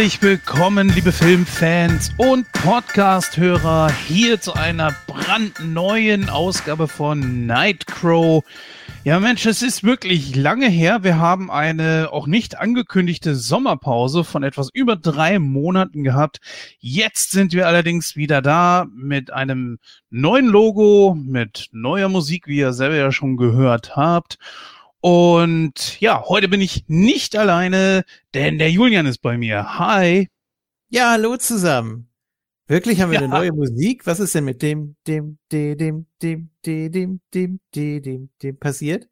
Herzlich willkommen, liebe Filmfans und Podcast-Hörer, hier zu einer brandneuen Ausgabe von Nightcrow. Ja, Mensch, es ist wirklich lange her. Wir haben eine auch nicht angekündigte Sommerpause von etwas über drei Monaten gehabt. Jetzt sind wir allerdings wieder da mit einem neuen Logo, mit neuer Musik, wie ihr selber ja schon gehört habt. Und ja, heute bin ich nicht alleine, denn der Julian ist bei mir. Hi. Ja, hallo zusammen. Wirklich haben wir ja. eine neue Musik? Was ist denn mit dem, dem, dem, dem, dem, dem, dem, dem, dem, dem, dem passiert?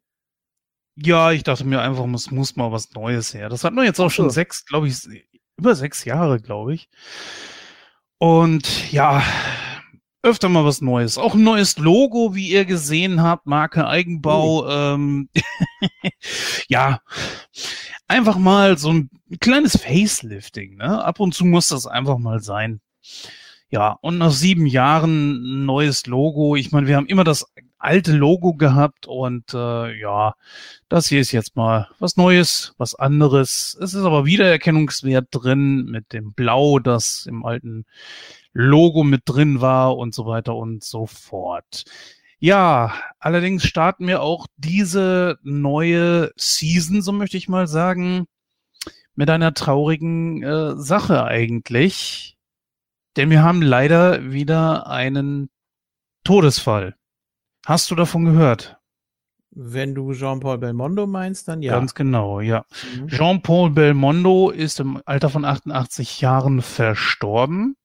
Ja, ich dachte mir einfach, es muss mal was Neues her. Das hat man jetzt auch schon sechs, glaube ich, über sechs Jahre, glaube ich. Und ja, öfter mal was Neues. Auch ein neues Logo, wie ihr gesehen habt, Marke Eigenbau. Oh. Ähm, ja, einfach mal so ein kleines Facelifting. Ne? Ab und zu muss das einfach mal sein. Ja, und nach sieben Jahren ein neues Logo. Ich meine, wir haben immer das alte Logo gehabt und äh, ja, das hier ist jetzt mal was Neues, was anderes. Es ist aber Wiedererkennungswert drin mit dem Blau, das im alten Logo mit drin war und so weiter und so fort. Ja, allerdings starten wir auch diese neue Season, so möchte ich mal sagen, mit einer traurigen äh, Sache eigentlich. Denn wir haben leider wieder einen Todesfall. Hast du davon gehört? Wenn du Jean-Paul Belmondo meinst, dann ja. Ganz genau, ja. Mhm. Jean-Paul Belmondo ist im Alter von 88 Jahren verstorben.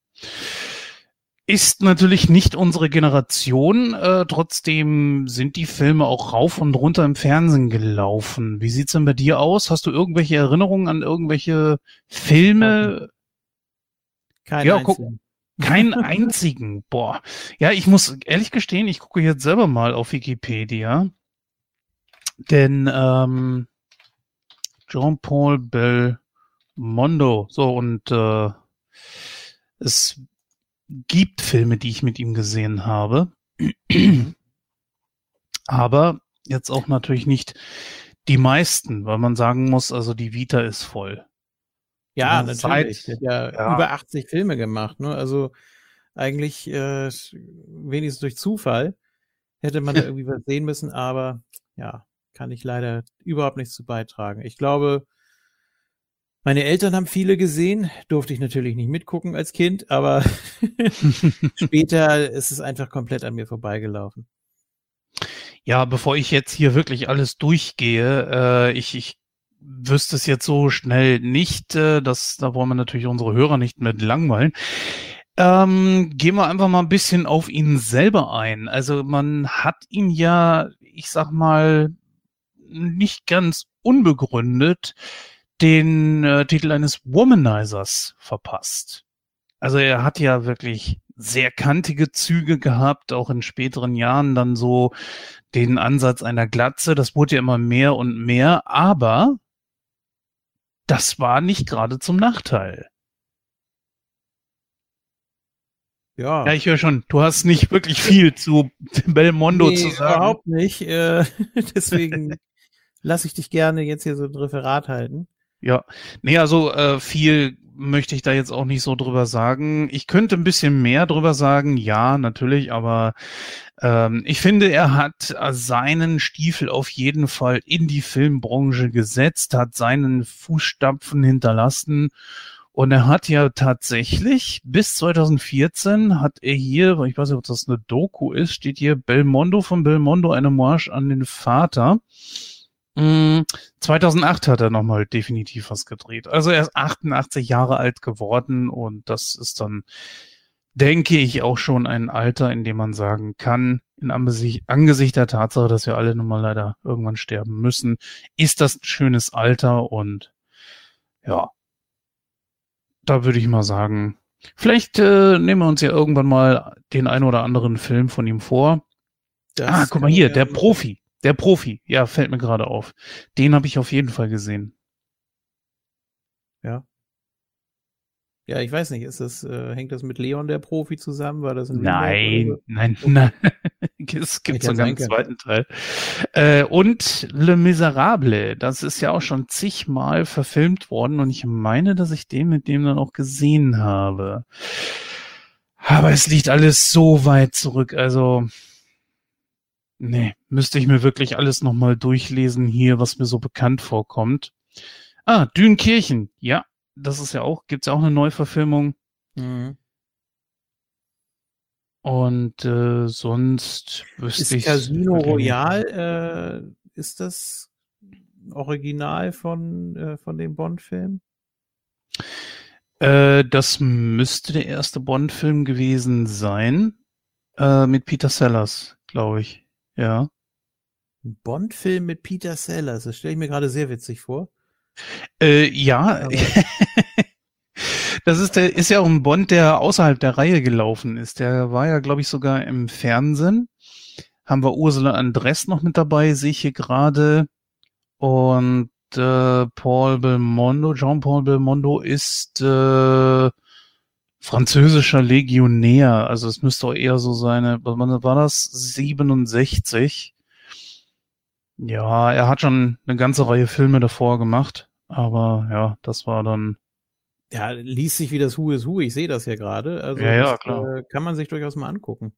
Ist natürlich nicht unsere Generation, äh, trotzdem sind die Filme auch rauf und runter im Fernsehen gelaufen. Wie sieht's denn bei dir aus? Hast du irgendwelche Erinnerungen an irgendwelche Filme? Kein ja, guck, keinen einzigen. Boah. Ja, ich muss ehrlich gestehen, ich gucke jetzt selber mal auf Wikipedia. Denn ähm, Jean-Paul Belmondo, so und äh, es gibt Filme, die ich mit ihm gesehen habe. Aber jetzt auch natürlich nicht die meisten, weil man sagen muss, also die Vita ist voll. Ja, also natürlich. Seit, ja, ja, über 80 Filme gemacht. Ne? Also eigentlich äh, wenigstens durch Zufall hätte man da irgendwie was sehen müssen, aber ja, kann ich leider überhaupt nichts zu beitragen. Ich glaube, meine Eltern haben viele gesehen, durfte ich natürlich nicht mitgucken als Kind, aber später ist es einfach komplett an mir vorbeigelaufen. Ja, bevor ich jetzt hier wirklich alles durchgehe, äh, ich, ich wüsste es jetzt so schnell nicht, äh, das, da wollen wir natürlich unsere Hörer nicht mit langweilen. Ähm, gehen wir einfach mal ein bisschen auf ihn selber ein. Also man hat ihn ja, ich sag mal, nicht ganz unbegründet den äh, Titel eines Womanizers verpasst. Also er hat ja wirklich sehr kantige Züge gehabt, auch in späteren Jahren dann so den Ansatz einer Glatze. Das wurde ja immer mehr und mehr, aber das war nicht gerade zum Nachteil. Ja. Ja, ich höre schon, du hast nicht wirklich viel zu Belmondo nee, zu sagen. Überhaupt nicht. Äh, deswegen lasse ich dich gerne jetzt hier so ein Referat halten. Ja, nee, also äh, viel möchte ich da jetzt auch nicht so drüber sagen. Ich könnte ein bisschen mehr drüber sagen, ja, natürlich, aber ähm, ich finde, er hat seinen Stiefel auf jeden Fall in die Filmbranche gesetzt, hat seinen Fußstapfen hinterlassen und er hat ja tatsächlich bis 2014 hat er hier, ich weiß nicht, ob das eine Doku ist, steht hier Belmondo von Belmondo, eine Marsch an den Vater. 2008 mm, hat er nochmal definitiv was gedreht. Also er ist 88 Jahre alt geworden und das ist dann, denke ich, auch schon ein Alter, in dem man sagen kann, in Angesicht, Angesicht der Tatsache, dass wir alle nun mal leider irgendwann sterben müssen, ist das ein schönes Alter und ja, da würde ich mal sagen, vielleicht äh, nehmen wir uns ja irgendwann mal den ein oder anderen Film von ihm vor. Das ah, guck mal hier, der Profi. Der Profi, ja, fällt mir gerade auf. Den habe ich auf jeden Fall gesehen. Ja. Ja, ich weiß nicht, ist das, äh, hängt das mit Leon der Profi zusammen? War das ein Nein, nein, nein, es gibt sogar einen zweiten Teil. Äh, und Le Miserable, das ist ja auch schon zigmal verfilmt worden und ich meine, dass ich den mit dem dann auch gesehen habe. Aber es liegt alles so weit zurück, also nee, müsste ich mir wirklich alles nochmal durchlesen hier, was mir so bekannt vorkommt. Ah, Dünkirchen, ja, das ist ja auch, gibt's ja auch eine Neuverfilmung. Mhm. Und äh, sonst wüsste ist ich. Casino Royale, äh, ist das Original von, äh, von dem Bond-Film? Äh, das müsste der erste Bond-Film gewesen sein. Äh, mit Peter Sellers, glaube ich. Ja. Ein Bond-Film mit Peter Sellers, das stelle ich mir gerade sehr witzig vor. Äh, ja. Das ist der, ist ja auch ein Bond, der außerhalb der Reihe gelaufen ist. Der war ja, glaube ich, sogar im Fernsehen. Haben wir Ursula Andress noch mit dabei, sehe ich hier gerade. Und äh, Paul Belmondo, Jean-Paul Belmondo ist äh, französischer Legionär. Also es müsste auch eher so seine, was war das? 67. Ja, er hat schon eine ganze Reihe Filme davor gemacht. Aber ja, das war dann ja, liest sich wie das Hu is Hu, ich sehe das ja gerade. Also ja, ja, klar. Äh, kann man sich durchaus mal angucken.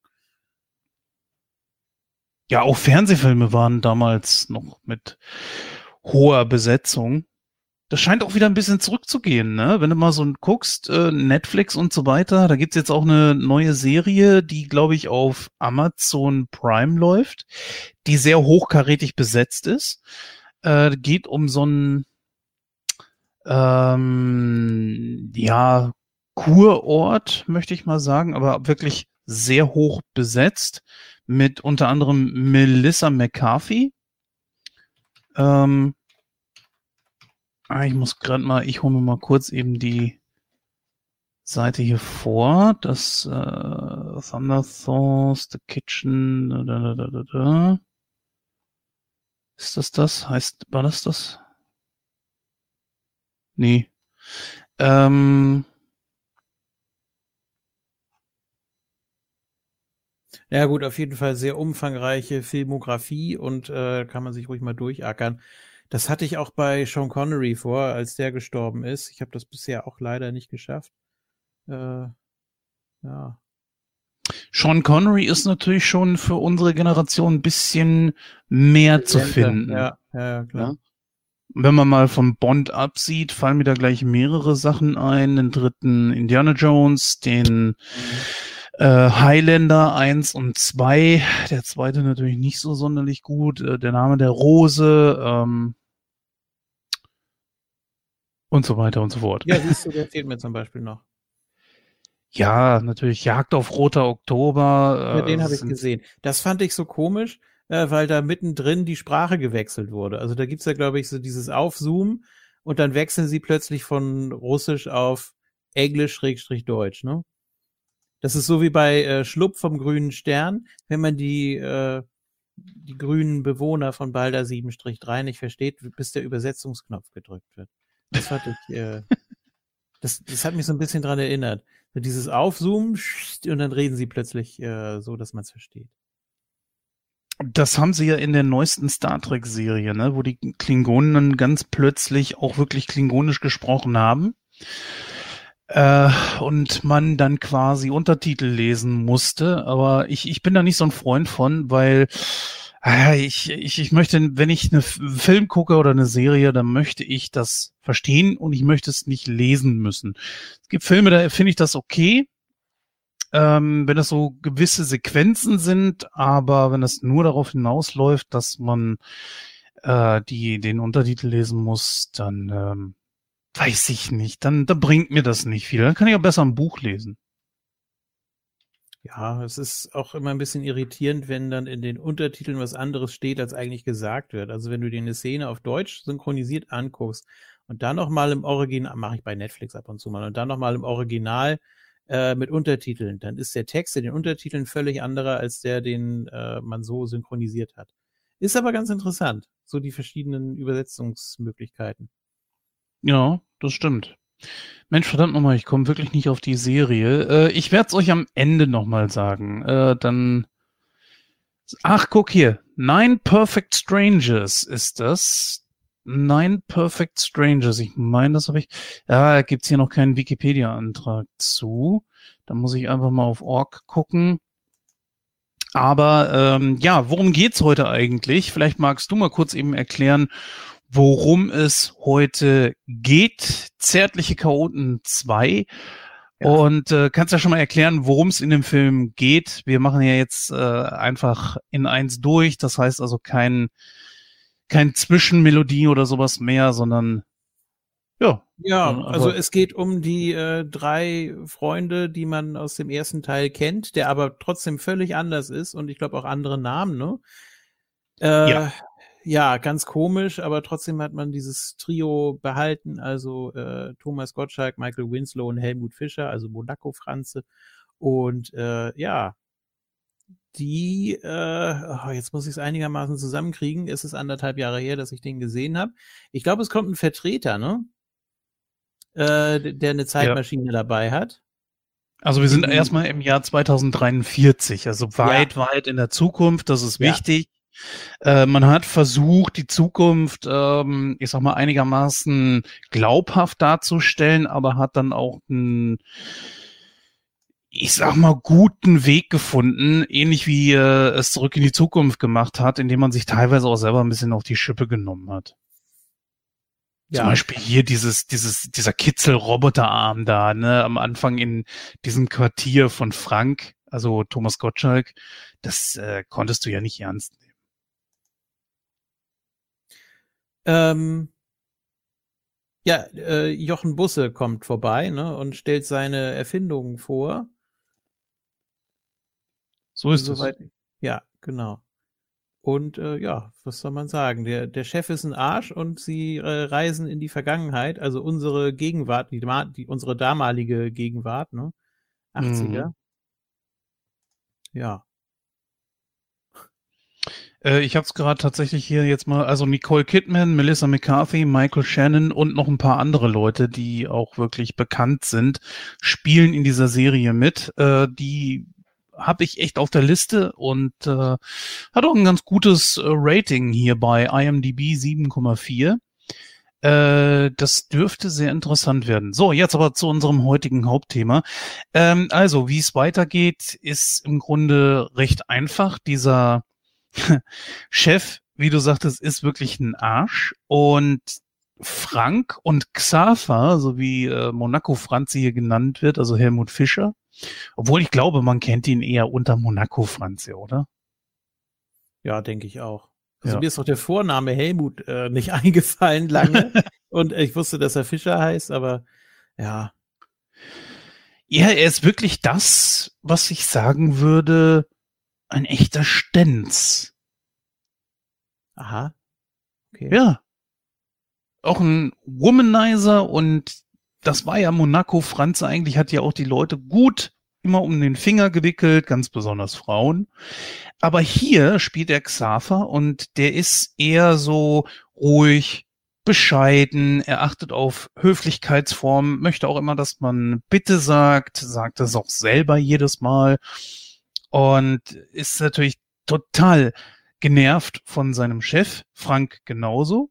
Ja, auch Fernsehfilme waren damals noch mit hoher Besetzung. Das scheint auch wieder ein bisschen zurückzugehen, ne? Wenn du mal so guckst, äh, Netflix und so weiter, da gibt's jetzt auch eine neue Serie, die, glaube ich, auf Amazon Prime läuft, die sehr hochkarätig besetzt ist. Äh, geht um so einen ähm, ja, Kurort, möchte ich mal sagen, aber wirklich sehr hoch besetzt mit unter anderem Melissa McCarthy. Ähm, ah, ich muss gerade mal, ich hole mir mal kurz eben die Seite hier vor. Das äh, Thunder Sauce, The Kitchen. Da, da, da, da, da. Ist das das? Heißt, war das das? Nee. Ähm, Ja gut, auf jeden Fall sehr umfangreiche Filmografie und äh, kann man sich ruhig mal durchackern. Das hatte ich auch bei Sean Connery vor, als der gestorben ist. Ich habe das bisher auch leider nicht geschafft. Äh, ja. Sean Connery ist natürlich schon für unsere Generation ein bisschen mehr zu finden. Ja, ja, klar. Ja? wenn man mal von Bond absieht, fallen mir da gleich mehrere Sachen ein. Den dritten Indiana Jones, den mhm. Äh, Highlander 1 und 2. Der zweite natürlich nicht so sonderlich gut. Äh, der Name der Rose ähm, und so weiter und so fort. Ja, siehst du, der fehlt mir zum Beispiel noch. Ja, natürlich Jagd auf Roter Oktober. Äh, ja, den habe ich gesehen. Das fand ich so komisch äh, weil da mittendrin die Sprache gewechselt wurde. Also da gibt's ja, glaube ich, so dieses Aufzoomen und dann wechseln sie plötzlich von Russisch auf Englisch-Deutsch, ne? Das ist so wie bei äh, Schlupp vom grünen Stern, wenn man die, äh, die grünen Bewohner von Balder 7-3 nicht versteht, bis der Übersetzungsknopf gedrückt wird. Das fand ich, äh, das, das hat mich so ein bisschen dran erinnert. Dieses Aufzoomen und dann reden sie plötzlich äh, so, dass man es versteht. Das haben sie ja in der neuesten Star Trek-Serie, ne, wo die Klingonen dann ganz plötzlich auch wirklich klingonisch gesprochen haben. Äh, und man dann quasi Untertitel lesen musste. Aber ich, ich bin da nicht so ein Freund von, weil äh, ich, ich, ich möchte, wenn ich einen Film gucke oder eine Serie, dann möchte ich das verstehen und ich möchte es nicht lesen müssen. Es gibt Filme, da finde ich das okay ähm, wenn es so gewisse Sequenzen sind, aber wenn es nur darauf hinausläuft, dass man äh, die den Untertitel lesen muss, dann ähm, weiß ich nicht. Dann, dann bringt mir das nicht viel. Dann kann ich auch besser ein Buch lesen. Ja, es ist auch immer ein bisschen irritierend, wenn dann in den Untertiteln was anderes steht, als eigentlich gesagt wird. Also wenn du dir eine Szene auf Deutsch synchronisiert anguckst und dann nochmal im Original, mache ich bei Netflix ab und zu mal, und dann nochmal im Original äh, mit Untertiteln, dann ist der Text in den Untertiteln völlig anderer als der, den äh, man so synchronisiert hat. Ist aber ganz interessant, so die verschiedenen Übersetzungsmöglichkeiten. Ja, das stimmt. Mensch, verdammt nochmal, ich komme wirklich nicht auf die Serie. Äh, ich werde es euch am Ende nochmal sagen. Äh, dann Ach, guck hier. Nine Perfect Strangers ist das. Nine Perfect Strangers. Ich meine, das habe ich. Ja, gibt's hier noch keinen Wikipedia-Antrag zu. Da muss ich einfach mal auf Org gucken. Aber ähm, ja, worum geht's heute eigentlich? Vielleicht magst du mal kurz eben erklären, worum es heute geht. Zärtliche Chaoten 2. Ja. Und äh, kannst ja schon mal erklären, worum es in dem Film geht. Wir machen ja jetzt äh, einfach in eins durch. Das heißt also kein, kein Zwischenmelodie oder sowas mehr, sondern ja. Ja, also es geht um die äh, drei Freunde, die man aus dem ersten Teil kennt, der aber trotzdem völlig anders ist und ich glaube auch andere Namen, ne? Äh, ja. Ja, ganz komisch, aber trotzdem hat man dieses Trio behalten, also äh, Thomas Gottschalk, Michael Winslow und Helmut Fischer, also Monaco Franze. Und äh, ja, die, äh, oh, jetzt muss ich es einigermaßen zusammenkriegen. Es ist anderthalb Jahre her, dass ich den gesehen habe. Ich glaube, es kommt ein Vertreter, ne? Äh, der eine Zeitmaschine ja. dabei hat. Also wir sind mhm. erstmal im Jahr 2043, also weit, ja. weit in der Zukunft. Das ist wichtig. Äh, man hat versucht, die Zukunft, ähm, ich sag mal, einigermaßen glaubhaft darzustellen, aber hat dann auch einen, ich sag mal, guten Weg gefunden, ähnlich wie äh, es zurück in die Zukunft gemacht hat, indem man sich teilweise auch selber ein bisschen auf die Schippe genommen hat. Ja. Zum Beispiel hier dieses, dieses, dieser Kitzel-Roboterarm da, ne, am Anfang in diesem Quartier von Frank, also Thomas Gottschalk, das äh, konntest du ja nicht ernst nehmen. Ähm, ja, äh, Jochen Busse kommt vorbei ne, und stellt seine Erfindungen vor. So ist es. Ja, genau. Und äh, ja, was soll man sagen? Der, der Chef ist ein Arsch und sie äh, reisen in die Vergangenheit, also unsere Gegenwart, die, die unsere damalige Gegenwart, ne? 80er. Mhm. Ja. Äh, ich habe es gerade tatsächlich hier jetzt mal, also Nicole Kidman, Melissa McCarthy, Michael Shannon und noch ein paar andere Leute, die auch wirklich bekannt sind, spielen in dieser Serie mit. Äh, die habe ich echt auf der Liste und äh, hat auch ein ganz gutes äh, Rating hier bei IMDb 7,4. Äh, das dürfte sehr interessant werden. So, jetzt aber zu unserem heutigen Hauptthema. Ähm, also, wie es weitergeht, ist im Grunde recht einfach. Dieser Chef, wie du sagtest, ist wirklich ein Arsch und Frank und Xaver, so wie äh, Monaco Franzi hier genannt wird, also Helmut Fischer. Obwohl ich glaube, man kennt ihn eher unter Monaco Franzi, oder? Ja, denke ich auch. Also ja. mir ist doch der Vorname Helmut äh, nicht eingefallen lange. und ich wusste, dass er Fischer heißt, aber ja. Ja, er ist wirklich das, was ich sagen würde, ein echter Stenz. Aha. Okay. Ja. Auch ein Womanizer und das war ja Monaco. Franz eigentlich hat ja auch die Leute gut immer um den Finger gewickelt, ganz besonders Frauen. Aber hier spielt er Xaver und der ist eher so ruhig, bescheiden, er achtet auf Höflichkeitsformen, möchte auch immer, dass man Bitte sagt, sagt das auch selber jedes Mal und ist natürlich total genervt von seinem Chef, Frank genauso.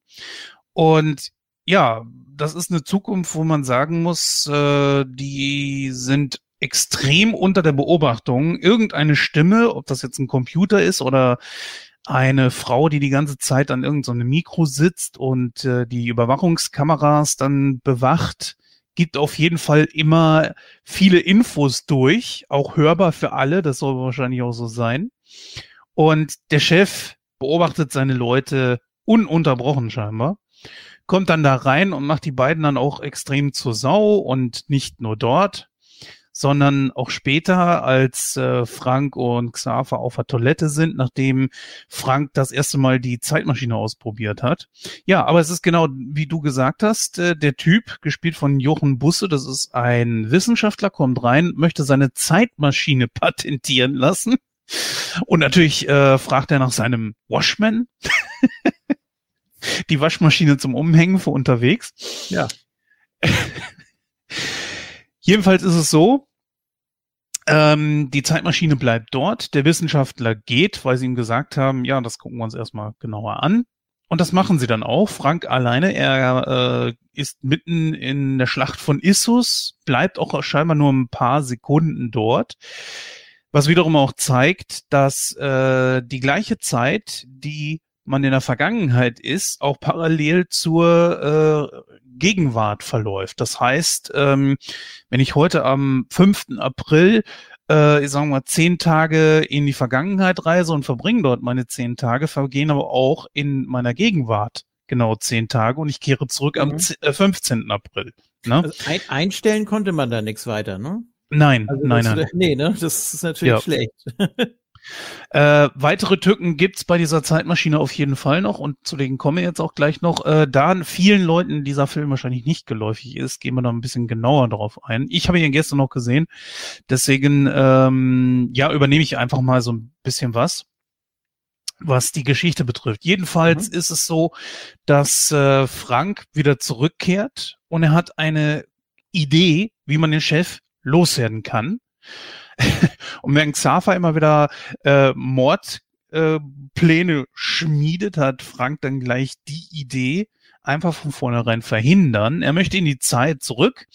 Und ja, das ist eine Zukunft, wo man sagen muss, äh, die sind extrem unter der Beobachtung. Irgendeine Stimme, ob das jetzt ein Computer ist oder eine Frau, die die ganze Zeit an irgendeinem so Mikro sitzt und äh, die Überwachungskameras dann bewacht, gibt auf jeden Fall immer viele Infos durch, auch hörbar für alle, das soll wahrscheinlich auch so sein. Und der Chef beobachtet seine Leute ununterbrochen scheinbar, kommt dann da rein und macht die beiden dann auch extrem zur Sau und nicht nur dort sondern auch später, als äh, Frank und Xaver auf der Toilette sind, nachdem Frank das erste Mal die Zeitmaschine ausprobiert hat. Ja, aber es ist genau, wie du gesagt hast, äh, der Typ, gespielt von Jochen Busse, das ist ein Wissenschaftler, kommt rein, möchte seine Zeitmaschine patentieren lassen. Und natürlich äh, fragt er nach seinem Washman. die Waschmaschine zum Umhängen für unterwegs. Ja. Jedenfalls ist es so, Ähm, die Zeitmaschine bleibt dort. Der Wissenschaftler geht, weil sie ihm gesagt haben, ja, das gucken wir uns erstmal genauer an. Und das machen sie dann auch. Frank alleine, er äh, ist mitten in der Schlacht von Issus, bleibt auch scheinbar nur ein paar Sekunden dort. Was wiederum auch zeigt, dass äh, die gleiche Zeit, die man in der Vergangenheit ist, auch parallel zur äh, Gegenwart verläuft. Das heißt, ähm, wenn ich heute am 5. April äh, ich sag mal, zehn Tage in die Vergangenheit reise und verbringe dort meine zehn Tage, vergehen aber auch in meiner Gegenwart genau zehn Tage und ich kehre zurück mhm. am 15. April. Ne? Also ein, einstellen konnte man da nichts weiter, ne? Nein, also nein, nein. Nee, ne? Das ist natürlich ja. schlecht. Äh, weitere Tücken gibt's bei dieser Zeitmaschine auf jeden Fall noch und zu denen komme ich jetzt auch gleich noch. Äh, da vielen Leuten dieser Film wahrscheinlich nicht geläufig ist, gehen wir da ein bisschen genauer darauf ein. Ich habe ihn gestern noch gesehen, deswegen ähm, ja übernehme ich einfach mal so ein bisschen was was die Geschichte betrifft. Jedenfalls mhm. ist es so, dass äh, Frank wieder zurückkehrt und er hat eine Idee, wie man den Chef loswerden kann. und während Xaver immer wieder äh, Mordpläne äh, schmiedet, hat Frank dann gleich die Idee, einfach von vornherein verhindern. Er möchte in die Zeit zurück,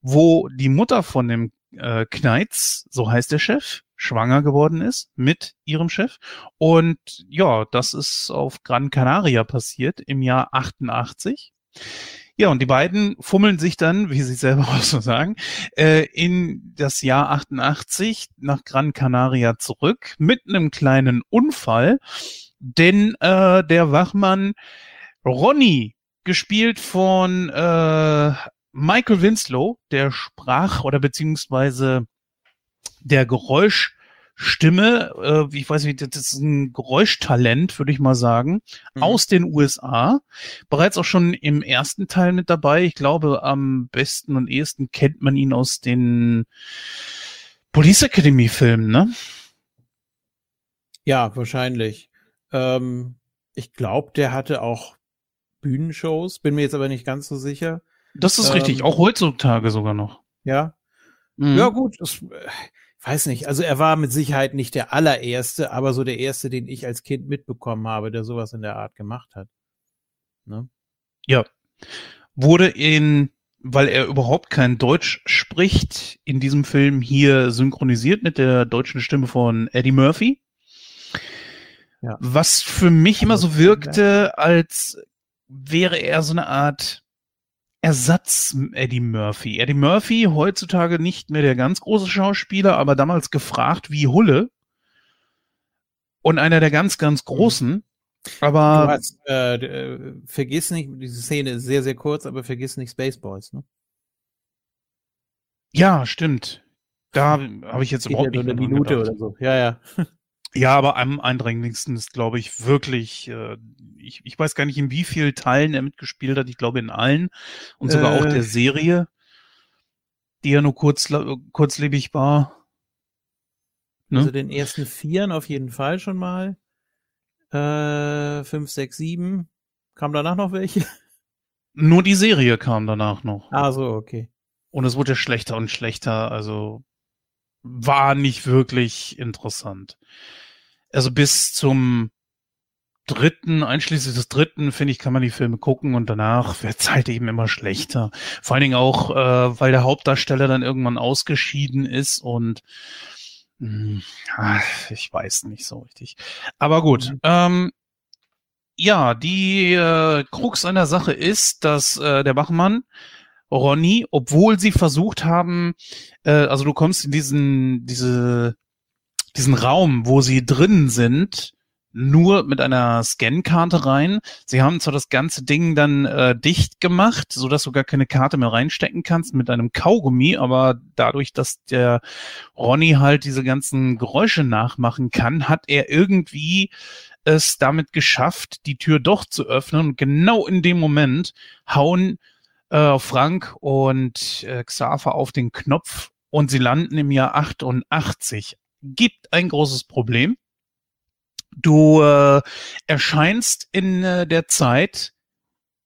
wo die Mutter von dem äh, Kneitz, so heißt der Chef, schwanger geworden ist mit ihrem Chef. Und ja, das ist auf Gran Canaria passiert im Jahr 88. Ja, und die beiden fummeln sich dann, wie sie selber auch so sagen, äh, in das Jahr 88 nach Gran Canaria zurück mit einem kleinen Unfall, denn äh, der Wachmann Ronny, gespielt von äh, Michael Winslow, der sprach oder beziehungsweise der Geräusch Stimme, äh, ich weiß nicht, das ist ein Geräuschtalent, würde ich mal sagen, mhm. aus den USA. Bereits auch schon im ersten Teil mit dabei. Ich glaube, am besten und ehesten kennt man ihn aus den Police Academy Filmen, ne? Ja, wahrscheinlich. Ähm, ich glaube, der hatte auch Bühnenshows, bin mir jetzt aber nicht ganz so sicher. Das ist ähm, richtig, auch heutzutage sogar noch. Ja. Mhm. Ja, gut. Das, weiß nicht, also er war mit Sicherheit nicht der allererste, aber so der erste, den ich als Kind mitbekommen habe, der sowas in der Art gemacht hat. Ne? Ja. Wurde in, weil er überhaupt kein Deutsch spricht, in diesem Film hier synchronisiert mit der deutschen Stimme von Eddie Murphy. Ja. Was für mich immer so wirkte, als wäre er so eine Art Ersatz Eddie Murphy. Eddie Murphy heutzutage nicht mehr der ganz große Schauspieler, aber damals gefragt wie Hulle. Und einer der ganz, ganz großen. Aber. Du hast, äh, äh, vergiss nicht, diese Szene ist sehr, sehr kurz, aber vergiss nicht Spaceballs, ne? Ja, stimmt. Da habe ich jetzt überhaupt ja nicht eine Minute gedacht. oder so. Ja, ja. Ja, aber am eindringlichsten ist, glaube ich, wirklich, äh, ich, ich weiß gar nicht, in wie vielen Teilen er mitgespielt hat. Ich glaube in allen und sogar äh, auch der Serie, die ja nur kurz, kurzlebig war. Ne? Also den ersten Vieren auf jeden Fall schon mal. Äh, fünf, sechs, sieben. Kam danach noch welche? Nur die Serie kam danach noch. Ah, so, okay. Und es wurde schlechter und schlechter, also war nicht wirklich interessant also bis zum dritten, einschließlich des dritten, finde ich, kann man die Filme gucken und danach wird es halt eben immer schlechter. Vor allen Dingen auch, äh, weil der Hauptdarsteller dann irgendwann ausgeschieden ist und mh, hm, ach, ich weiß nicht so richtig. Aber gut. Mhm. Ähm, ja, die äh, Krux einer Sache ist, dass äh, der Bachmann Ronny, obwohl sie versucht haben, äh, also du kommst in diesen, diese diesen Raum, wo sie drin sind, nur mit einer Scankarte rein. Sie haben zwar das ganze Ding dann äh, dicht gemacht, so dass du gar keine Karte mehr reinstecken kannst mit einem Kaugummi, aber dadurch, dass der Ronny halt diese ganzen Geräusche nachmachen kann, hat er irgendwie es damit geschafft, die Tür doch zu öffnen. Und genau in dem Moment hauen äh, Frank und äh, Xaver auf den Knopf und sie landen im Jahr 88 gibt ein großes Problem. Du äh, erscheinst in äh, der Zeit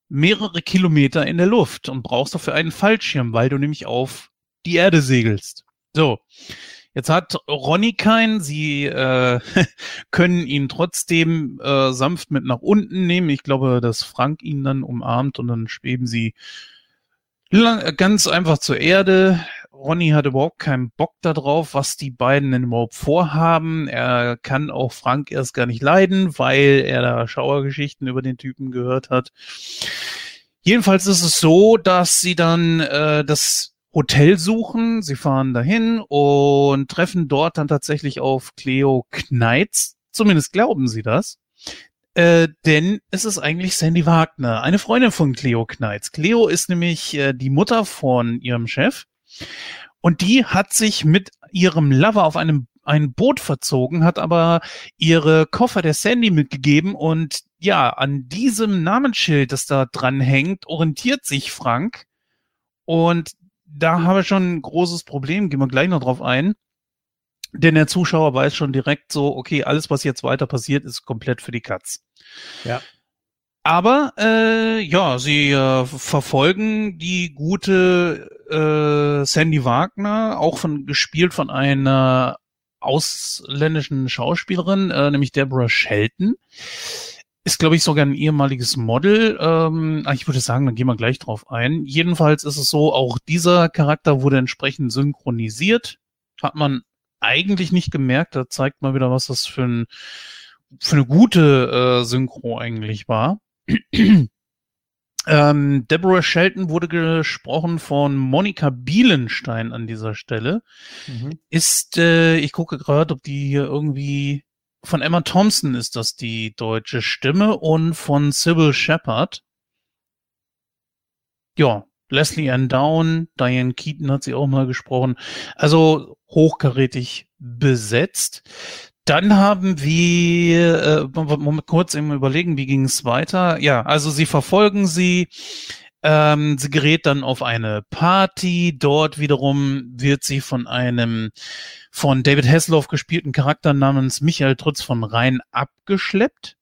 mehrere Kilometer in der Luft und brauchst dafür einen Fallschirm, weil du nämlich auf die Erde segelst. So, Jetzt hat Ronny keinen. Sie äh, können ihn trotzdem äh, sanft mit nach unten nehmen. Ich glaube, dass Frank ihn dann umarmt und dann schweben sie ganz einfach zur Erde. Ronny hat überhaupt keinen Bock darauf, was die beiden denn überhaupt vorhaben. Er kann auch Frank erst gar nicht leiden, weil er da Schauergeschichten über den Typen gehört hat. Jedenfalls ist es so, dass sie dann äh, das Hotel suchen. Sie fahren dahin und treffen dort dann tatsächlich auf Cleo Kneitz. Zumindest glauben sie das. Äh, denn es ist eigentlich Sandy Wagner, eine Freundin von Cleo Kneitz. Cleo ist nämlich äh, die Mutter von ihrem Chef. Und die hat sich mit ihrem Lover auf einem ein Boot verzogen, hat aber ihre Koffer der Sandy mitgegeben und ja, an diesem Namensschild, das da dran hängt, orientiert sich Frank. Und da haben wir schon ein großes Problem, gehen wir gleich noch drauf ein. Denn der Zuschauer weiß schon direkt so, okay, alles, was jetzt weiter passiert, ist komplett für die Katz. Ja. Aber äh, ja, sie äh, verfolgen die gute äh, Sandy Wagner, auch von gespielt von einer ausländischen Schauspielerin, äh, nämlich Deborah Shelton. Ist, glaube ich, sogar ein ehemaliges Model. Ähm, ah, ich würde sagen, dann gehen wir gleich drauf ein. Jedenfalls ist es so, auch dieser Charakter wurde entsprechend synchronisiert. Hat man eigentlich nicht gemerkt. Da zeigt man wieder, was das für, ein, für eine gute äh, Synchro eigentlich war. Ähm, Deborah Shelton wurde gesprochen von Monika Bielenstein an dieser Stelle. Mhm. Ist, äh, ich gucke gerade, ob die hier irgendwie von Emma Thompson ist das die deutsche Stimme und von Sybil Shepard. Ja, Leslie Ann Down, Diane Keaton hat sie auch mal gesprochen. Also hochkarätig besetzt. Dann haben wir, äh, mal kurz eben überlegen, wie ging es weiter? Ja, also sie verfolgen sie. Ähm, sie gerät dann auf eine Party. Dort wiederum wird sie von einem von David Hasselhoff gespielten Charakter namens Michael Trutz von Rhein abgeschleppt.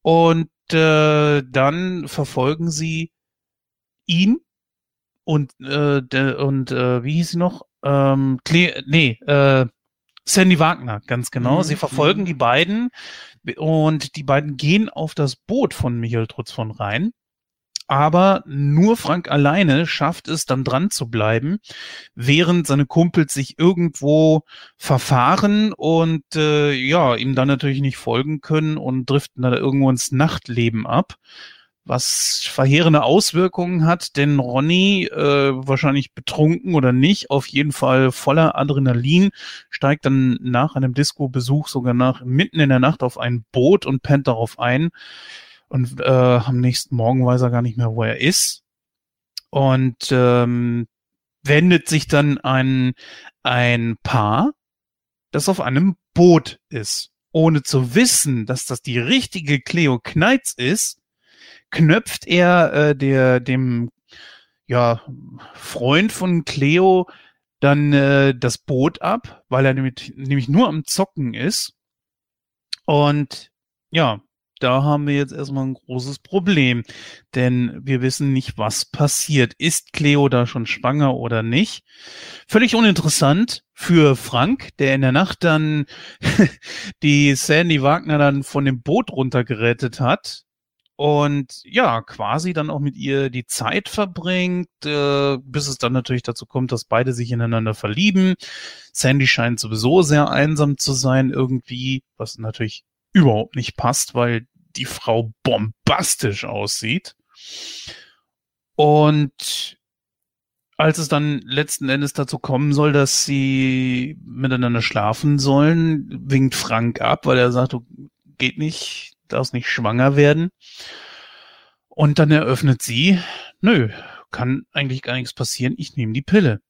Und äh, dann verfolgen sie ihn und äh, de, und äh, wie hieß sie noch? Ähm, Cle nee, äh, Sandy Wagner, ganz genau. Mhm. Sie verfolgen die beiden und die beiden gehen auf das Boot von Michael Trutz von Rhein aber nur Frank alleine schafft es dann dran zu bleiben, während seine Kumpels sich irgendwo verfahren und äh, ja, ihm dann natürlich nicht folgen können und driften dann irgendwo ins Nachtleben ab. Was verheerende Auswirkungen hat, denn Ronny, äh, wahrscheinlich betrunken oder nicht, auf jeden Fall voller Adrenalin, steigt dann nach einem Disco-Besuch sogar nach mitten in der Nacht auf ein Boot und pennt darauf ein und äh, am nächsten Morgen weiß er gar nicht mehr, wo er ist. Und ähm, wendet sich dann an ein Paar, das auf einem Boot ist. Ohne zu wissen, dass das die richtige Cleo Kneitz ist, knöpft er äh, der dem ja Freund von Cleo dann äh, das Boot ab, weil er nämlich, nämlich nur am Zocken ist. Und ja, da haben wir jetzt erstmal ein großes Problem, denn wir wissen nicht, was passiert. Ist Cleo da schon schwanger oder nicht? Völlig uninteressant für Frank, der in der Nacht dann die Sandy Wagner dann von dem Boot runtergerettet hat und ja, quasi dann auch mit ihr die Zeit verbringt, äh, bis es dann natürlich dazu kommt, dass beide sich ineinander verlieben. Sandy scheint sowieso sehr einsam zu sein irgendwie, was natürlich überhaupt nicht passt, weil die Frau bombastisch aussieht. Und als es dann letzten Endes dazu kommen soll, dass sie miteinander schlafen sollen, winkt Frank ab, weil er sagt, geht nicht, darfst nicht schwanger werden. Und dann eröffnet sie, nö, kann eigentlich gar nichts passieren, ich nehme die Pille.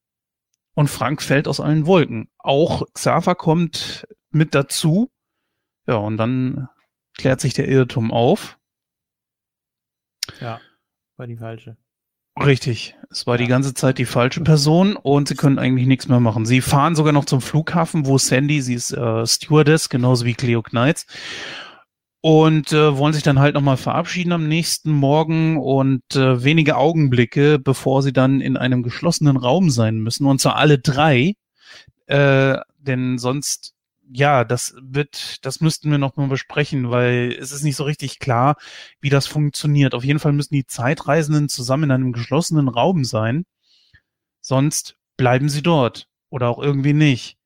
Und Frank fällt aus allen Wolken. Auch Xaver kommt mit dazu. Ja, und dann klärt sich der Irrtum auf. Ja, war die falsche. Richtig. Es war ja. die ganze Zeit die falsche Person und sie können eigentlich nichts mehr machen. Sie fahren sogar noch zum Flughafen, wo Sandy, sie ist äh, Stewardess, genauso wie Cleo Knights, und äh, wollen sich dann halt nochmal verabschieden am nächsten Morgen und äh, wenige Augenblicke, bevor sie dann in einem geschlossenen Raum sein müssen, und zwar alle drei, äh, denn sonst, ja, das wird, das müssten wir noch mal besprechen, weil es ist nicht so richtig klar, wie das funktioniert. Auf jeden Fall müssen die Zeitreisenden zusammen in einem geschlossenen Raum sein, sonst bleiben sie dort oder auch irgendwie nicht.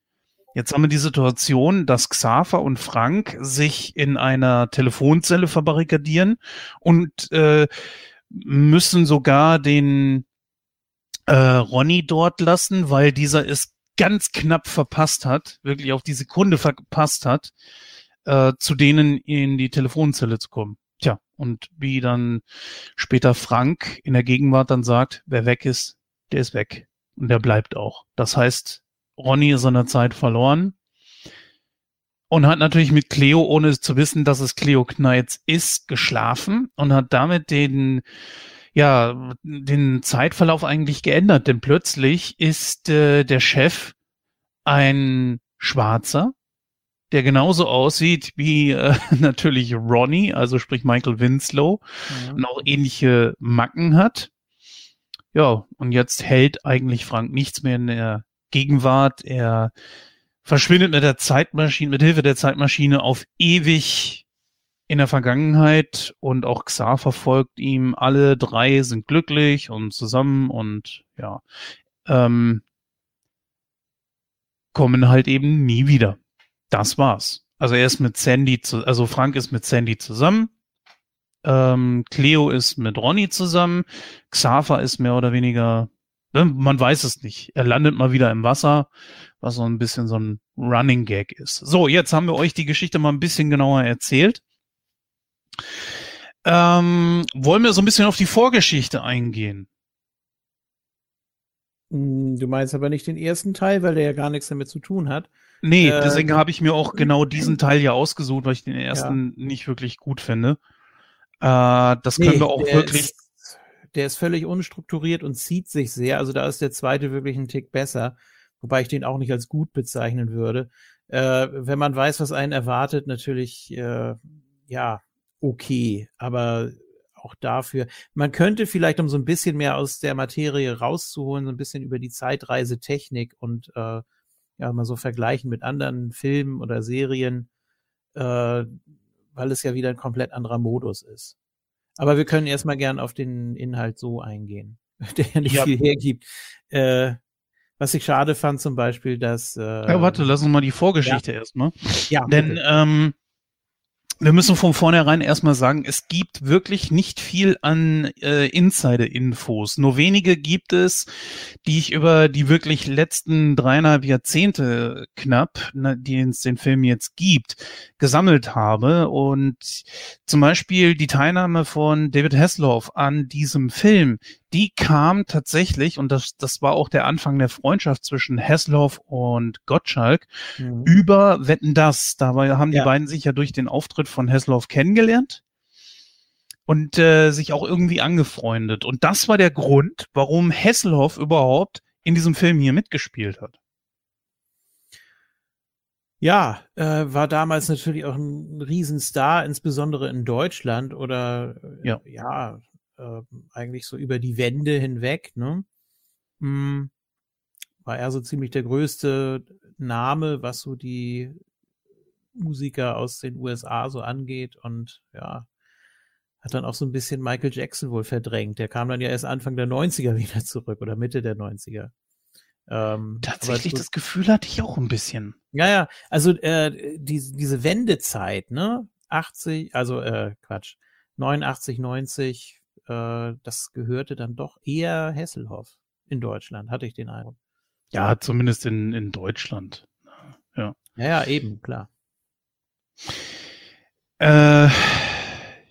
Jetzt haben wir die Situation, dass Xaver und Frank sich in einer Telefonzelle verbarrikadieren und äh, müssen sogar den äh, Ronny dort lassen, weil dieser es ganz knapp verpasst hat, wirklich auf die Sekunde verpasst hat, äh, zu denen in die Telefonzelle zu kommen. Tja, und wie dann später Frank in der Gegenwart dann sagt, wer weg ist, der ist weg. Und der bleibt auch. Das heißt, Ronny ist seiner Zeit verloren und hat natürlich mit Cleo, ohne zu wissen, dass es Cleo Kneitz ist, geschlafen und hat damit den ja, den Zeitverlauf eigentlich geändert, denn plötzlich ist äh, der Chef ein Schwarzer, der genauso aussieht wie äh, natürlich Ronnie, also sprich Michael Winslow, ja. und auch ähnliche Macken hat. Ja, und jetzt hält eigentlich Frank nichts mehr in der Gegenwart. Er verschwindet mit der Zeitmaschine, mit Hilfe der Zeitmaschine auf ewig in der Vergangenheit und auch Xar verfolgt ihm. Alle drei sind glücklich und zusammen und ja, ähm, kommen halt eben nie wieder. Das war's. Also er ist mit Sandy, zu, also Frank ist mit Sandy zusammen. Ähm, Cleo ist mit Ronny zusammen. Xaver ist mehr oder weniger, ne, man weiß es nicht. Er landet mal wieder im Wasser, was so ein bisschen so ein Running Gag ist. So, jetzt haben wir euch die Geschichte mal ein bisschen genauer erzählt. Ähm, wollen wir so ein bisschen auf die Vorgeschichte eingehen? Hm, du meinst aber nicht den ersten Teil, weil der ja gar nichts damit zu tun hat. Nee, äh, deswegen habe ich mir auch genau diesen Teil ja ausgesucht, weil ich den ersten ja. nicht wirklich gut finde. Äh, das können nee, wir auch wirklich. Der ist völlig unstrukturiert und zieht sich sehr. Also da ist der zweite wirklich ein Tick besser, wobei ich den auch nicht als gut bezeichnen würde. Äh, wenn man weiß, was einen erwartet, natürlich, äh, ja, okay, aber auch dafür. Man könnte vielleicht, um so ein bisschen mehr aus der Materie rauszuholen, so ein bisschen über die Zeitreisetechnik und äh, ja, mal so vergleichen mit anderen Filmen oder Serien, äh, weil es ja wieder ein komplett anderer Modus ist. Aber wir können erstmal gern auf den Inhalt so eingehen, der ja nicht ja. viel hergibt. Äh, was ich schade fand zum Beispiel, dass. Äh, ja, warte, lass uns mal die Vorgeschichte ja. erstmal. Ja. Denn ähm, wir müssen von vornherein erstmal sagen, es gibt wirklich nicht viel an äh, Insider-Infos. Nur wenige gibt es, die ich über die wirklich letzten dreieinhalb Jahrzehnte knapp, ne, die es den Film jetzt gibt, gesammelt habe. Und zum Beispiel die Teilnahme von David Hasselhoff an diesem Film, die kam tatsächlich, und das, das war auch der Anfang der Freundschaft zwischen Hasselhoff und Gottschalk, mhm. über Wetten das. Dabei haben die ja. beiden sich ja durch den Auftritt von Hasselhoff kennengelernt und äh, sich auch irgendwie angefreundet. Und das war der Grund, warum Hasselhoff überhaupt in diesem Film hier mitgespielt hat. Ja, äh, war damals natürlich auch ein Riesenstar, insbesondere in Deutschland oder äh, ja, ja äh, eigentlich so über die Wände hinweg, ne? Hm, war er so ziemlich der größte Name, was so die Musiker aus den USA so angeht und ja, hat dann auch so ein bisschen Michael Jackson wohl verdrängt. Der kam dann ja erst Anfang der 90er wieder zurück oder Mitte der 90er. Ähm, Tatsächlich, so, das Gefühl hatte ich auch ein bisschen. Ja, ja, also äh, die, diese Wendezeit, ne? 80, also äh, Quatsch, 89, 90, äh, das gehörte dann doch eher Hesselhoff in Deutschland, hatte ich den Eindruck. Ja, zumindest in, in Deutschland. Ja. ja, ja, eben, klar. Äh,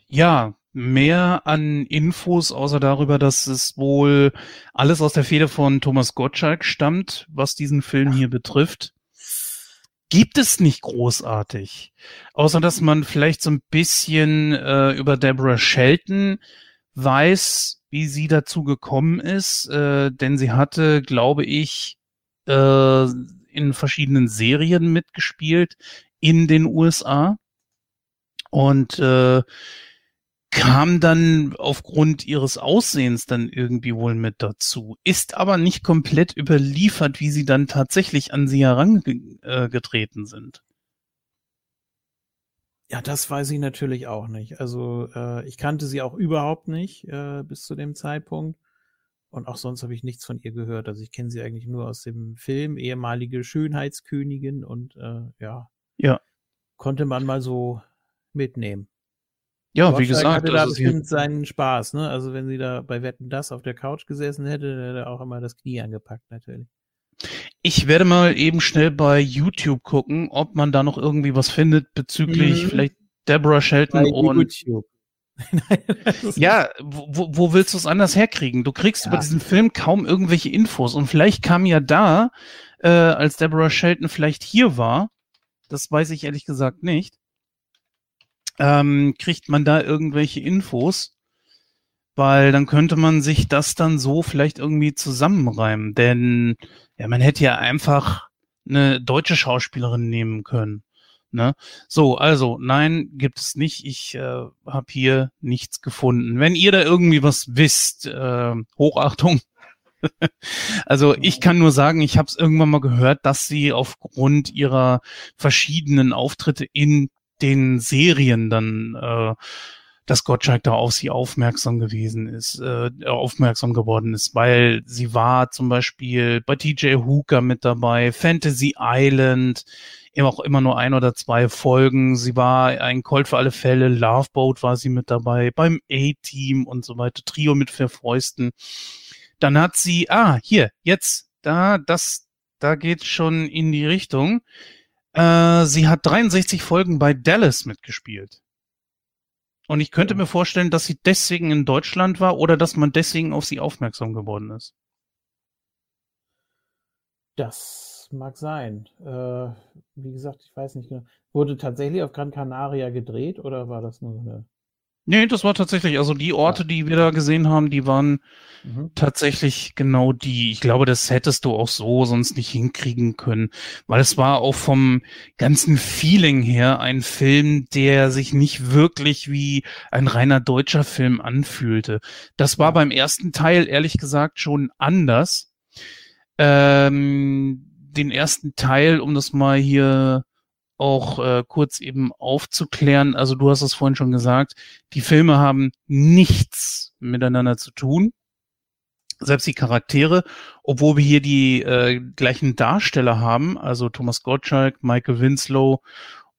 ja, mehr an Infos, außer darüber, dass es wohl alles aus der Feder von Thomas Gottschalk stammt, was diesen Film hier betrifft, gibt es nicht großartig. Außer dass man vielleicht so ein bisschen äh, über Deborah Shelton weiß, wie sie dazu gekommen ist, äh, denn sie hatte, glaube ich, äh, in verschiedenen Serien mitgespielt in den USA. Und äh, kam dann aufgrund ihres Aussehens dann irgendwie wohl mit dazu, ist aber nicht komplett überliefert, wie sie dann tatsächlich an sie herangetreten sind. Ja, das weiß ich natürlich auch nicht. Also äh, ich kannte sie auch überhaupt nicht äh, bis zu dem Zeitpunkt. Und auch sonst habe ich nichts von ihr gehört. Also ich kenne sie eigentlich nur aus dem Film, ehemalige Schönheitskönigin und äh, ja. Ja. Konnte man mal so mitnehmen. Ja, wie gesagt, hatte da also bestimmt seinen Spaß, ne? Also wenn sie da bei Wetten das auf der Couch gesessen hätte, dann hätte er auch immer das Knie angepackt, natürlich. Ich werde mal eben schnell bei YouTube gucken, ob man da noch irgendwie was findet bezüglich mhm. vielleicht Deborah Shelton bei und YouTube. ja, wo, wo willst du es anders herkriegen? Du kriegst ja. über diesen Film kaum irgendwelche Infos und vielleicht kam ja da, äh, als Deborah Shelton vielleicht hier war, das weiß ich ehrlich gesagt nicht, ähm, kriegt man da irgendwelche Infos, weil dann könnte man sich das dann so vielleicht irgendwie zusammenreimen, denn ja, man hätte ja einfach eine deutsche Schauspielerin nehmen können. Ne? So, also nein, gibt es nicht. Ich äh, habe hier nichts gefunden. Wenn ihr da irgendwie was wisst, äh, Hochachtung. also ich kann nur sagen, ich habe es irgendwann mal gehört, dass sie aufgrund ihrer verschiedenen Auftritte in den Serien dann, äh, dass Gottschalk da auf sie aufmerksam gewesen ist, äh, aufmerksam geworden ist, weil sie war zum Beispiel bei TJ Hooker mit dabei, Fantasy Island, immer auch immer nur ein oder zwei Folgen. Sie war ein Colt für alle Fälle, Love Boat war sie mit dabei, beim A-Team und so weiter, Trio mit vier Fäusten. Dann hat sie, ah, hier, jetzt, da, das, da geht schon in die Richtung. Äh, sie hat 63 Folgen bei Dallas mitgespielt. Und ich könnte mir vorstellen, dass sie deswegen in Deutschland war oder dass man deswegen auf sie aufmerksam geworden ist. Das mag sein. Äh, wie gesagt, ich weiß nicht genau. Wurde tatsächlich auf Gran Canaria gedreht oder war das nur eine Nee, das war tatsächlich, also die Orte, die wir da gesehen haben, die waren mhm. tatsächlich genau die. Ich glaube, das hättest du auch so sonst nicht hinkriegen können, weil es war auch vom ganzen Feeling her ein Film, der sich nicht wirklich wie ein reiner deutscher Film anfühlte. Das war beim ersten Teil ehrlich gesagt schon anders. Ähm, den ersten Teil, um das mal hier auch äh, kurz eben aufzuklären. Also du hast es vorhin schon gesagt, die Filme haben nichts miteinander zu tun. Selbst die Charaktere, obwohl wir hier die äh, gleichen Darsteller haben, also Thomas Gottschalk, Michael Winslow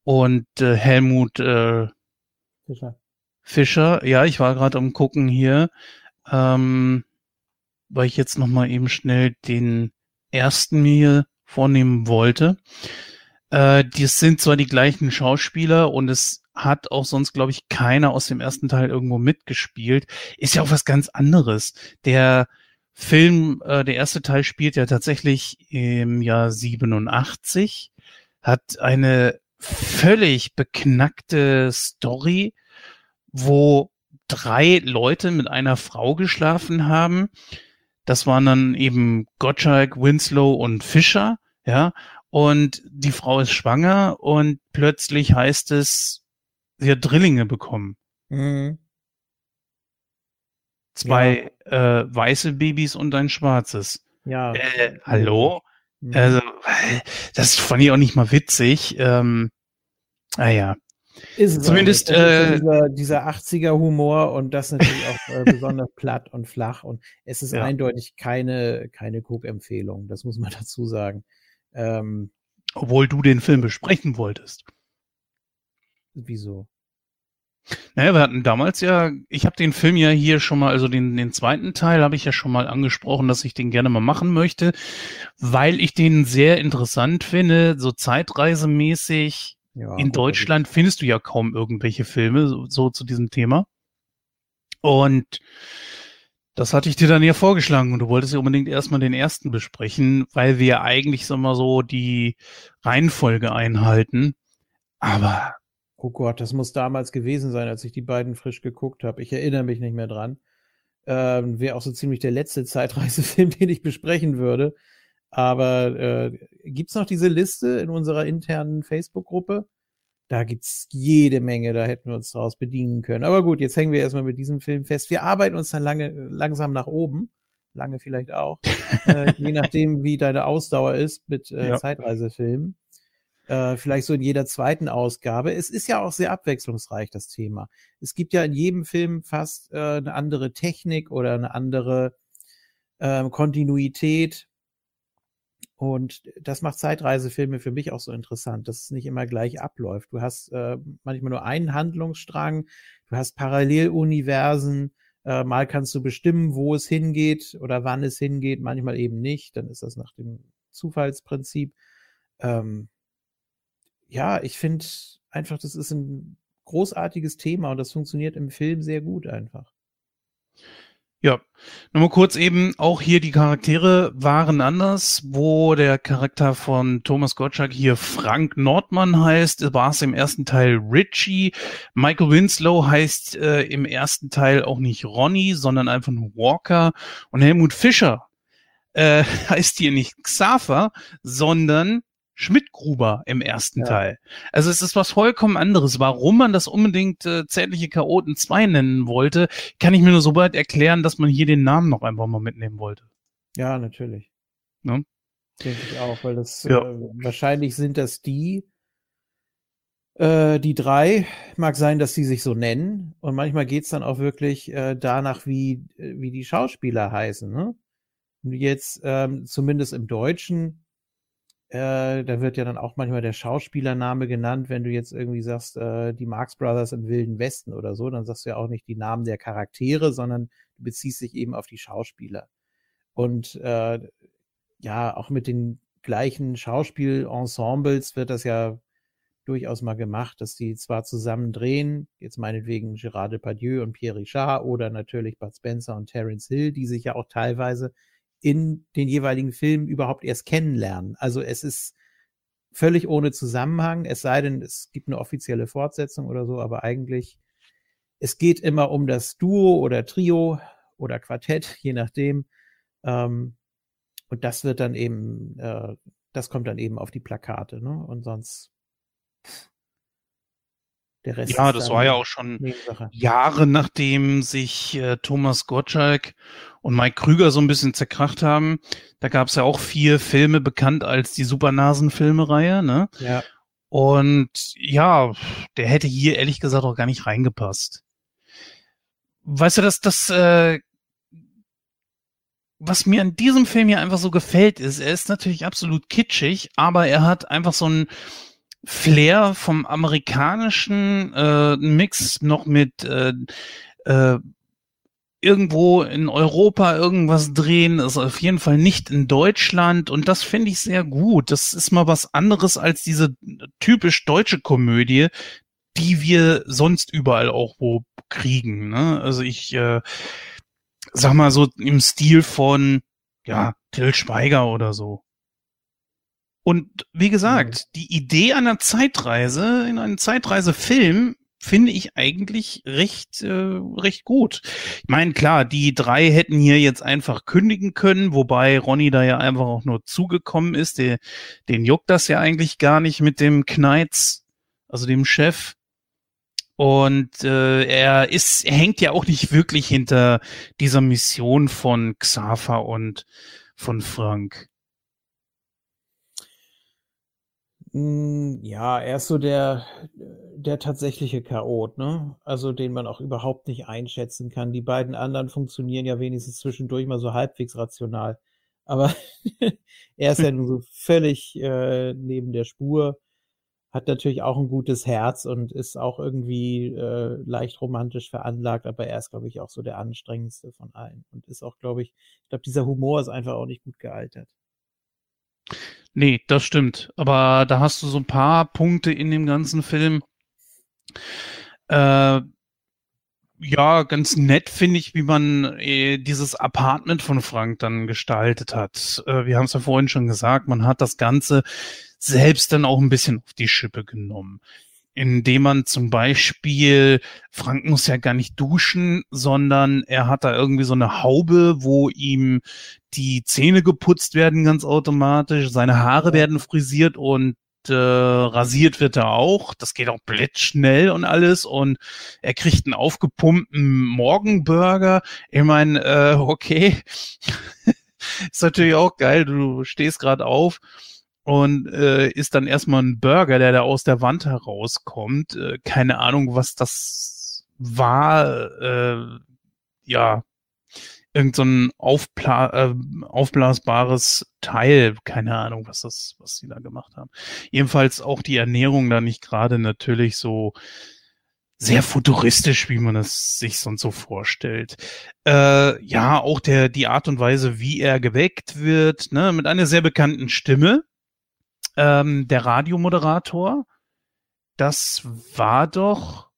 und äh, Helmut äh, Fischer. Fischer. Ja, ich war gerade am gucken hier, ähm, weil ich jetzt noch mal eben schnell den ersten mir vornehmen wollte. Äh, die sind zwar die gleichen Schauspieler und es hat auch sonst, glaube ich, keiner aus dem ersten Teil irgendwo mitgespielt. Ist ja auch was ganz anderes. Der Film, äh, der erste Teil spielt ja tatsächlich im Jahr 87, hat eine völlig beknackte Story, wo drei Leute mit einer Frau geschlafen haben. Das waren dann eben Gottschalk, Winslow und Fischer, ja und die Frau ist schwanger und plötzlich heißt es, sie hat Drillinge bekommen. Mhm. Zwei ja. äh, weiße Babys und ein schwarzes. Ja. Äh, hallo? Mhm. Also, das fand ich auch nicht mal witzig. Ähm, naja. Ah ist Zumindest äh, dieser, dieser 80er Humor und das natürlich auch äh, besonders platt und flach und es ist ja. eindeutig keine keine Cook-Empfehlung. Das muss man dazu sagen. Ähm, Obwohl du den Film besprechen wolltest. Wieso? Naja, wir hatten damals ja, ich habe den Film ja hier schon mal, also den, den zweiten Teil habe ich ja schon mal angesprochen, dass ich den gerne mal machen möchte, weil ich den sehr interessant finde, so zeitreisemäßig. Ja, in Deutschland findest du ja kaum irgendwelche Filme so, so zu diesem Thema. Und das hatte ich dir dann ja vorgeschlagen und du wolltest ja unbedingt erstmal den ersten besprechen, weil wir eigentlich so mal so die Reihenfolge einhalten. Aber. Oh Gott, das muss damals gewesen sein, als ich die beiden frisch geguckt habe. Ich erinnere mich nicht mehr dran. Ähm, Wäre auch so ziemlich der letzte Zeitreisefilm, den ich besprechen würde. Aber äh, gibt noch diese Liste in unserer internen Facebook-Gruppe? Da gibt's jede Menge, da hätten wir uns daraus bedienen können. Aber gut, jetzt hängen wir erstmal mit diesem Film fest. Wir arbeiten uns dann lange, langsam nach oben. Lange vielleicht auch. äh, je nachdem, wie deine Ausdauer ist mit äh, ja. Zeitreisefilmen. Äh, vielleicht so in jeder zweiten Ausgabe. Es ist ja auch sehr abwechslungsreich, das Thema. Es gibt ja in jedem Film fast äh, eine andere Technik oder eine andere äh, Kontinuität. Und das macht Zeitreisefilme für mich auch so interessant, dass es nicht immer gleich abläuft. Du hast äh, manchmal nur einen Handlungsstrang, du hast Paralleluniversen, äh, mal kannst du bestimmen, wo es hingeht oder wann es hingeht, manchmal eben nicht. Dann ist das nach dem Zufallsprinzip. Ähm, ja, ich finde einfach, das ist ein großartiges Thema und das funktioniert im Film sehr gut einfach. Ja, nochmal kurz eben, auch hier die Charaktere waren anders, wo der Charakter von Thomas Gottschalk hier Frank Nordmann heißt, war es im ersten Teil Richie. Michael Winslow heißt äh, im ersten Teil auch nicht Ronnie, sondern einfach nur Walker. Und Helmut Fischer äh, heißt hier nicht Xaver, sondern Schmidt-Gruber im ersten ja. Teil. Also es ist was vollkommen anderes. Warum man das unbedingt äh, Zärtliche Chaoten 2 nennen wollte, kann ich mir nur so weit erklären, dass man hier den Namen noch einfach mal mitnehmen wollte. Ja, natürlich. Ne? Denke ich auch, weil das ja. äh, wahrscheinlich sind das die, äh, die drei, mag sein, dass sie sich so nennen. Und manchmal geht's dann auch wirklich äh, danach, wie, äh, wie die Schauspieler heißen. Ne? Jetzt ähm, zumindest im Deutschen äh, da wird ja dann auch manchmal der Schauspielername genannt, wenn du jetzt irgendwie sagst, äh, die Marx Brothers im Wilden Westen oder so, dann sagst du ja auch nicht die Namen der Charaktere, sondern du beziehst dich eben auf die Schauspieler. Und äh, ja, auch mit den gleichen Schauspielensembles wird das ja durchaus mal gemacht, dass die zwar zusammen drehen, jetzt meinetwegen Gérard Depardieu und Pierre Richard oder natürlich Bud Spencer und Terence Hill, die sich ja auch teilweise in den jeweiligen Filmen überhaupt erst kennenlernen. Also es ist völlig ohne Zusammenhang, es sei denn, es gibt eine offizielle Fortsetzung oder so, aber eigentlich, es geht immer um das Duo oder Trio oder Quartett, je nachdem. Ähm, und das wird dann eben, äh, das kommt dann eben auf die Plakate, ne? Und sonst der Rest ja, das war ja auch schon Jahre nachdem sich äh, Thomas Gottschalk und Mike Krüger so ein bisschen zerkracht haben. Da gab es ja auch vier Filme bekannt als die Supernasen-Filmereihe, ne? Ja. Und ja, der hätte hier ehrlich gesagt auch gar nicht reingepasst. Weißt du, dass das, äh, was mir an diesem Film hier einfach so gefällt, ist, er ist natürlich absolut kitschig, aber er hat einfach so ein Flair vom amerikanischen äh, Mix noch mit äh, äh, irgendwo in Europa irgendwas drehen, ist auf jeden Fall nicht in Deutschland und das finde ich sehr gut. Das ist mal was anderes als diese typisch deutsche Komödie, die wir sonst überall auch wo kriegen. Ne? Also ich äh, sag mal so im Stil von ja Till Schweiger oder so. Und wie gesagt, mhm. die Idee einer Zeitreise in einem Zeitreisefilm finde ich eigentlich recht, äh, recht gut. Ich meine, klar, die drei hätten hier jetzt einfach kündigen können, wobei Ronny da ja einfach auch nur zugekommen ist. Der, den juckt das ja eigentlich gar nicht mit dem Kneitz, also dem Chef. Und äh, er ist, er hängt ja auch nicht wirklich hinter dieser Mission von Xaver und von Frank. Hm, ja, er ist so der, der tatsächliche Chaot, ne? Also den man auch überhaupt nicht einschätzen kann. Die beiden anderen funktionieren ja wenigstens zwischendurch mal so halbwegs rational. Aber er ist ja nun so völlig äh, neben der Spur, hat natürlich auch ein gutes Herz und ist auch irgendwie äh, leicht romantisch veranlagt, aber er ist, glaube ich, auch so der anstrengendste von allen. Und ist auch, glaube ich, ich glaube, dieser Humor ist einfach auch nicht gut gealtert. Nee, das stimmt. Aber da hast du so ein paar Punkte in dem ganzen Film. Äh, ja, ganz nett finde ich, wie man äh, dieses Apartment von Frank dann gestaltet hat. Äh, wir haben es ja vorhin schon gesagt, man hat das Ganze selbst dann auch ein bisschen auf die Schippe genommen indem man zum Beispiel, Frank muss ja gar nicht duschen, sondern er hat da irgendwie so eine Haube, wo ihm die Zähne geputzt werden ganz automatisch, seine Haare werden frisiert und äh, rasiert wird er auch. Das geht auch blitzschnell und alles. Und er kriegt einen aufgepumpten Morgenburger. Ich meine, äh, okay, ist natürlich auch geil. Du stehst gerade auf und äh, ist dann erstmal ein Burger, der da aus der Wand herauskommt. Äh, keine Ahnung, was das war. Äh, ja, irgend so ein Aufbla äh, aufblasbares Teil, keine Ahnung, was das, was sie da gemacht haben. Jedenfalls auch die Ernährung da nicht gerade natürlich so sehr futuristisch, wie man es sich sonst so vorstellt. Äh, ja, auch der die Art und Weise, wie er geweckt wird, ne, mit einer sehr bekannten Stimme. Ähm, der Radiomoderator, das war doch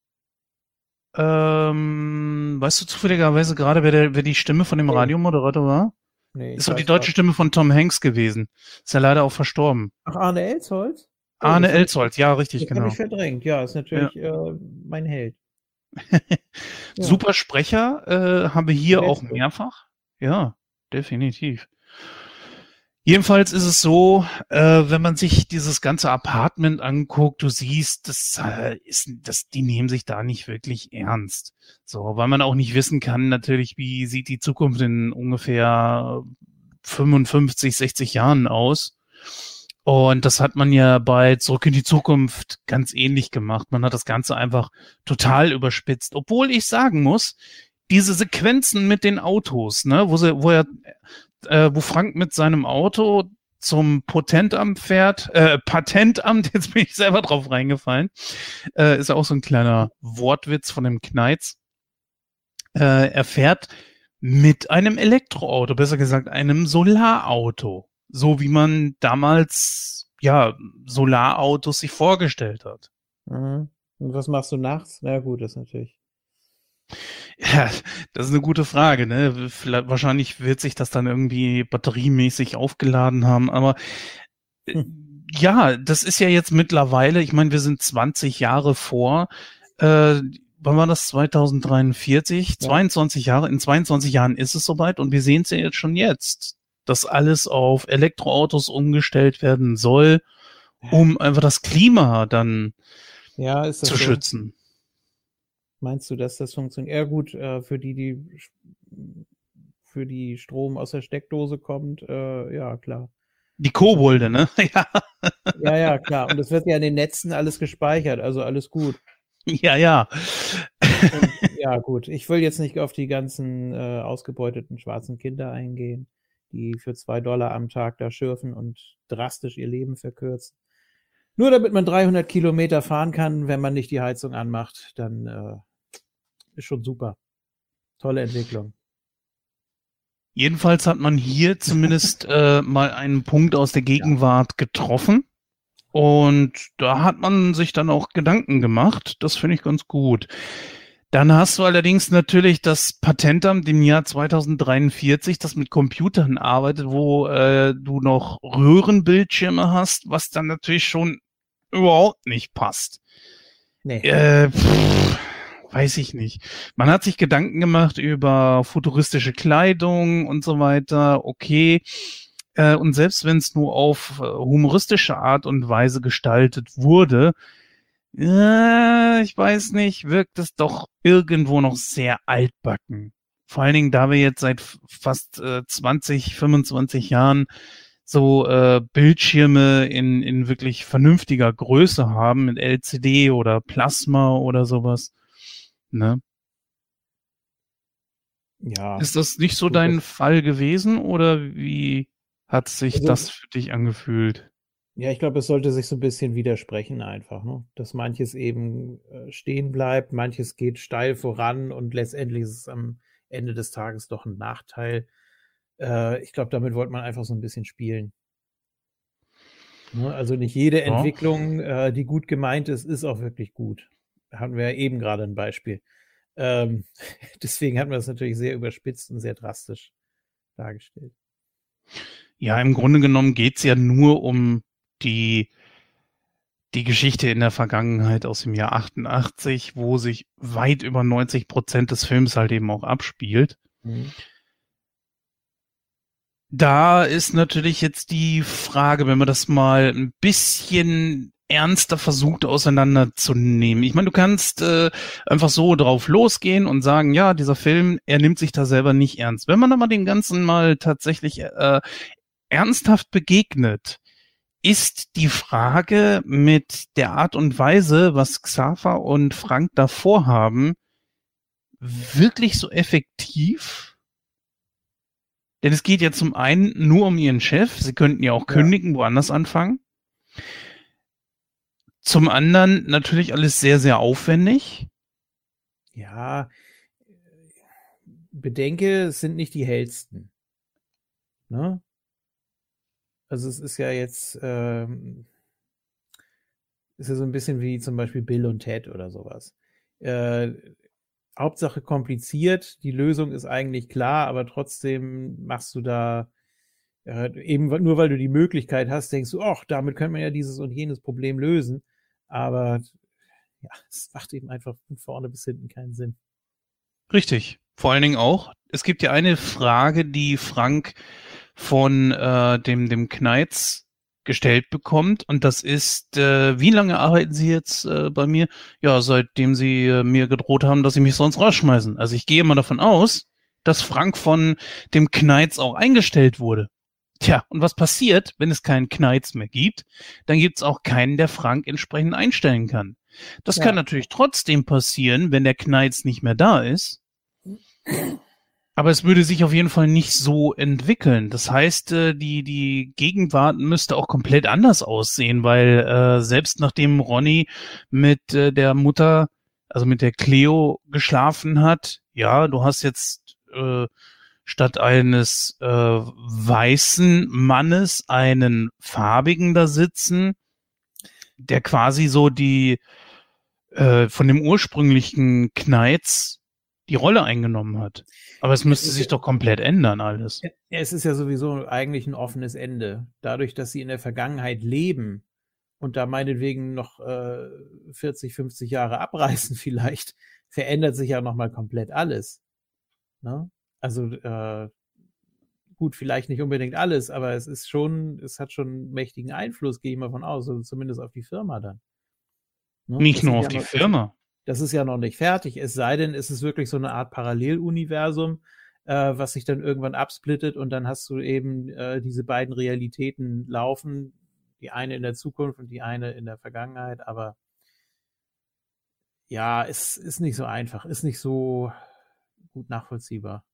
ähm, weißt du zufälligerweise gerade, wer, der, wer die Stimme von dem nee. Radiomoderator war? Nee, ist doch die deutsche Stimme von Tom Hanks gewesen. Ist ja leider auch verstorben. Ach, Arne Elsholz? Oh, Arne Elsholz, ja, richtig, genau. Hab ich verdrängt, ja, ist natürlich ja. äh, mein Held. Super Sprecher, äh, haben wir hier auch mehrfach. Ja, definitiv. Jedenfalls ist es so, äh, wenn man sich dieses ganze Apartment anguckt, du siehst, das äh, ist, das, die nehmen sich da nicht wirklich ernst. So, weil man auch nicht wissen kann, natürlich, wie sieht die Zukunft in ungefähr 55, 60 Jahren aus. Und das hat man ja bei Zurück in die Zukunft ganz ähnlich gemacht. Man hat das Ganze einfach total überspitzt. Obwohl ich sagen muss, diese Sequenzen mit den Autos, ne, wo, sie, wo er äh, wo Frank mit seinem Auto zum Potentamt fährt, äh, Patentamt, jetzt bin ich selber drauf reingefallen, äh, ist auch so ein kleiner Wortwitz von dem Kneitz. Äh, er fährt mit einem Elektroauto, besser gesagt einem Solarauto, so wie man damals ja Solarautos sich vorgestellt hat. Mhm. Und was machst du nachts? Na gut, das natürlich. Ja, das ist eine gute Frage. Ne? Vielleicht, wahrscheinlich wird sich das dann irgendwie batteriemäßig aufgeladen haben, aber äh, hm. ja, das ist ja jetzt mittlerweile, ich meine, wir sind 20 Jahre vor, äh, wann war das? 2043? Ja. 22 Jahre, in 22 Jahren ist es soweit und wir sehen es ja jetzt schon jetzt, dass alles auf Elektroautos umgestellt werden soll, um einfach das Klima dann ja, zu so? schützen. Meinst du, dass das funktioniert? Ja, gut, äh, für die, die für die Strom aus der Steckdose kommt, äh, ja, klar. Die Kobolde, ne? ja. ja, ja, klar. Und es wird ja in den Netzen alles gespeichert, also alles gut. Ja, ja. Und, ja, gut. Ich will jetzt nicht auf die ganzen äh, ausgebeuteten schwarzen Kinder eingehen, die für zwei Dollar am Tag da schürfen und drastisch ihr Leben verkürzen. Nur damit man 300 Kilometer fahren kann, wenn man nicht die Heizung anmacht, dann äh, ist schon super. Tolle Entwicklung. Jedenfalls hat man hier zumindest äh, mal einen Punkt aus der Gegenwart getroffen. Und da hat man sich dann auch Gedanken gemacht. Das finde ich ganz gut. Dann hast du allerdings natürlich das Patentamt im Jahr 2043, das mit Computern arbeitet, wo äh, du noch Röhrenbildschirme hast, was dann natürlich schon überhaupt nicht passt. Nee. Äh, pff, weiß ich nicht. Man hat sich Gedanken gemacht über futuristische Kleidung und so weiter. Okay. Äh, und selbst wenn es nur auf äh, humoristische Art und Weise gestaltet wurde, äh, ich weiß nicht, wirkt es doch irgendwo noch sehr altbacken. Vor allen Dingen, da wir jetzt seit fast äh, 20, 25 Jahren so äh, Bildschirme in, in wirklich vernünftiger Größe haben, mit LCD oder Plasma oder sowas. Ne? Ja. Ist das nicht so dein das Fall gewesen oder wie hat sich also, das für dich angefühlt? Ja, ich glaube, es sollte sich so ein bisschen widersprechen einfach, ne? dass manches eben äh, stehen bleibt, manches geht steil voran und letztendlich ist es am Ende des Tages doch ein Nachteil. Äh, ich glaube, damit wollte man einfach so ein bisschen spielen. Ne? Also nicht jede ja. Entwicklung, äh, die gut gemeint ist, ist auch wirklich gut hatten wir ja eben gerade ein Beispiel. Ähm, deswegen hat man das natürlich sehr überspitzt und sehr drastisch dargestellt. Ja, im Grunde genommen geht es ja nur um die, die Geschichte in der Vergangenheit aus dem Jahr 88, wo sich weit über 90 Prozent des Films halt eben auch abspielt. Mhm. Da ist natürlich jetzt die Frage, wenn man das mal ein bisschen ernster versucht auseinanderzunehmen. Ich meine, du kannst äh, einfach so drauf losgehen und sagen, ja, dieser Film, er nimmt sich da selber nicht ernst. Wenn man aber dem Ganzen mal tatsächlich äh, ernsthaft begegnet, ist die Frage mit der Art und Weise, was Xaver und Frank davor haben, wirklich so effektiv? Denn es geht ja zum einen nur um ihren Chef. Sie könnten ja auch ja. kündigen, woanders anfangen. Zum anderen natürlich alles sehr, sehr aufwendig. Ja, bedenke, es sind nicht die hellsten. Ne? Also es ist ja jetzt, ähm, ist ja so ein bisschen wie zum Beispiel Bill und Ted oder sowas. Äh, Hauptsache kompliziert, die Lösung ist eigentlich klar, aber trotzdem machst du da äh, eben nur weil du die Möglichkeit hast, denkst du, ach, damit könnte man ja dieses und jenes Problem lösen. Aber ja, es macht eben einfach von vorne bis hinten keinen Sinn. Richtig. Vor allen Dingen auch, es gibt ja eine Frage, die Frank von äh, dem, dem Kneitz gestellt bekommt und das ist, äh, wie lange arbeiten Sie jetzt äh, bei mir? Ja, seitdem Sie äh, mir gedroht haben, dass Sie mich sonst rausschmeißen. Also ich gehe mal davon aus, dass Frank von dem Kneitz auch eingestellt wurde. Tja, und was passiert, wenn es keinen Kneitz mehr gibt? Dann gibt es auch keinen, der Frank entsprechend einstellen kann. Das ja. kann natürlich trotzdem passieren, wenn der Kneitz nicht mehr da ist. Aber es würde sich auf jeden Fall nicht so entwickeln. Das heißt, äh, die, die Gegenwart müsste auch komplett anders aussehen, weil äh, selbst nachdem Ronny mit äh, der Mutter, also mit der Cleo geschlafen hat, ja, du hast jetzt äh, statt eines äh, weißen Mannes einen farbigen da sitzen, der quasi so die äh, von dem ursprünglichen Kneitz die Rolle eingenommen hat. Aber es müsste sich doch komplett ändern, alles. Es ist ja sowieso eigentlich ein offenes Ende. Dadurch, dass sie in der Vergangenheit leben und da meinetwegen noch äh, 40, 50 Jahre abreißen vielleicht, verändert sich ja nochmal komplett alles. Ne? Also äh, gut, vielleicht nicht unbedingt alles, aber es ist schon, es hat schon mächtigen Einfluss, gehe ich mal von aus, also zumindest auf die Firma dann. Ne? Nicht das nur auf ja die noch, Firma. Das ist ja noch nicht fertig, es sei denn, es ist wirklich so eine Art Paralleluniversum, äh, was sich dann irgendwann absplittet und dann hast du eben äh, diese beiden Realitäten laufen, die eine in der Zukunft und die eine in der Vergangenheit, aber ja, es ist nicht so einfach, ist nicht so gut nachvollziehbar.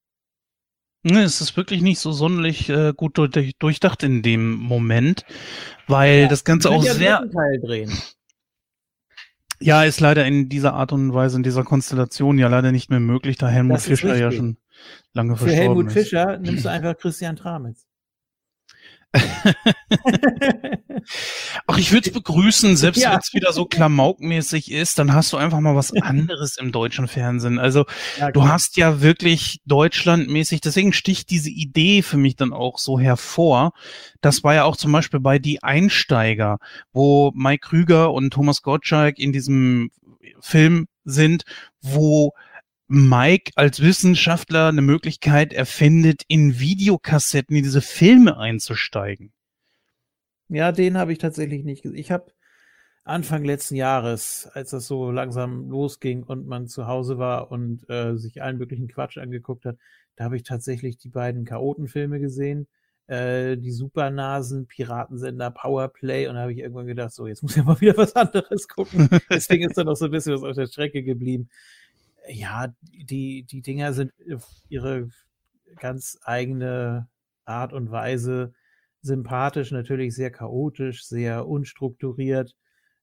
Ne, es ist wirklich nicht so sonderlich äh, gut durch, durchdacht in dem Moment, weil ja, das Ganze auch sehr. Ja, ist leider in dieser Art und Weise, in dieser Konstellation ja leider nicht mehr möglich, da Helmut Fischer richtig. ja schon lange Für verstorben Helmut ist. Fischer nimmst du einfach Christian Tramitz. Ach, ich würde es begrüßen, selbst ja. wenn es wieder so klamaukmäßig ist, dann hast du einfach mal was anderes im deutschen Fernsehen. Also ja, du hast ja wirklich deutschlandmäßig, deswegen sticht diese Idee für mich dann auch so hervor. Das war ja auch zum Beispiel bei Die Einsteiger, wo Mike Krüger und Thomas Gottschalk in diesem Film sind, wo Mike als Wissenschaftler eine Möglichkeit erfindet, in Videokassetten in diese Filme einzusteigen. Ja, den habe ich tatsächlich nicht gesehen. Ich habe Anfang letzten Jahres, als das so langsam losging und man zu Hause war und äh, sich allen möglichen Quatsch angeguckt hat, da habe ich tatsächlich die beiden Chaotenfilme gesehen, äh, die Supernasen, Piratensender, Powerplay und da habe ich irgendwann gedacht, so, jetzt muss ich mal wieder was anderes gucken. Deswegen ist da noch so ein bisschen was auf der Strecke geblieben ja, die, die Dinger sind ihre ganz eigene Art und Weise sympathisch, natürlich sehr chaotisch, sehr unstrukturiert,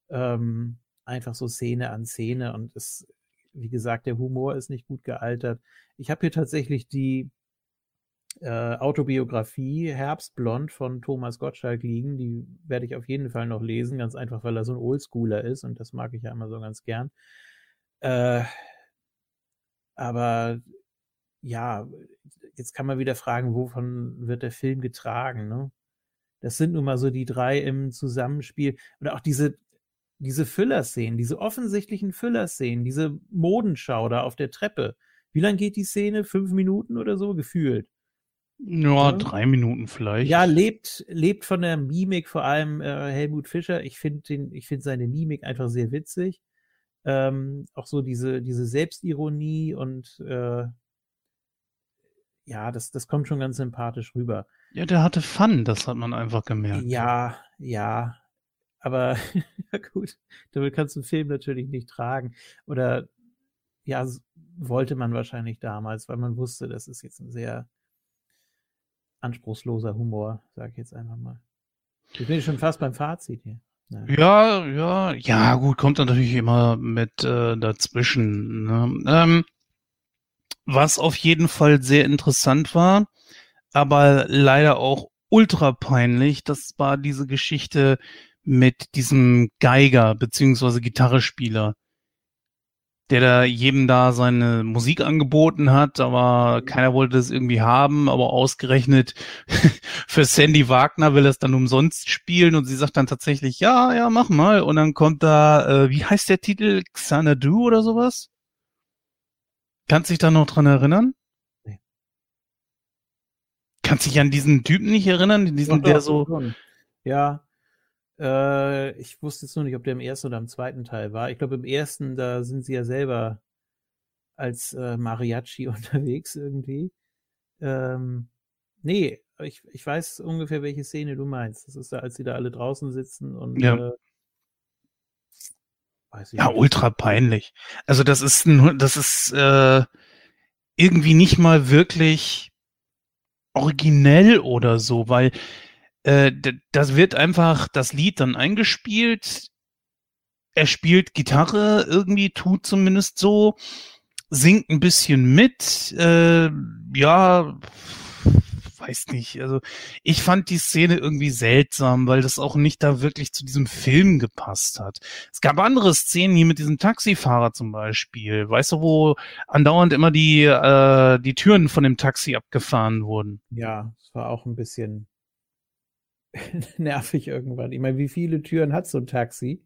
ähm, einfach so Szene an Szene und es, wie gesagt, der Humor ist nicht gut gealtert. Ich habe hier tatsächlich die äh, Autobiografie Herbstblond von Thomas Gottschalk liegen. Die werde ich auf jeden Fall noch lesen, ganz einfach, weil er so ein Oldschooler ist und das mag ich ja immer so ganz gern. Äh, aber ja, jetzt kann man wieder fragen, wovon wird der Film getragen, ne? Das sind nun mal so die drei im Zusammenspiel. Oder auch diese, diese Füllerszenen, diese offensichtlichen Füllerszenen, diese Modenschau da auf der Treppe. Wie lang geht die Szene? Fünf Minuten oder so? Gefühlt. Ja, drei Minuten vielleicht. Ja, lebt, lebt von der Mimik, vor allem äh, Helmut Fischer. Ich finde ich finde seine Mimik einfach sehr witzig. Ähm, auch so diese, diese Selbstironie und äh, ja, das, das kommt schon ganz sympathisch rüber. Ja, der hatte Fun, das hat man einfach gemerkt. Ja, ja. Aber ja gut, damit kannst du einen Film natürlich nicht tragen. Oder ja, wollte man wahrscheinlich damals, weil man wusste, das ist jetzt ein sehr anspruchsloser Humor, sage ich jetzt einfach mal. Ich bin schon fast beim Fazit hier. Nein. Ja, ja, ja, gut, kommt natürlich immer mit äh, dazwischen. Ne? Ähm, was auf jeden Fall sehr interessant war, aber leider auch ultra peinlich, das war diese Geschichte mit diesem Geiger beziehungsweise Gitarrespieler der da jedem da seine Musik angeboten hat, aber keiner wollte das irgendwie haben, aber ausgerechnet für Sandy Wagner will er es dann umsonst spielen und sie sagt dann tatsächlich, ja, ja, mach mal. Und dann kommt da, äh, wie heißt der Titel? Xanadu oder sowas? Kannst dich da noch dran erinnern? Nee. Kannst dich an diesen Typen nicht erinnern? Diesen, doch, der so. Ja, äh, ich wusste jetzt nur nicht, ob der im ersten oder im zweiten Teil war. Ich glaube, im ersten, da sind sie ja selber als äh, Mariachi unterwegs irgendwie. Ähm, nee, ich, ich weiß ungefähr, welche Szene du meinst. Das ist da, als sie da alle draußen sitzen und ja. Äh, ja, ultra peinlich. Also das ist ein, das ist äh, irgendwie nicht mal wirklich originell oder so, weil äh, das wird einfach das Lied dann eingespielt. Er spielt Gitarre irgendwie, tut zumindest so, singt ein bisschen mit. Äh, ja, weiß nicht. Also ich fand die Szene irgendwie seltsam, weil das auch nicht da wirklich zu diesem Film gepasst hat. Es gab andere Szenen hier mit diesem Taxifahrer zum Beispiel. Weißt du, wo andauernd immer die äh, die Türen von dem Taxi abgefahren wurden? Ja, es war auch ein bisschen nervig irgendwann. Ich meine, wie viele Türen hat so ein Taxi?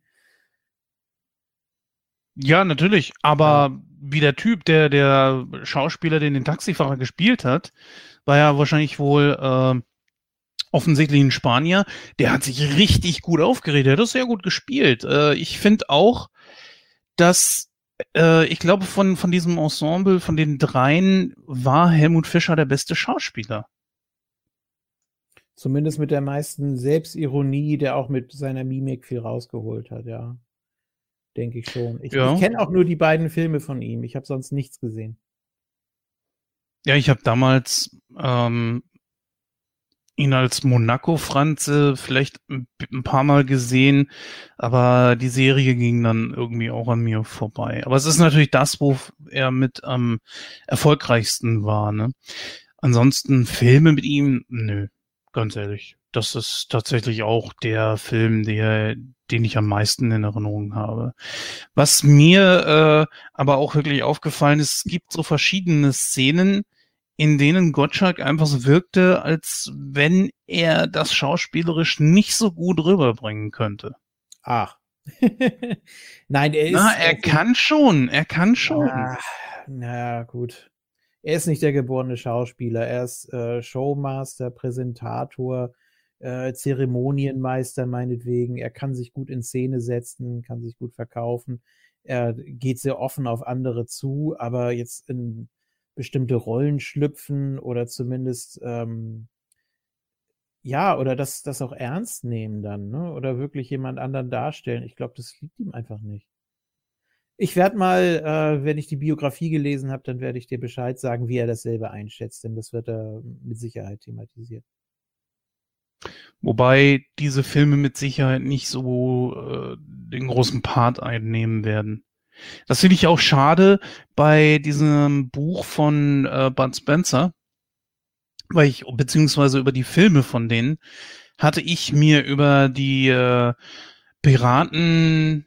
Ja, natürlich. Aber wie der Typ, der der Schauspieler, den den Taxifahrer gespielt hat, war ja wahrscheinlich wohl äh, offensichtlich ein Spanier. Der hat sich richtig gut aufgeregt. Der hat das sehr gut gespielt. Äh, ich finde auch, dass äh, ich glaube, von, von diesem Ensemble, von den dreien, war Helmut Fischer der beste Schauspieler. Zumindest mit der meisten Selbstironie, der auch mit seiner Mimik viel rausgeholt hat, ja. Denke ich schon. Ich, ja. ich kenne auch nur die beiden Filme von ihm. Ich habe sonst nichts gesehen. Ja, ich habe damals ähm, ihn als Monaco-Franze vielleicht ein, paar Mal gesehen, aber die Serie ging dann irgendwie auch an mir vorbei. Aber es ist natürlich das, wo er mit am erfolgreichsten war. Ne? Ansonsten Filme mit ihm, nö ganz ehrlich. Das ist tatsächlich auch der Film, der, den ich am meisten in Erinnerung habe. Was mir äh, aber auch wirklich aufgefallen ist, es gibt so verschiedene Szenen, in denen Gottschalk einfach so wirkte, als wenn er das schauspielerisch nicht so gut rüberbringen könnte. Ach. Nein, er ist. Na, er kann schon, er kann schon. Ah, na gut er ist nicht der geborene Schauspieler, er ist äh, Showmaster, Präsentator, äh, Zeremonienmeister meinetwegen. Er kann sich gut in Szene setzen, kann sich gut verkaufen. Er geht sehr offen auf andere zu, aber jetzt in bestimmte Rollen schlüpfen oder zumindest ähm, ja, oder das, das auch ernst nehmen dann, ne? Oder wirklich jemand anderen darstellen. Ich glaube, das liegt ihm einfach nicht. Ich werde mal, äh, wenn ich die Biografie gelesen habe, dann werde ich dir Bescheid sagen, wie er dasselbe einschätzt, denn das wird er mit Sicherheit thematisiert. Wobei diese Filme mit Sicherheit nicht so äh, den großen Part einnehmen werden. Das finde ich auch schade bei diesem Buch von äh, Bud Spencer, weil ich, beziehungsweise über die Filme von denen, hatte ich mir über die äh, Piraten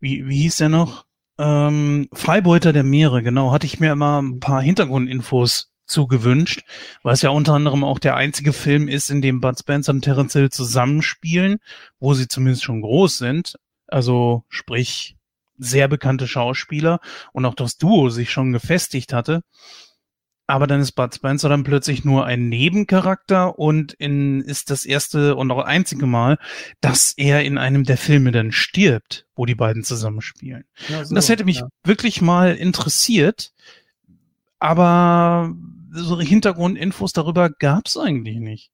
wie, wie hieß der noch? Ähm, Freibeuter der Meere, genau, hatte ich mir immer ein paar Hintergrundinfos zugewünscht, weil es ja unter anderem auch der einzige Film ist, in dem Bud Spencer und Terence Hill zusammenspielen, wo sie zumindest schon groß sind. Also sprich sehr bekannte Schauspieler und auch das Duo sich schon gefestigt hatte. Aber dann ist Bud Spencer dann plötzlich nur ein Nebencharakter und in, ist das erste und auch einzige Mal, dass er in einem der Filme dann stirbt, wo die beiden zusammenspielen. Ja, so, und das hätte mich ja. wirklich mal interessiert, aber so Hintergrundinfos darüber gab es eigentlich nicht.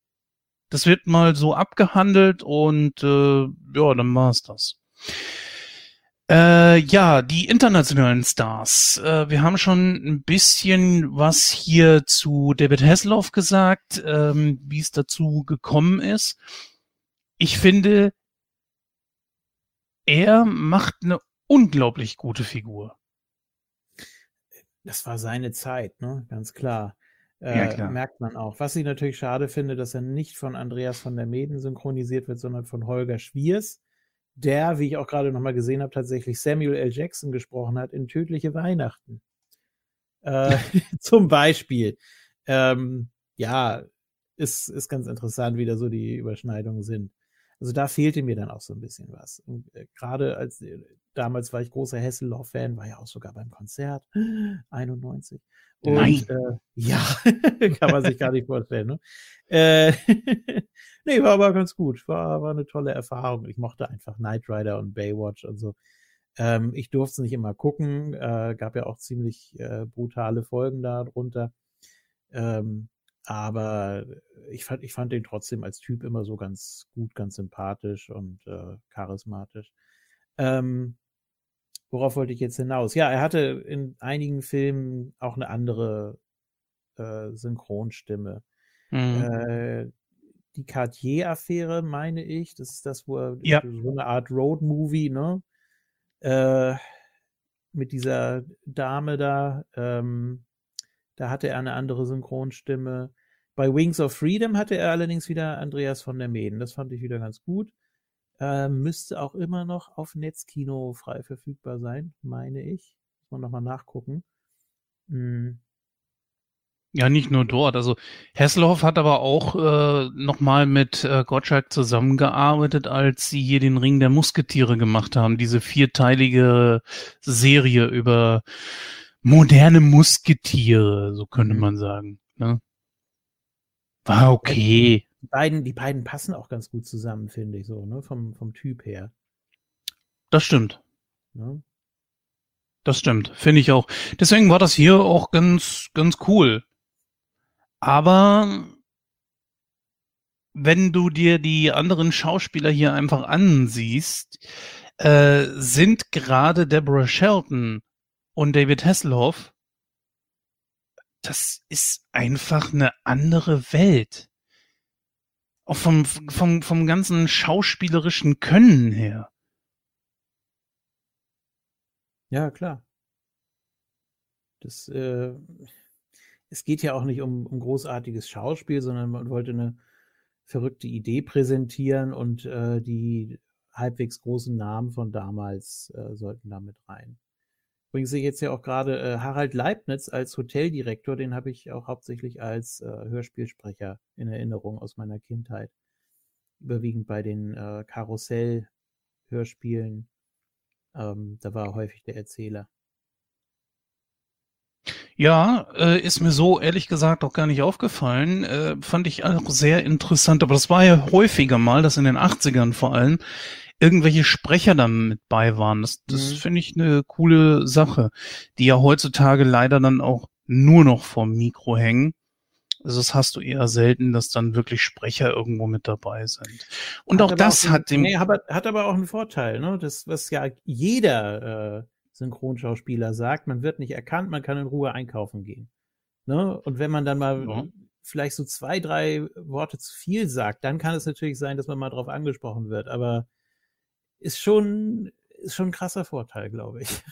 Das wird mal so abgehandelt und äh, ja, dann war es das. Äh, ja, die internationalen Stars. Äh, wir haben schon ein bisschen was hier zu David Hasselhoff gesagt, ähm, wie es dazu gekommen ist. Ich finde, er macht eine unglaublich gute Figur. Das war seine Zeit, ne? Ganz klar. Äh, ja, klar. Merkt man auch. Was ich natürlich schade finde, dass er nicht von Andreas von der Meden synchronisiert wird, sondern von Holger Schwiers der, wie ich auch gerade nochmal gesehen habe, tatsächlich Samuel L. Jackson gesprochen hat in Tödliche Weihnachten. Äh, zum Beispiel. Ähm, ja, ist, ist ganz interessant, wie da so die Überschneidungen sind. Also da fehlte mir dann auch so ein bisschen was. Und, äh, gerade als äh, damals war ich großer Hesselhoff-Fan, war ja auch sogar beim Konzert 91. Und Nein. Äh, ja, kann man sich gar nicht vorstellen. Ne? Äh, nee, war aber ganz gut. War, war eine tolle Erfahrung. Ich mochte einfach Knight Rider und Baywatch und so. Ähm, ich durfte es nicht immer gucken. Äh, gab ja auch ziemlich äh, brutale Folgen darunter. Ähm, aber ich fand, ich fand den trotzdem als Typ immer so ganz gut, ganz sympathisch und äh, charismatisch. Ähm, worauf wollte ich jetzt hinaus? Ja, er hatte in einigen Filmen auch eine andere äh, Synchronstimme. Mhm. Äh, die Cartier-Affäre, meine ich, das ist das, wo er ja. so eine Art Road-Movie, ne? Äh, mit dieser Dame da, ähm, da hatte er eine andere Synchronstimme. Bei Wings of Freedom hatte er allerdings wieder Andreas von der Meden. Das fand ich wieder ganz gut. Äh, müsste auch immer noch auf Netzkino frei verfügbar sein, meine ich. Muss man nochmal nachgucken. Hm. Ja, nicht nur dort. Also Hesselhoff hat aber auch äh, nochmal mit äh, Gottschalk zusammengearbeitet, als sie hier den Ring der Musketiere gemacht haben. Diese vierteilige Serie über moderne Musketiere, so könnte mhm. man sagen. Ne? War okay die beiden, die beiden passen auch ganz gut zusammen, finde ich so, ne? Vom, vom Typ her. Das stimmt. Ne? Das stimmt, finde ich auch. Deswegen war das hier auch ganz, ganz cool. Aber wenn du dir die anderen Schauspieler hier einfach ansiehst, äh, sind gerade Deborah Shelton und David Hasselhoff, das ist einfach eine andere Welt. Auch vom, vom, vom ganzen schauspielerischen Können her. Ja, klar. Das, äh, es geht ja auch nicht um, um großartiges Schauspiel, sondern man wollte eine verrückte Idee präsentieren und äh, die halbwegs großen Namen von damals äh, sollten damit rein. Übrigens sehe ich jetzt ja auch gerade äh, Harald Leibniz als Hoteldirektor, den habe ich auch hauptsächlich als äh, Hörspielsprecher in Erinnerung aus meiner Kindheit. Überwiegend bei den äh, Karussell-Hörspielen. Ähm, da war er häufig der Erzähler. Ja, äh, ist mir so ehrlich gesagt auch gar nicht aufgefallen. Äh, fand ich auch sehr interessant. Aber das war ja häufiger mal, dass in den 80ern vor allem irgendwelche Sprecher da mit bei waren. Das, das mhm. finde ich eine coole Sache, die ja heutzutage leider dann auch nur noch vorm Mikro hängen. Also das hast du eher selten, dass dann wirklich Sprecher irgendwo mit dabei sind. Und hat auch das auch, hat dem. Nee, hat, hat aber auch einen Vorteil, ne? Das, was ja jeder äh, Synchronschauspieler sagt, man wird nicht erkannt, man kann in Ruhe einkaufen gehen. Ne? Und wenn man dann mal ja. vielleicht so zwei, drei Worte zu viel sagt, dann kann es natürlich sein, dass man mal drauf angesprochen wird. Aber ist schon, ist schon ein krasser Vorteil, glaube ich.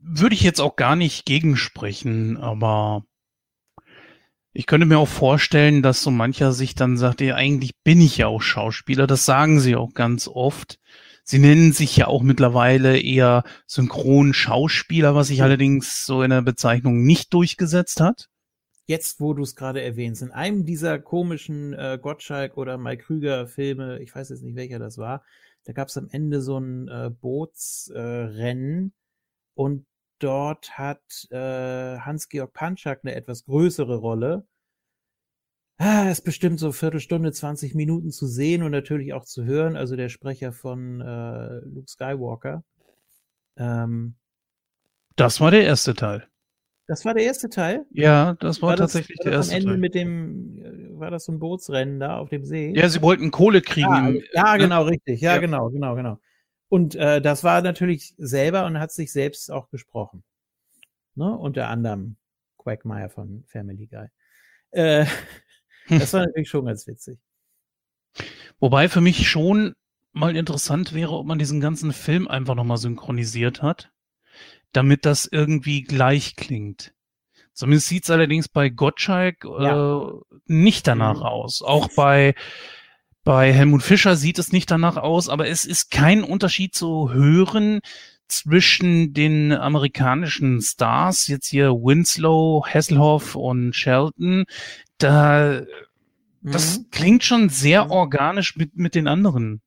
Würde ich jetzt auch gar nicht gegensprechen, aber ich könnte mir auch vorstellen, dass so mancher sich dann sagt, ja, eigentlich bin ich ja auch Schauspieler. Das sagen sie auch ganz oft. Sie nennen sich ja auch mittlerweile eher Synchron-Schauspieler, was sich allerdings so in der Bezeichnung nicht durchgesetzt hat. Jetzt, wo du es gerade erwähnst, in einem dieser komischen äh, Gottschalk oder Mike Krüger Filme, ich weiß jetzt nicht welcher das war, da gab es am Ende so ein äh, Bootsrennen und dort hat äh, Hans-Georg Panschak eine etwas größere Rolle. Ah, ist bestimmt so Viertelstunde, 20 Minuten zu sehen und natürlich auch zu hören. Also der Sprecher von äh, Luke Skywalker. Ähm, das war der erste Teil. Das war der erste Teil? Ja, das war, war tatsächlich das, war der erste am Ende Teil. mit dem, äh, war das so ein Bootsrennen da auf dem See? Ja, sie wollten Kohle kriegen. Ah, ja, ja genau, richtig. Ja, ja, genau, genau, genau. Und äh, das war natürlich selber und hat sich selbst auch gesprochen. Ne? Unter anderem Quagmire von Family Guy. Äh, das war natürlich schon ganz witzig. Wobei für mich schon mal interessant wäre, ob man diesen ganzen Film einfach nochmal synchronisiert hat damit das irgendwie gleich klingt. Zumindest sieht's allerdings bei Gottschalk äh, ja. nicht danach mhm. aus. Auch bei bei Helmut Fischer sieht es nicht danach aus, aber es ist kein Unterschied zu hören zwischen den amerikanischen Stars, jetzt hier Winslow, Hasselhoff und Shelton. Da, das mhm. klingt schon sehr mhm. organisch mit, mit den anderen.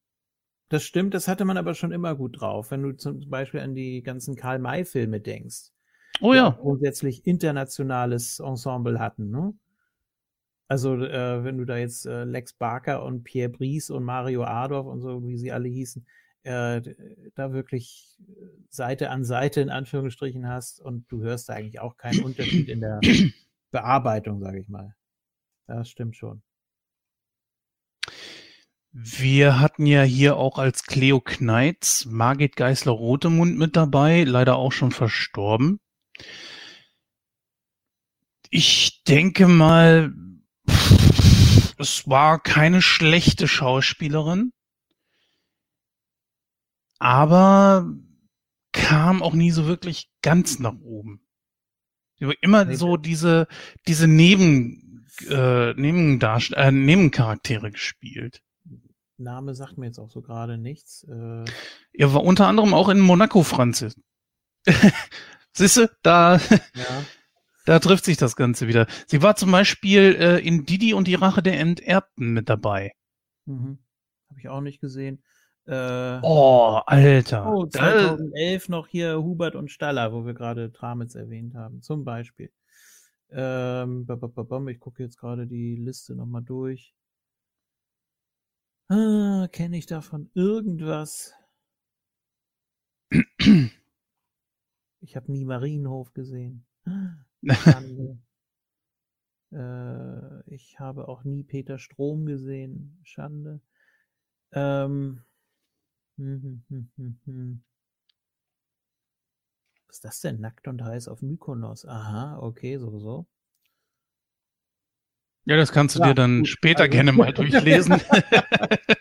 Das stimmt, das hatte man aber schon immer gut drauf, wenn du zum Beispiel an die ganzen Karl-May-Filme denkst. Oh ja. Grundsätzlich internationales Ensemble hatten, ne? Also, äh, wenn du da jetzt äh, Lex Barker und Pierre Brice und Mario Adorf und so, wie sie alle hießen, äh, da wirklich Seite an Seite in Anführungsstrichen hast und du hörst da eigentlich auch keinen Unterschied in der Bearbeitung, sage ich mal. Das stimmt schon. Wir hatten ja hier auch als Cleo Kneitz Margit Geisler-Rotemund mit dabei, leider auch schon verstorben. Ich denke mal, es war keine schlechte Schauspielerin, aber kam auch nie so wirklich ganz nach oben. Immer so diese, diese Neben, äh, Nebendarst äh, Nebencharaktere gespielt. Name sagt mir jetzt auch so gerade nichts. Äh, er war unter anderem auch in Monaco, Franzis. Siehste, da, ja. da trifft sich das Ganze wieder. Sie war zum Beispiel äh, in Didi und die Rache der Enterbten mit dabei. Mhm. Habe ich auch nicht gesehen. Äh, oh, Alter. Oh, 2011 noch hier Hubert und Staller, wo wir gerade Tramitz erwähnt haben, zum Beispiel. Ähm, ich gucke jetzt gerade die Liste nochmal durch. Ah, Kenne ich davon irgendwas? Ich habe nie Marienhof gesehen. Schande. äh, ich habe auch nie Peter Strom gesehen. Schande. Ähm. Hm, hm, hm, Was ist das denn? Nackt und heiß auf Mykonos. Aha, okay, so, so. Ja, das kannst du ja, dir dann gut. später also, gerne mal durchlesen.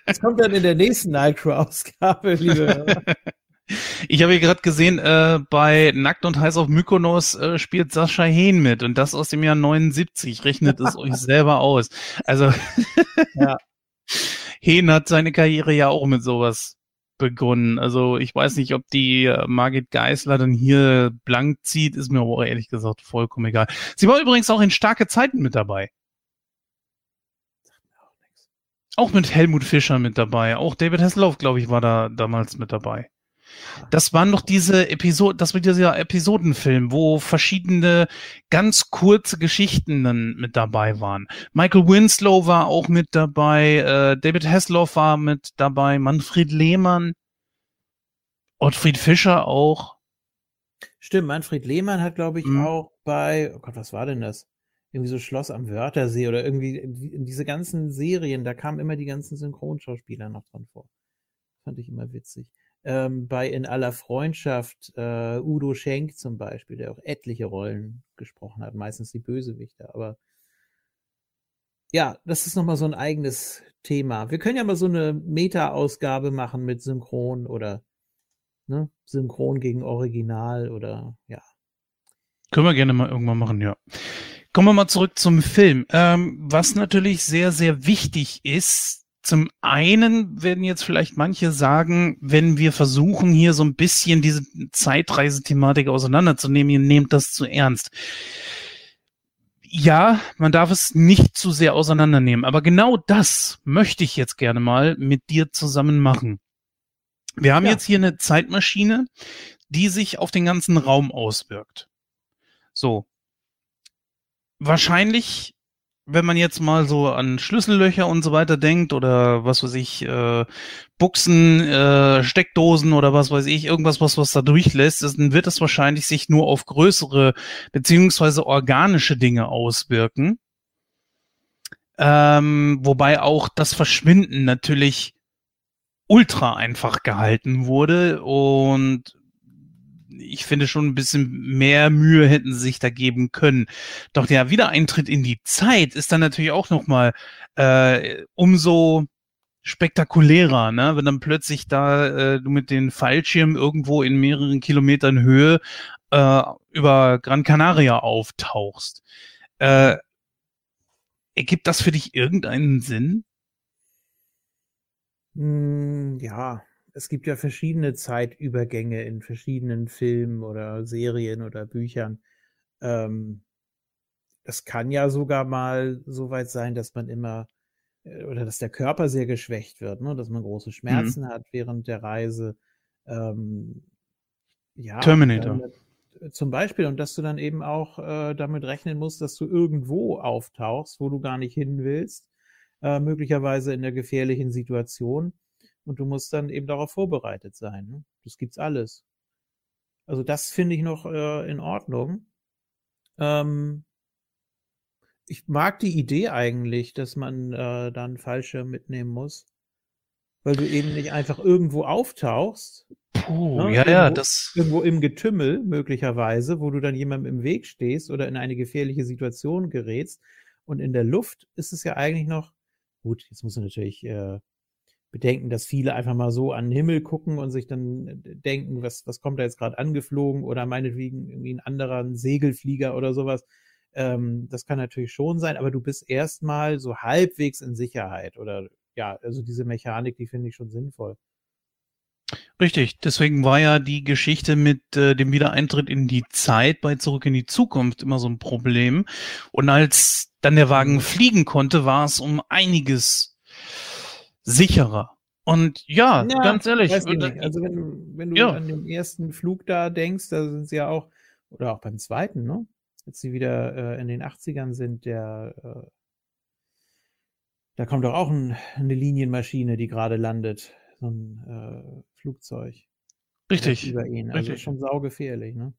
Das kommt dann in der nächsten Nitro-Ausgabe, liebe Ich habe hier gerade gesehen, äh, bei Nackt und heiß auf Mykonos äh, spielt Sascha Hehn mit und das aus dem Jahr 79. Rechnet es euch selber aus. Also ja. Hehn hat seine Karriere ja auch mit sowas begonnen. Also ich weiß nicht, ob die äh, Margit Geisler dann hier blank zieht, ist mir aber ehrlich gesagt vollkommen egal. Sie war übrigens auch in starke Zeiten mit dabei. Auch mit Helmut Fischer mit dabei. Auch David Hasselhoff, glaube ich, war da damals mit dabei. Das waren noch diese Episode, das war dieser Episodenfilm, wo verschiedene ganz kurze Geschichten dann mit dabei waren. Michael Winslow war auch mit dabei, äh, David Hasselhoff war mit dabei, Manfred Lehmann, Ottfried Fischer auch. Stimmt, Manfred Lehmann hat, glaube ich, mhm. auch bei, oh Gott, was war denn das? Irgendwie so Schloss am Wörthersee oder irgendwie diese ganzen Serien, da kamen immer die ganzen Synchronschauspieler noch dran vor. Fand ich immer witzig. Ähm, bei In aller Freundschaft äh, Udo Schenk zum Beispiel, der auch etliche Rollen gesprochen hat, meistens die Bösewichter, aber ja, das ist nochmal so ein eigenes Thema. Wir können ja mal so eine Meta-Ausgabe machen mit Synchron oder ne, Synchron gegen Original oder ja. Können wir gerne mal irgendwann machen, ja. Kommen wir mal zurück zum Film. Ähm, was natürlich sehr, sehr wichtig ist, zum einen werden jetzt vielleicht manche sagen, wenn wir versuchen, hier so ein bisschen diese Zeitreisethematik auseinanderzunehmen, ihr nehmt das zu ernst. Ja, man darf es nicht zu sehr auseinandernehmen, aber genau das möchte ich jetzt gerne mal mit dir zusammen machen. Wir haben ja. jetzt hier eine Zeitmaschine, die sich auf den ganzen Raum auswirkt. So. Wahrscheinlich, wenn man jetzt mal so an Schlüssellöcher und so weiter denkt oder was weiß ich, äh, Buchsen, äh, Steckdosen oder was weiß ich, irgendwas, was was da durchlässt, dann wird es wahrscheinlich sich nur auf größere beziehungsweise organische Dinge auswirken. Ähm, wobei auch das Verschwinden natürlich ultra einfach gehalten wurde und ich finde schon ein bisschen mehr Mühe hätten sie sich da geben können. Doch der Wiedereintritt in die Zeit ist dann natürlich auch noch mal äh, umso spektakulärer, ne? wenn dann plötzlich da äh, du mit den Fallschirmen irgendwo in mehreren Kilometern Höhe äh, über Gran Canaria auftauchst. Äh, ergibt das für dich irgendeinen Sinn? Hm, ja, es gibt ja verschiedene Zeitübergänge in verschiedenen Filmen oder Serien oder Büchern. Ähm, es kann ja sogar mal so weit sein, dass man immer äh, oder dass der Körper sehr geschwächt wird, ne? dass man große. Schmerzen mhm. hat während der Reise. Ähm, ja, Terminator. Äh, zum Beispiel, und dass du dann eben auch äh, damit rechnen musst, dass du irgendwo auftauchst, wo du gar nicht hin willst, äh, möglicherweise in der gefährlichen Situation. Und du musst dann eben darauf vorbereitet sein. Ne? Das gibt's alles. Also das finde ich noch äh, in Ordnung. Ähm, ich mag die Idee eigentlich, dass man äh, dann falsche mitnehmen muss, weil du eben nicht einfach irgendwo auftauchst. Puh, ne? ja, irgendwo, ja, das. Irgendwo im Getümmel möglicherweise, wo du dann jemandem im Weg stehst oder in eine gefährliche Situation gerätst. Und in der Luft ist es ja eigentlich noch, gut, jetzt muss du natürlich äh, bedenken, dass viele einfach mal so an den Himmel gucken und sich dann äh, denken, was, was kommt da jetzt gerade angeflogen oder meinetwegen irgendwie ein anderer ein Segelflieger oder sowas. Ähm, das kann natürlich schon sein, aber du bist erstmal so halbwegs in Sicherheit oder ja, also diese Mechanik, die finde ich schon sinnvoll. Richtig, deswegen war ja die Geschichte mit äh, dem Wiedereintritt in die Zeit bei Zurück in die Zukunft immer so ein Problem. Und als dann der Wagen fliegen konnte, war es um einiges sicherer. Und ja, ja ganz ehrlich. Also wenn, wenn du ja. an den ersten Flug da denkst, da sind sie ja auch, oder auch beim zweiten, ne? Als sie wieder äh, in den 80ern sind, der äh, da kommt doch auch ein, eine Linienmaschine, die gerade landet. So ein äh, Flugzeug. Richtig. Über ihn. Also Richtig. schon saugefährlich, ne?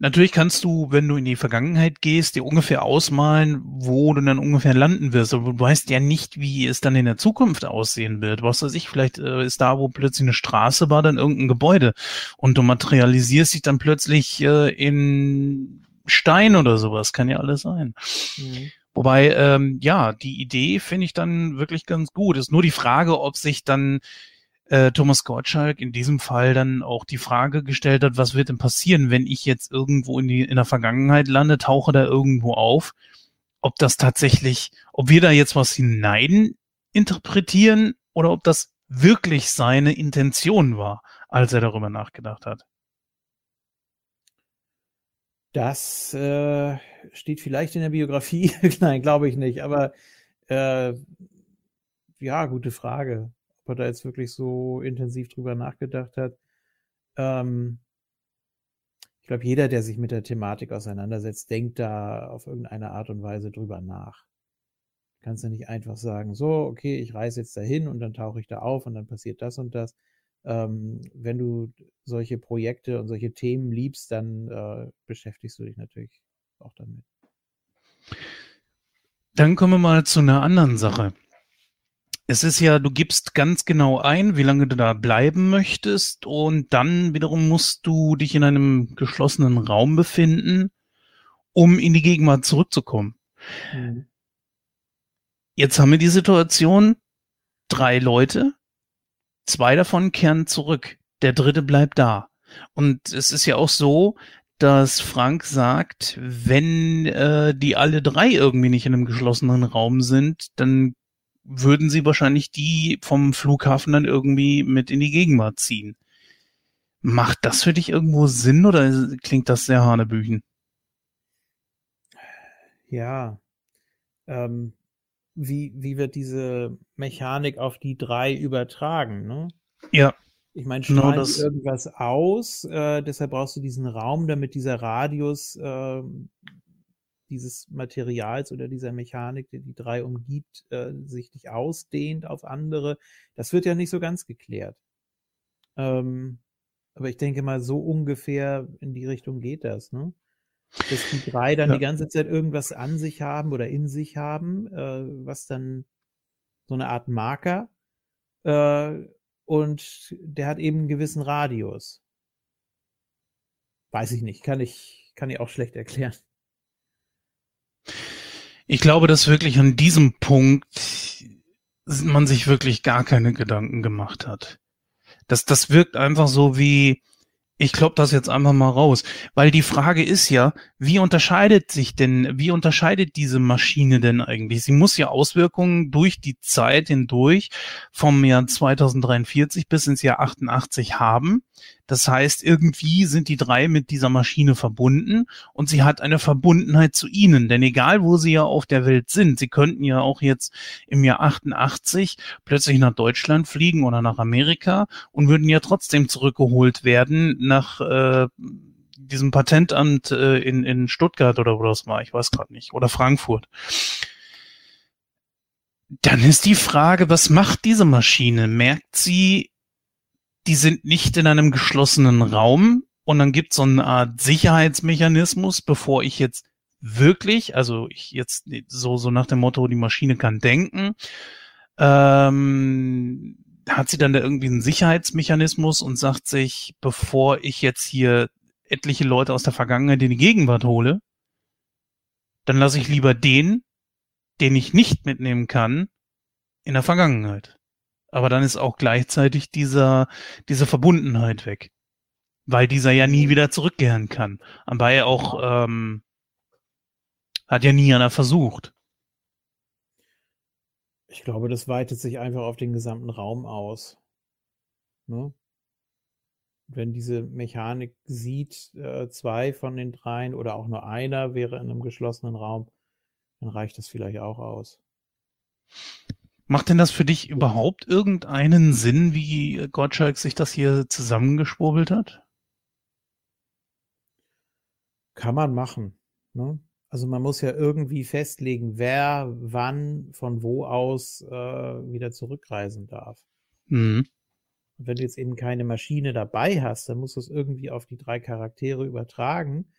Natürlich kannst du, wenn du in die Vergangenheit gehst, dir ungefähr ausmalen, wo du dann ungefähr landen wirst. Aber du weißt ja nicht, wie es dann in der Zukunft aussehen wird. Was weiß ich, vielleicht äh, ist da, wo plötzlich eine Straße war, dann irgendein Gebäude. Und du materialisierst dich dann plötzlich äh, in Stein oder sowas. Kann ja alles sein. Mhm. Wobei, ähm, ja, die Idee finde ich dann wirklich ganz gut. Ist nur die Frage, ob sich dann äh, Thomas Gottschalk in diesem Fall dann auch die Frage gestellt hat, was wird denn passieren, wenn ich jetzt irgendwo in, die, in der Vergangenheit lande, tauche da irgendwo auf, ob das tatsächlich, ob wir da jetzt was hinein interpretieren oder ob das wirklich seine Intention war, als er darüber nachgedacht hat. Das äh, steht vielleicht in der Biografie. Nein, glaube ich nicht. Aber äh, ja, gute Frage ob er da jetzt wirklich so intensiv drüber nachgedacht hat. Ähm, ich glaube, jeder, der sich mit der Thematik auseinandersetzt, denkt da auf irgendeine Art und Weise drüber nach. Du kannst ja nicht einfach sagen, so, okay, ich reise jetzt dahin und dann tauche ich da auf und dann passiert das und das. Ähm, wenn du solche Projekte und solche Themen liebst, dann äh, beschäftigst du dich natürlich auch damit. Dann kommen wir mal zu einer anderen Sache. Es ist ja, du gibst ganz genau ein, wie lange du da bleiben möchtest und dann wiederum musst du dich in einem geschlossenen Raum befinden, um in die Gegenwart zurückzukommen. Mhm. Jetzt haben wir die Situation, drei Leute, zwei davon kehren zurück, der dritte bleibt da. Und es ist ja auch so, dass Frank sagt, wenn äh, die alle drei irgendwie nicht in einem geschlossenen Raum sind, dann würden sie wahrscheinlich die vom Flughafen dann irgendwie mit in die Gegenwart ziehen. Macht das für dich irgendwo Sinn oder klingt das sehr hanebüchen? Ja. Ähm, wie, wie wird diese Mechanik auf die drei übertragen? Ne? Ja. Ich meine, strahlen genau irgendwas aus, äh, deshalb brauchst du diesen Raum, damit dieser Radius äh, dieses Materials oder dieser Mechanik, die die drei umgibt, äh, sich nicht ausdehnt auf andere. Das wird ja nicht so ganz geklärt. Ähm, aber ich denke mal, so ungefähr in die Richtung geht das, ne? Dass die drei dann ja. die ganze Zeit irgendwas an sich haben oder in sich haben, äh, was dann so eine Art Marker äh, und der hat eben einen gewissen Radius. Weiß ich nicht, kann ich, kann ich auch schlecht erklären. Ich glaube, dass wirklich an diesem Punkt man sich wirklich gar keine Gedanken gemacht hat. Das, das wirkt einfach so wie, ich klopp das jetzt einfach mal raus, weil die Frage ist ja, wie unterscheidet sich denn, wie unterscheidet diese Maschine denn eigentlich? Sie muss ja Auswirkungen durch die Zeit hindurch vom Jahr 2043 bis ins Jahr 88 haben. Das heißt, irgendwie sind die drei mit dieser Maschine verbunden und sie hat eine Verbundenheit zu ihnen. Denn egal, wo sie ja auf der Welt sind, sie könnten ja auch jetzt im Jahr 88 plötzlich nach Deutschland fliegen oder nach Amerika und würden ja trotzdem zurückgeholt werden nach äh, diesem Patentamt äh, in, in Stuttgart oder wo das war, ich weiß gerade nicht, oder Frankfurt. Dann ist die Frage, was macht diese Maschine? Merkt sie, die sind nicht in einem geschlossenen Raum und dann gibt es so eine Art Sicherheitsmechanismus, bevor ich jetzt wirklich, also ich jetzt so, so nach dem Motto, die Maschine kann denken, ähm, hat sie dann da irgendwie einen Sicherheitsmechanismus und sagt sich, bevor ich jetzt hier etliche Leute aus der Vergangenheit in die Gegenwart hole, dann lasse ich lieber den, den ich nicht mitnehmen kann, in der Vergangenheit. Aber dann ist auch gleichzeitig dieser, diese Verbundenheit weg. Weil dieser ja nie wieder zurückkehren kann. Aber er auch, ähm, hat ja nie einer versucht. Ich glaube, das weitet sich einfach auf den gesamten Raum aus. Ne? Wenn diese Mechanik sieht, äh, zwei von den dreien oder auch nur einer wäre in einem geschlossenen Raum, dann reicht das vielleicht auch aus. Macht denn das für dich überhaupt irgendeinen Sinn, wie Gottschalk sich das hier zusammengeschwurbelt hat? Kann man machen. Ne? Also man muss ja irgendwie festlegen, wer wann von wo aus äh, wieder zurückreisen darf. Mhm. Und wenn du jetzt eben keine Maschine dabei hast, dann musst du es irgendwie auf die drei Charaktere übertragen.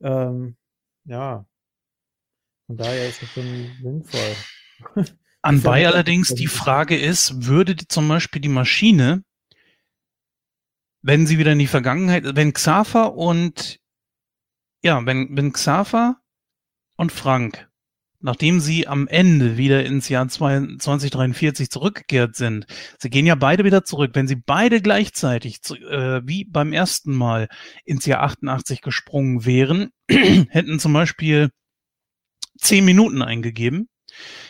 Ähm, ja. Von daher ist es schon sinnvoll. Anbei allerdings die Frage ist, würde zum Beispiel die Maschine, wenn sie wieder in die Vergangenheit, wenn Xaver und ja, wenn, wenn Xaver und Frank, nachdem sie am Ende wieder ins Jahr 2043 zurückgekehrt sind, sie gehen ja beide wieder zurück, wenn sie beide gleichzeitig, äh, wie beim ersten Mal, ins Jahr 88 gesprungen wären, hätten zum Beispiel zehn Minuten eingegeben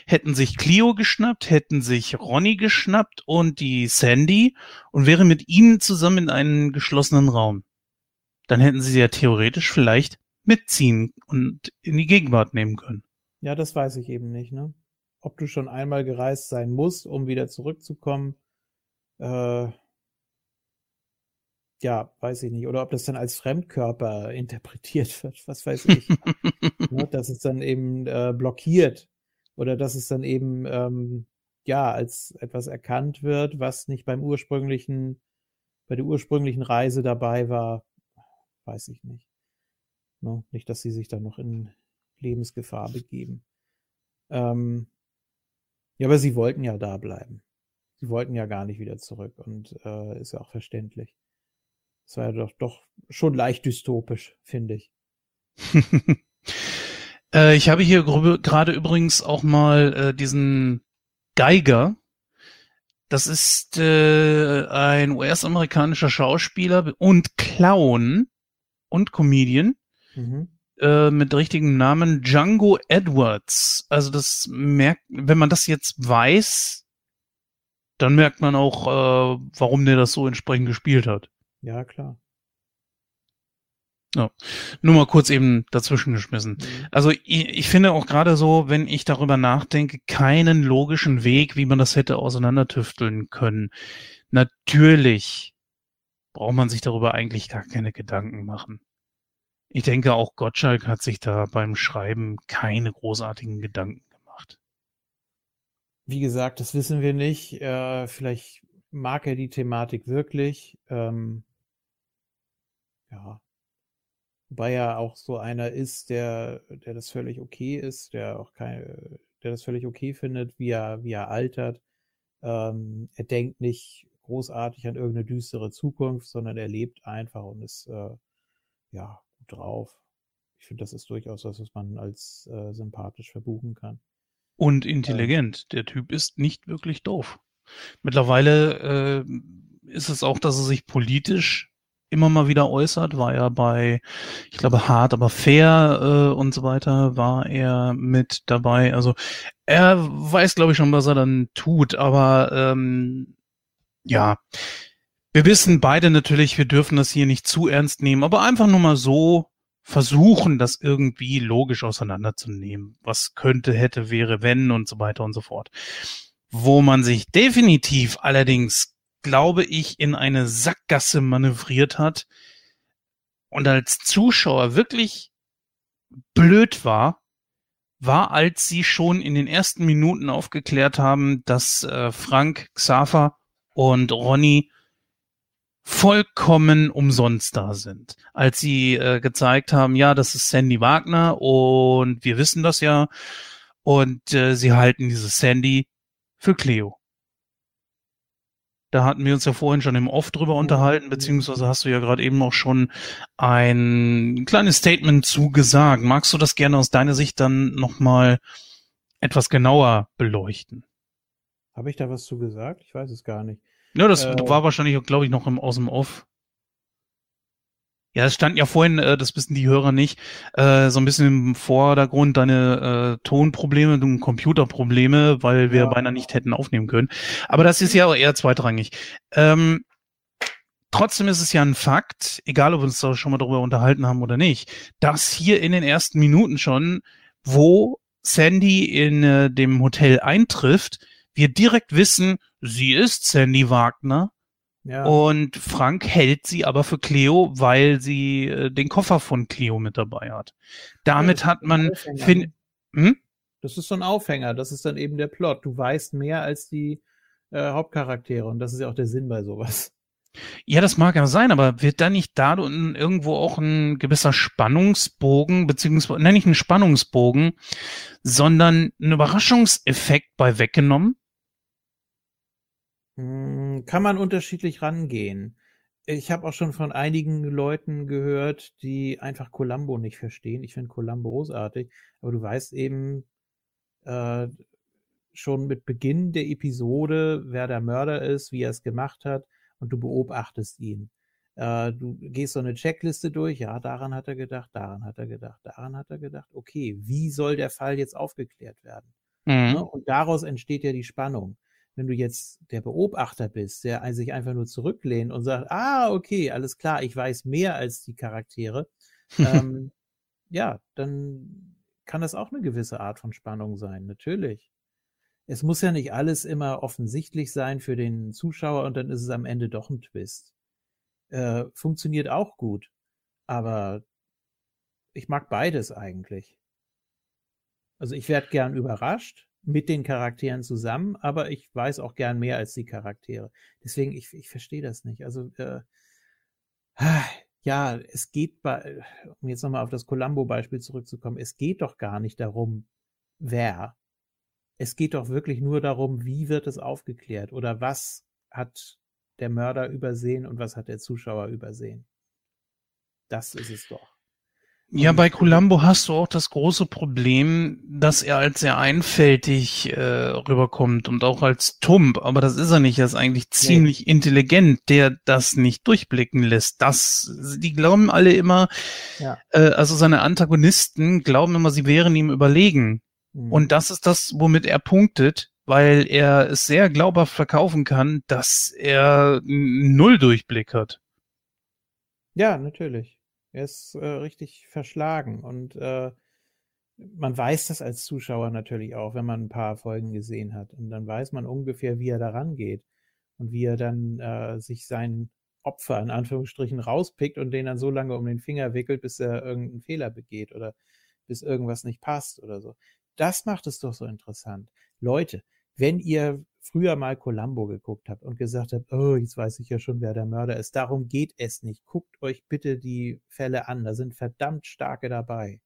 hätten sich Clio geschnappt, hätten sich Ronny geschnappt und die Sandy und wäre mit ihnen zusammen in einen geschlossenen Raum. Dann hätten sie sie ja theoretisch vielleicht mitziehen und in die Gegenwart nehmen können. Ja, das weiß ich eben nicht, ne? Ob du schon einmal gereist sein musst, um wieder zurückzukommen, äh, ja, weiß ich nicht. Oder ob das dann als Fremdkörper interpretiert wird, was weiß ich. ne, dass es dann eben äh, blockiert oder dass es dann eben ähm, ja als etwas erkannt wird, was nicht beim ursprünglichen, bei der ursprünglichen Reise dabei war, weiß ich nicht. Ne? Nicht, dass sie sich dann noch in Lebensgefahr begeben. Ähm, ja, aber sie wollten ja da bleiben. Sie wollten ja gar nicht wieder zurück und äh, ist ja auch verständlich. Das war ja doch, doch schon leicht dystopisch, finde ich. Äh, ich habe hier gerade übrigens auch mal äh, diesen Geiger. Das ist äh, ein US-amerikanischer Schauspieler und Clown und Comedian mhm. äh, mit richtigem Namen Django Edwards. Also das merkt, wenn man das jetzt weiß, dann merkt man auch, äh, warum der das so entsprechend gespielt hat. Ja, klar. Ja. Nur mal kurz eben dazwischen geschmissen. Mhm. Also ich, ich finde auch gerade so, wenn ich darüber nachdenke, keinen logischen Weg, wie man das hätte auseinandertüfteln können. Natürlich braucht man sich darüber eigentlich gar keine Gedanken machen. Ich denke, auch Gottschalk hat sich da beim Schreiben keine großartigen Gedanken gemacht. Wie gesagt, das wissen wir nicht. Äh, vielleicht mag er die Thematik wirklich. Ähm, ja. Wobei er auch so einer ist, der, der das völlig okay ist, der auch keine, der das völlig okay findet, wie er, wie er altert. Ähm, er denkt nicht großartig an irgendeine düstere Zukunft, sondern er lebt einfach und ist äh, ja gut drauf. Ich finde, das ist durchaus was, was man als äh, sympathisch verbuchen kann. Und intelligent. Ähm, Der Typ ist nicht wirklich doof. Mittlerweile äh, ist es auch, dass er sich politisch immer mal wieder äußert, war er bei, ich glaube, hart, aber fair äh, und so weiter, war er mit dabei. Also er weiß, glaube ich, schon, was er dann tut, aber ähm, ja, wir wissen beide natürlich, wir dürfen das hier nicht zu ernst nehmen, aber einfach nur mal so versuchen, das irgendwie logisch auseinanderzunehmen. Was könnte, hätte, wäre, wenn und so weiter und so fort. Wo man sich definitiv allerdings glaube ich, in eine Sackgasse manövriert hat und als Zuschauer wirklich blöd war, war, als sie schon in den ersten Minuten aufgeklärt haben, dass äh, Frank, Xaver und Ronny vollkommen umsonst da sind. Als sie äh, gezeigt haben, ja, das ist Sandy Wagner und wir wissen das ja und äh, sie halten diese Sandy für Cleo. Da hatten wir uns ja vorhin schon im Off drüber unterhalten, beziehungsweise hast du ja gerade eben auch schon ein kleines Statement zugesagt. Magst du das gerne aus deiner Sicht dann nochmal etwas genauer beleuchten? Habe ich da was zu gesagt? Ich weiß es gar nicht. Ja, das äh, war wahrscheinlich, glaube ich, noch im, aus dem Off. Ja, es stand ja vorhin, äh, das wissen die Hörer nicht, äh, so ein bisschen im Vordergrund deine äh, Tonprobleme, und Computerprobleme, weil wir ja. beinahe nicht hätten aufnehmen können. Aber das ist ja eher zweitrangig. Ähm, trotzdem ist es ja ein Fakt, egal ob wir uns da schon mal darüber unterhalten haben oder nicht, dass hier in den ersten Minuten schon, wo Sandy in äh, dem Hotel eintrifft, wir direkt wissen, sie ist Sandy Wagner ja. Und Frank hält sie aber für Cleo, weil sie äh, den Koffer von Cleo mit dabei hat. Damit ja, hat man. Fin hm? Das ist so ein Aufhänger, das ist dann eben der Plot. Du weißt mehr als die äh, Hauptcharaktere und das ist ja auch der Sinn bei sowas. Ja, das mag ja sein, aber wird da nicht da irgendwo auch ein gewisser Spannungsbogen, beziehungsweise, nenne ich einen Spannungsbogen, sondern ein Überraschungseffekt bei weggenommen? Hm, kann man unterschiedlich rangehen. Ich habe auch schon von einigen Leuten gehört, die einfach Columbo nicht verstehen. Ich finde Columbo großartig, aber du weißt eben äh, schon mit Beginn der Episode, wer der Mörder ist, wie er es gemacht hat und du beobachtest ihn. Äh, du gehst so eine Checkliste durch, ja, daran hat er gedacht, daran hat er gedacht, daran hat er gedacht. Okay, wie soll der Fall jetzt aufgeklärt werden? Mhm. Ne? Und daraus entsteht ja die Spannung wenn du jetzt der Beobachter bist, der sich einfach nur zurücklehnt und sagt, ah, okay, alles klar, ich weiß mehr als die Charaktere, ähm, ja, dann kann das auch eine gewisse Art von Spannung sein, natürlich. Es muss ja nicht alles immer offensichtlich sein für den Zuschauer und dann ist es am Ende doch ein Twist. Äh, funktioniert auch gut, aber ich mag beides eigentlich. Also ich werde gern überrascht, mit den Charakteren zusammen, aber ich weiß auch gern mehr als die Charaktere. Deswegen, ich, ich verstehe das nicht. Also, äh, ja, es geht bei, um jetzt nochmal auf das Columbo-Beispiel zurückzukommen, es geht doch gar nicht darum, wer. Es geht doch wirklich nur darum, wie wird es aufgeklärt oder was hat der Mörder übersehen und was hat der Zuschauer übersehen. Das ist es doch. Ja, bei Columbo hast du auch das große Problem, dass er als sehr einfältig äh, rüberkommt und auch als tump, aber das ist er nicht, er ist eigentlich ziemlich nee. intelligent, der das nicht durchblicken lässt. Das, die glauben alle immer, ja. äh, also seine Antagonisten glauben immer, sie wären ihm überlegen. Mhm. Und das ist das, womit er punktet, weil er es sehr glaubhaft verkaufen kann, dass er null Durchblick hat. Ja, natürlich. Er ist äh, richtig verschlagen und äh, man weiß das als Zuschauer natürlich auch, wenn man ein paar Folgen gesehen hat. Und dann weiß man ungefähr, wie er daran geht und wie er dann äh, sich sein Opfer in Anführungsstrichen rauspickt und den dann so lange um den Finger wickelt, bis er irgendeinen Fehler begeht oder bis irgendwas nicht passt oder so. Das macht es doch so interessant. Leute, wenn ihr früher mal Columbo geguckt habt und gesagt habt, oh, jetzt weiß ich ja schon, wer der Mörder ist, darum geht es nicht. Guckt euch bitte die Fälle an. Da sind verdammt starke dabei.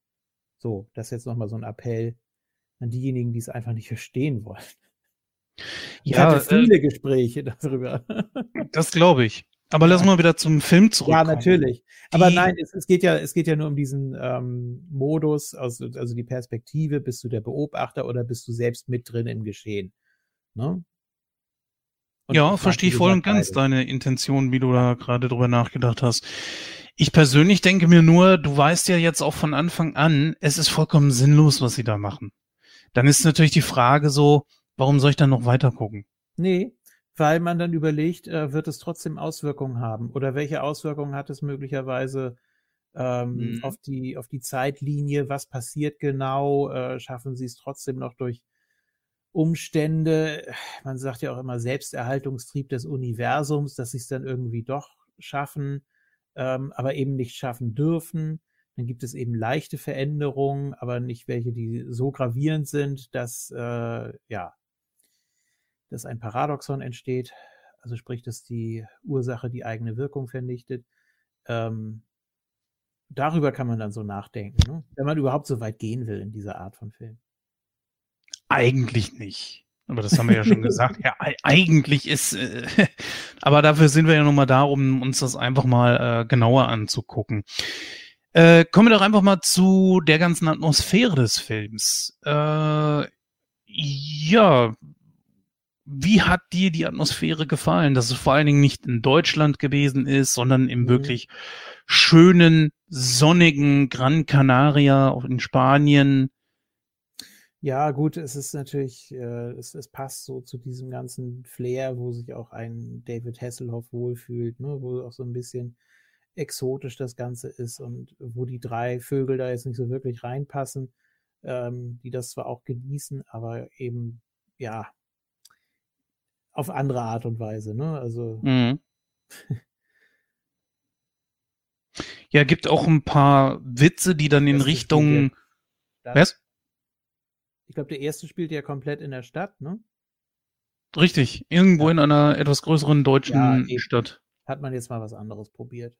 So, das ist jetzt nochmal so ein Appell an diejenigen, die es einfach nicht verstehen wollen. Ich ja, hatte viele äh, Gespräche darüber. Das glaube ich. Aber lass mal wieder zum Film zurück. Ja, natürlich. Aber die, nein, es, es, geht ja, es geht ja nur um diesen ähm, Modus, also, also die Perspektive. Bist du der Beobachter oder bist du selbst mit drin im Geschehen? Ne? Ja, verstehe ich voll und ganz beide. deine Intention, wie du da gerade drüber nachgedacht hast. Ich persönlich denke mir nur, du weißt ja jetzt auch von Anfang an, es ist vollkommen sinnlos, was sie da machen. Dann ist natürlich die Frage so, warum soll ich dann noch weiter gucken? Nee, weil man dann überlegt, äh, wird es trotzdem Auswirkungen haben? Oder welche Auswirkungen hat es möglicherweise ähm, mhm. auf, die, auf die Zeitlinie? Was passiert genau? Äh, schaffen sie es trotzdem noch durch Umstände? Man sagt ja auch immer Selbsterhaltungstrieb des Universums, dass sie es dann irgendwie doch schaffen, ähm, aber eben nicht schaffen dürfen. Dann gibt es eben leichte Veränderungen, aber nicht welche, die so gravierend sind, dass äh, ja dass ein Paradoxon entsteht, also sprich, dass die Ursache die eigene Wirkung vernichtet. Ähm, darüber kann man dann so nachdenken, ne? wenn man überhaupt so weit gehen will in dieser Art von Film. Eigentlich nicht. Aber das haben wir ja schon gesagt. Ja, eigentlich ist, äh, aber dafür sind wir ja nochmal da, um uns das einfach mal äh, genauer anzugucken. Äh, kommen wir doch einfach mal zu der ganzen Atmosphäre des Films. Äh, ja, wie hat dir die Atmosphäre gefallen, dass es vor allen Dingen nicht in Deutschland gewesen ist, sondern im mhm. wirklich schönen, sonnigen Gran Canaria in Spanien? Ja, gut, es ist natürlich, äh, es, es passt so zu diesem ganzen Flair, wo sich auch ein David Hasselhoff wohlfühlt, ne, wo auch so ein bisschen exotisch das Ganze ist und wo die drei Vögel da jetzt nicht so wirklich reinpassen, ähm, die das zwar auch genießen, aber eben, ja, auf andere Art und Weise, ne? Also. Mhm. ja, gibt auch ein paar Witze, die dann in Richtung. Was? Ich glaube, der erste spielt ja komplett in der Stadt, ne? Richtig, irgendwo ja. in einer etwas größeren deutschen ja, Stadt. Hat man jetzt mal was anderes probiert.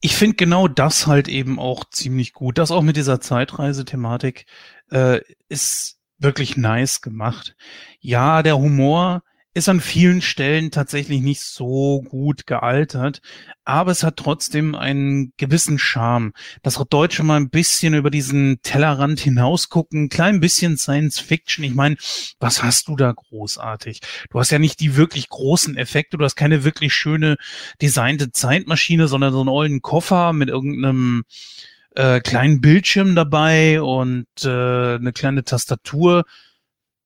Ich finde genau das halt eben auch ziemlich gut. Das auch mit dieser Zeitreise-Thematik äh, ist wirklich nice gemacht. Ja, der Humor ist an vielen Stellen tatsächlich nicht so gut gealtert, aber es hat trotzdem einen gewissen Charme. Das Deutsche mal ein bisschen über diesen Tellerrand hinausgucken, ein klein bisschen Science Fiction. Ich meine, was hast du da großartig? Du hast ja nicht die wirklich großen Effekte, du hast keine wirklich schöne designte Zeitmaschine, sondern so einen ollen Koffer mit irgendeinem äh, kleinen Bildschirm dabei und äh, eine kleine Tastatur.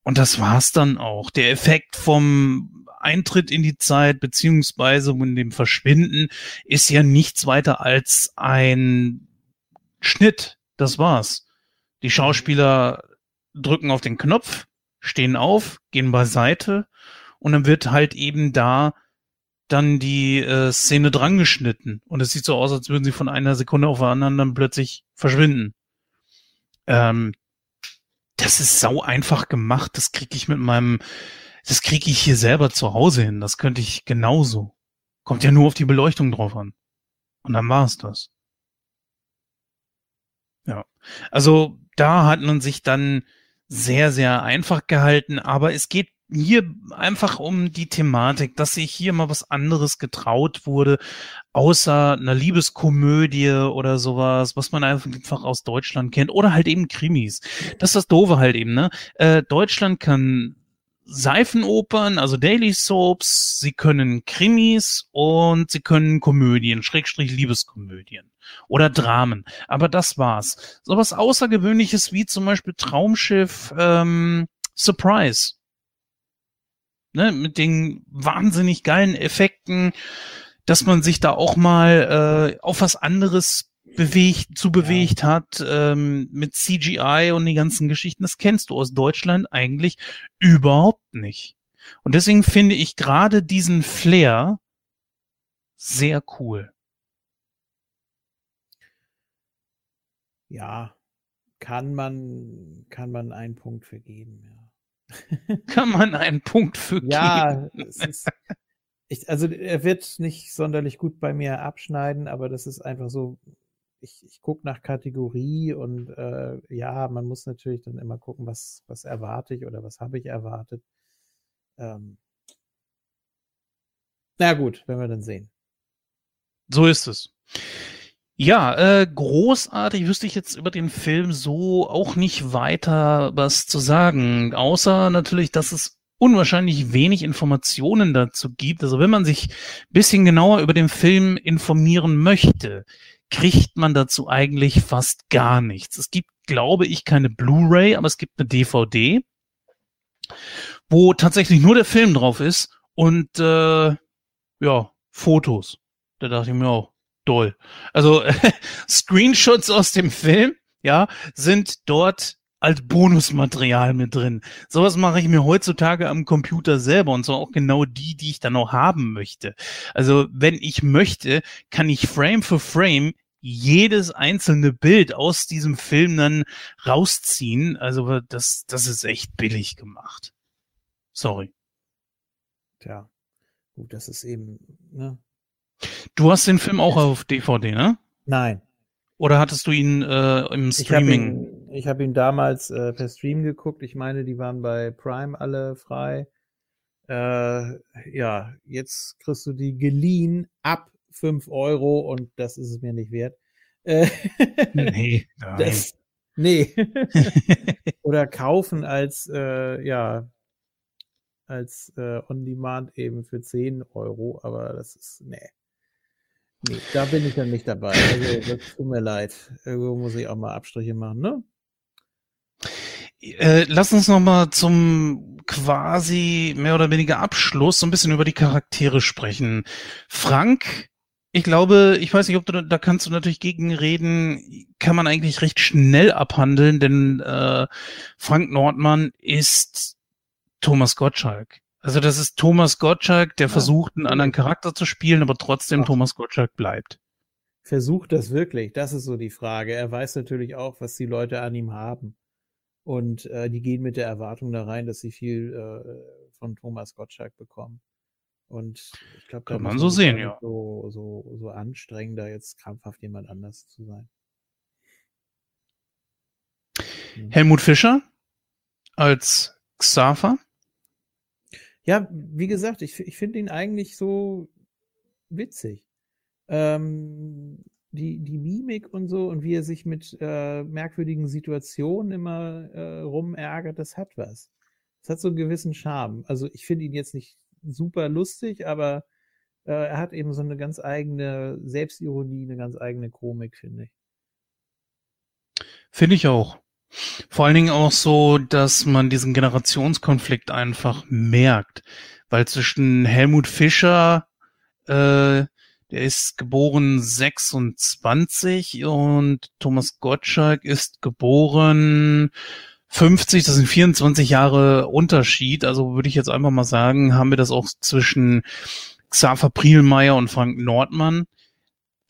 Und das war's dann auch. Der Effekt vom Eintritt in die Zeit beziehungsweise in dem Verschwinden ist ja nichts weiter als ein Schnitt. Das war's. Die Schauspieler drücken auf den Knopf, stehen auf, gehen beiseite und dann wird halt eben da dann die äh, Szene drangeschnitten. Und es sieht so aus, als würden sie von einer Sekunde auf der anderen dann plötzlich verschwinden. Ähm, das ist sau einfach gemacht. Das kriege ich mit meinem, das kriege ich hier selber zu Hause hin. Das könnte ich genauso. Kommt ja nur auf die Beleuchtung drauf an. Und dann war es das. Ja. Also da hat man sich dann sehr, sehr einfach gehalten, aber es geht hier einfach um die Thematik, dass sich hier mal was anderes getraut wurde, außer einer Liebeskomödie oder sowas, was man einfach aus Deutschland kennt, oder halt eben Krimis. Das ist das Doofe halt eben, ne? Äh, Deutschland kann Seifenopern, also Daily Soaps, sie können Krimis und sie können Komödien, Schrägstrich Liebeskomödien oder Dramen. Aber das war's. So was Außergewöhnliches wie zum Beispiel Traumschiff ähm, Surprise ne, mit den wahnsinnig geilen Effekten, dass man sich da auch mal äh, auf was anderes bewegt, zu bewegt ja. hat, ähm, mit CGI und die ganzen Geschichten, das kennst du aus Deutschland eigentlich überhaupt nicht. Und deswegen finde ich gerade diesen Flair sehr cool. Ja, kann man, kann man einen Punkt für geben, ja. kann man einen Punkt für ja, geben? Ja, ich, also er wird nicht sonderlich gut bei mir abschneiden, aber das ist einfach so, ich, ich gucke nach Kategorie und äh, ja, man muss natürlich dann immer gucken, was, was erwarte ich oder was habe ich erwartet. Ähm, na gut, werden wir dann sehen. So ist es. Ja, äh, großartig wüsste ich jetzt über den Film so auch nicht weiter was zu sagen, außer natürlich, dass es unwahrscheinlich wenig Informationen dazu gibt. Also wenn man sich bisschen genauer über den Film informieren möchte, kriegt man dazu eigentlich fast gar nichts. Es gibt, glaube ich, keine Blu-ray, aber es gibt eine DVD, wo tatsächlich nur der Film drauf ist und äh, ja, Fotos. Da dachte ich mir auch, toll. Also Screenshots aus dem Film, ja, sind dort als Bonusmaterial mit drin. Sowas mache ich mir heutzutage am Computer selber und so auch genau die, die ich dann auch haben möchte. Also wenn ich möchte, kann ich Frame für Frame jedes einzelne Bild aus diesem Film dann rausziehen. Also das, das ist echt billig gemacht. Sorry. Tja, gut, das ist eben, ne? Du hast den Film auch auf DVD, ne? Nein. Oder hattest du ihn äh, im Streaming? Ich habe ihn, hab ihn, damals äh, per Stream geguckt. Ich meine, die waren bei Prime alle frei. Äh, ja, jetzt kriegst du die geliehen ab 5 Euro und das ist es mir nicht wert. Äh, nee, nein. Das, nee. Oder kaufen als, äh, ja, als äh, On-Demand eben für 10 Euro, aber das ist, nee. Nee, da bin ich dann nicht dabei. Also, das tut mir leid. Irgendwo muss ich auch mal Abstriche machen, ne? Äh, lass uns noch mal zum quasi mehr oder weniger Abschluss so ein bisschen über die Charaktere sprechen. Frank ich glaube, ich weiß nicht, ob du da kannst du natürlich gegenreden, kann man eigentlich recht schnell abhandeln, denn äh, Frank Nordmann ist Thomas Gottschalk. Also das ist Thomas Gottschalk, der ja. versucht, einen anderen Charakter zu spielen, aber trotzdem Ach. Thomas Gottschalk bleibt. Versucht das wirklich? Das ist so die Frage. Er weiß natürlich auch, was die Leute an ihm haben. Und äh, die gehen mit der Erwartung da rein, dass sie viel äh, von Thomas Gottschalk bekommen. Und ich glaube, kann man so sehen, ja. So, so, so anstrengend, da jetzt krampfhaft jemand anders zu sein. Hm. Helmut Fischer als Xaver? Ja, wie gesagt, ich, ich finde ihn eigentlich so witzig. Ähm, die, die Mimik und so und wie er sich mit äh, merkwürdigen Situationen immer äh, rumärgert, das hat was. Das hat so einen gewissen Charme. Also ich finde ihn jetzt nicht super lustig, aber äh, er hat eben so eine ganz eigene Selbstironie, eine ganz eigene Komik, finde ich. Finde ich auch. Vor allen Dingen auch so, dass man diesen Generationskonflikt einfach merkt. Weil zwischen Helmut Fischer, äh, der ist geboren 26 und Thomas Gottschalk ist geboren 50, das sind 24 Jahre Unterschied. Also würde ich jetzt einfach mal sagen, haben wir das auch zwischen Xaver Prielmeier und Frank Nordmann,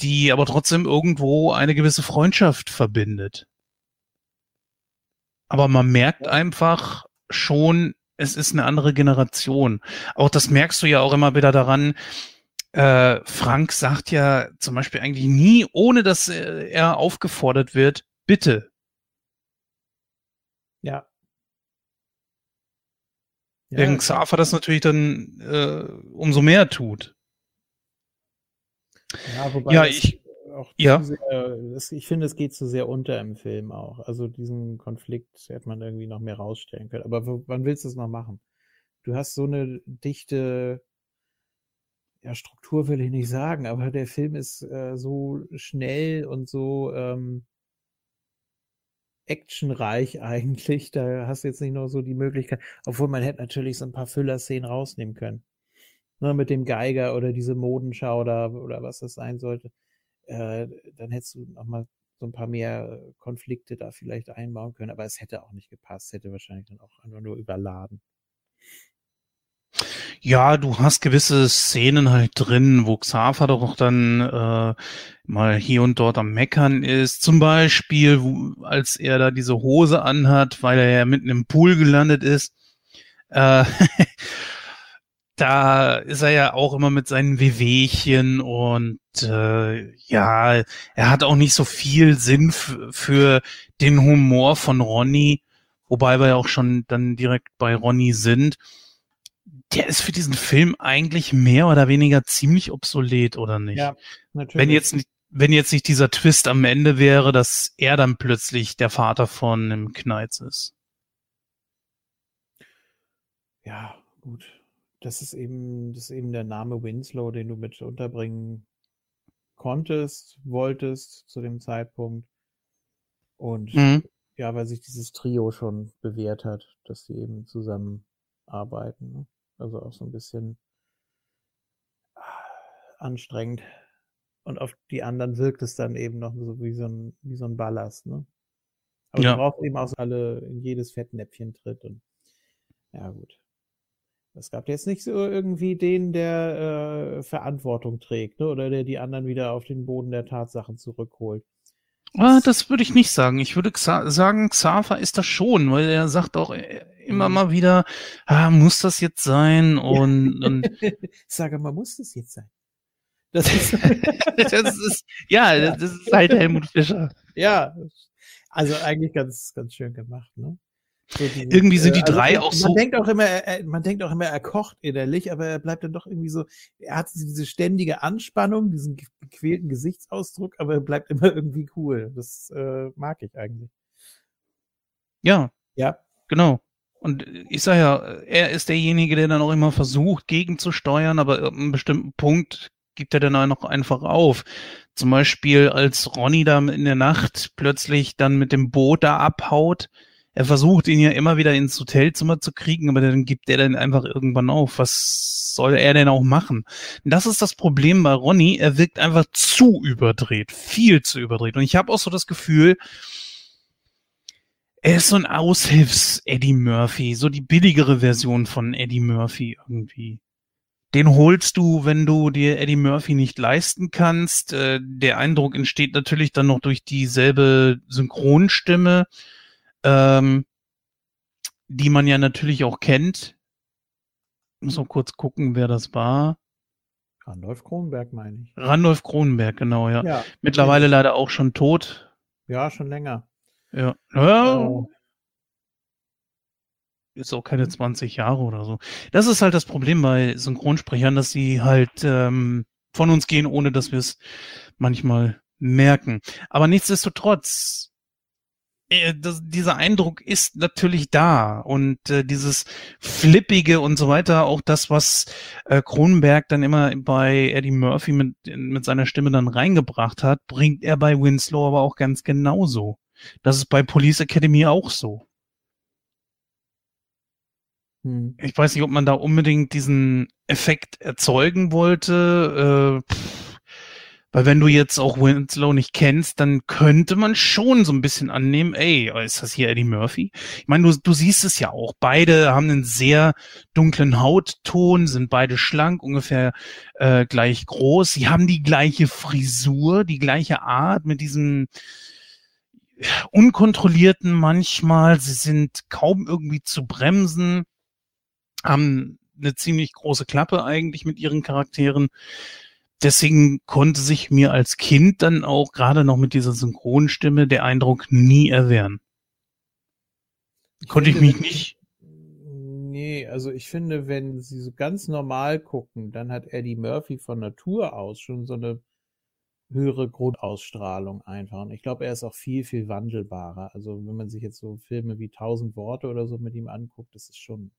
die aber trotzdem irgendwo eine gewisse Freundschaft verbindet. Aber man merkt einfach schon, es ist eine andere Generation. Auch das merkst du ja auch immer wieder daran. Äh, Frank sagt ja zum Beispiel eigentlich nie, ohne dass er aufgefordert wird, bitte, ja. ja Während Xaver das natürlich dann äh, umso mehr tut. Ja, wobei ja, ich, ja. Sehr, das, ich finde, es geht zu sehr unter im Film auch. Also diesen Konflikt hätte man irgendwie noch mehr rausstellen können. Aber wann willst du es noch machen? Du hast so eine dichte ja, Struktur will ich nicht sagen, aber der Film ist äh, so schnell und so ähm, actionreich eigentlich. Da hast du jetzt nicht nur so die Möglichkeit, obwohl man hätte natürlich so ein paar Füller-Szenen rausnehmen können. Ne, mit dem Geiger oder diese Modenschau oder, oder was das sein sollte. Äh, dann hättest du noch mal so ein paar mehr Konflikte da vielleicht einbauen können, aber es hätte auch nicht gepasst, hätte wahrscheinlich dann auch einfach nur überladen. Ja, du hast gewisse Szenen halt drin, wo Xaver doch dann äh, mal hier und dort am Meckern ist. Zum Beispiel, wo, als er da diese Hose anhat, weil er ja mitten im Pool gelandet ist. Äh, da ist er ja auch immer mit seinen Wehwehchen und äh, ja, er hat auch nicht so viel Sinn für den Humor von Ronny, wobei wir ja auch schon dann direkt bei Ronny sind. Der ist für diesen Film eigentlich mehr oder weniger ziemlich obsolet, oder nicht? Ja, natürlich. Wenn jetzt nicht, wenn jetzt nicht dieser Twist am Ende wäre, dass er dann plötzlich der Vater von einem Kneitz ist. Ja, gut das ist eben, das ist eben der Name Winslow, den du mit unterbringen konntest, wolltest zu dem Zeitpunkt. Und mhm. ja, weil sich dieses Trio schon bewährt hat, dass die eben zusammenarbeiten. Ne? Also auch so ein bisschen anstrengend. Und auf die anderen wirkt es dann eben noch so wie so ein, wie so ein Ballast, ne? Aber ja. du brauchst eben auch alle in jedes Fettnäpfchen tritt und ja gut. Es gab jetzt nicht so irgendwie den, der äh, Verantwortung trägt, ne? oder der die anderen wieder auf den Boden der Tatsachen zurückholt. Ah, das würde ich nicht sagen. Ich würde Xa sagen, Xaver ist das schon, weil er sagt auch äh, immer mhm. mal wieder, ah, muss das jetzt sein? Und, und sage mal, muss das jetzt sein? Das ist, das ist ja, ja, das ist halt Helmut Fischer. Ja, also eigentlich ganz, ganz schön gemacht, ne? So irgendwie sind die äh, drei also, auch so. Man denkt auch immer, er, man denkt auch immer, er kocht innerlich, aber er bleibt dann doch irgendwie so, er hat diese ständige Anspannung, diesen gequälten Gesichtsausdruck, aber er bleibt immer irgendwie cool. Das äh, mag ich eigentlich. Ja. Ja. Genau. Und ich sage ja, er ist derjenige, der dann auch immer versucht, gegenzusteuern, aber ab einem bestimmten Punkt gibt er dann auch einfach auf. Zum Beispiel, als Ronny da in der Nacht plötzlich dann mit dem Boot da abhaut, er versucht ihn ja immer wieder ins Hotelzimmer zu kriegen, aber dann gibt er dann einfach irgendwann auf. Was soll er denn auch machen? das ist das Problem bei Ronny. Er wirkt einfach zu überdreht, viel zu überdreht. Und ich habe auch so das Gefühl, er ist so ein Aushilfs-Eddie Murphy, so die billigere Version von Eddie Murphy irgendwie. Den holst du, wenn du dir Eddie Murphy nicht leisten kannst. Äh, der Eindruck entsteht natürlich dann noch durch dieselbe Synchronstimme ähm, die man ja natürlich auch kennt. Muss auch kurz gucken, wer das war. Randolph Kronberg, meine ich. Randolph Kronberg, genau, ja. ja Mittlerweile leider auch schon tot. Ja, schon länger. Ja. ja. Äh, ist auch keine 20 Jahre oder so. Das ist halt das Problem bei Synchronsprechern, dass sie halt ähm, von uns gehen, ohne dass wir es manchmal merken. Aber nichtsdestotrotz, das, dieser Eindruck ist natürlich da und äh, dieses Flippige und so weiter, auch das, was äh, Kronenberg dann immer bei Eddie Murphy mit, mit seiner Stimme dann reingebracht hat, bringt er bei Winslow aber auch ganz genauso. Das ist bei Police Academy auch so. Hm. Ich weiß nicht, ob man da unbedingt diesen Effekt erzeugen wollte. Äh, pff, weil wenn du jetzt auch Winslow nicht kennst, dann könnte man schon so ein bisschen annehmen, ey, ist das hier Eddie Murphy? Ich meine, du, du siehst es ja auch. Beide haben einen sehr dunklen Hautton, sind beide schlank, ungefähr äh, gleich groß. Sie haben die gleiche Frisur, die gleiche Art mit diesem unkontrollierten manchmal. Sie sind kaum irgendwie zu bremsen, haben eine ziemlich große Klappe eigentlich mit ihren Charakteren deswegen konnte sich mir als Kind dann auch gerade noch mit dieser Synchronstimme der Eindruck nie erwehren. Ich konnte finde, ich mich nicht. Nee, also ich finde, wenn sie so ganz normal gucken, dann hat Eddie Murphy von Natur aus schon so eine höhere Grundausstrahlung einfach. Und ich glaube, er ist auch viel, viel wandelbarer. Also wenn man sich jetzt so Filme wie Tausend Worte oder so mit ihm anguckt, das ist schon,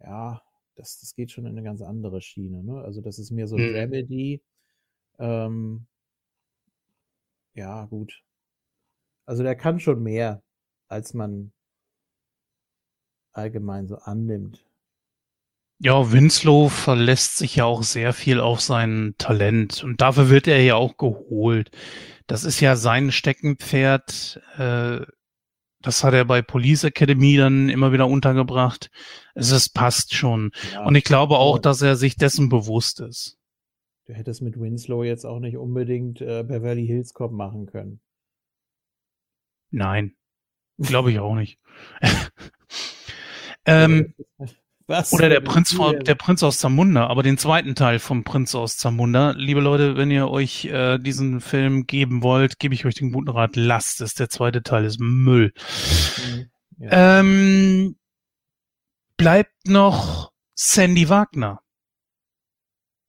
ja, das, das geht schon in eine ganz andere Schiene. Ne? Also das ist mehr so ein mhm. Remedy. Ähm, ja, gut. Also der kann schon mehr, als man allgemein so annimmt. Ja, Winslow verlässt sich ja auch sehr viel auf sein Talent und dafür wird er ja auch geholt. Das ist ja sein Steckenpferd, äh, Das hat er bei Police Academy dann immer wieder untergebracht. Es ist, passt schon. Ja, Und ich glaube auch, dass er sich dessen bewusst ist. Du hättest mit Winslow jetzt auch nicht unbedingt äh, Beverly Hills Cop machen können. Nein. Glaube ich auch nicht. ähm, Was? Oder der Prinz, von, der Prinz aus Zamunda, aber den zweiten Teil vom Prinz aus Zamunda. Liebe Leute, wenn ihr euch äh, diesen Film geben wollt, gebe ich euch den guten Rat, lasst es. Der zweite Teil ist Müll. Mhm. Ja. Ähm, bleibt noch Sandy Wagner.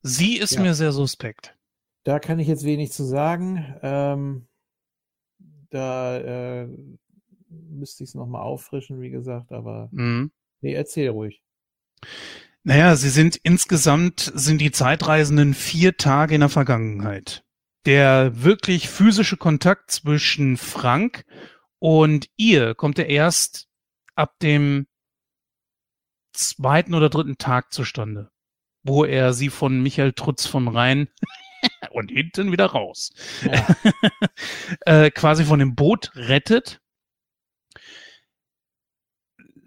Sie ist ja. mir sehr suspekt. Da kann ich jetzt wenig zu sagen. Ähm, da äh, müsste ich es nochmal auffrischen, wie gesagt, aber mhm. nee, erzähl ruhig. Naja, sie sind insgesamt, sind die Zeitreisenden vier Tage in der Vergangenheit. Der wirklich physische Kontakt zwischen Frank und ihr kommt ja erst ab dem zweiten oder dritten Tag zustande, wo er sie von Michael Trutz von Rhein und hinten wieder raus ja. äh, quasi von dem Boot rettet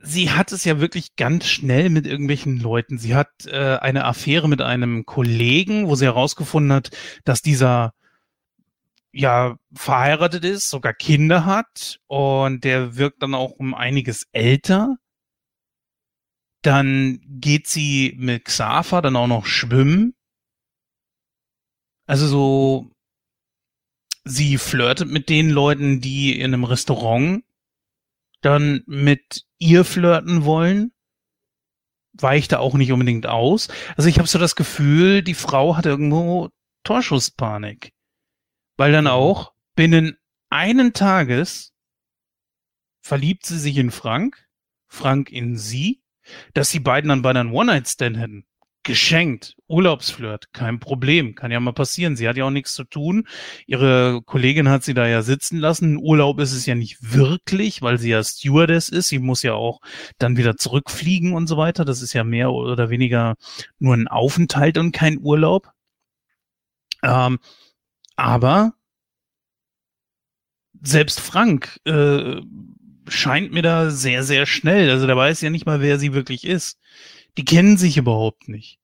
sie hat es ja wirklich ganz schnell mit irgendwelchen Leuten. Sie hat äh, eine Affäre mit einem Kollegen, wo sie herausgefunden hat, dass dieser ja verheiratet ist, sogar Kinder hat und der wirkt dann auch um einiges älter. Dann geht sie mit Xafa dann auch noch schwimmen. Also so, sie flirtet mit den Leuten, die in einem Restaurant dann mit ihr flirten wollen, weicht da auch nicht unbedingt aus. Also ich habe so das Gefühl, die Frau hat irgendwo Torschusspanik. Weil dann mhm. auch binnen einen Tages verliebt sie sich in Frank, Frank in sie, dass die beiden dann bei einem One-Night-Stand hätten geschenkt. Urlaubsflirt, kein Problem, kann ja mal passieren. Sie hat ja auch nichts zu tun. Ihre Kollegin hat sie da ja sitzen lassen. Urlaub ist es ja nicht wirklich, weil sie ja Stewardess ist. Sie muss ja auch dann wieder zurückfliegen und so weiter. Das ist ja mehr oder weniger nur ein Aufenthalt und kein Urlaub. Ähm, aber selbst Frank äh, scheint mir da sehr, sehr schnell. Also der weiß ja nicht mal, wer sie wirklich ist. Die kennen sich überhaupt nicht.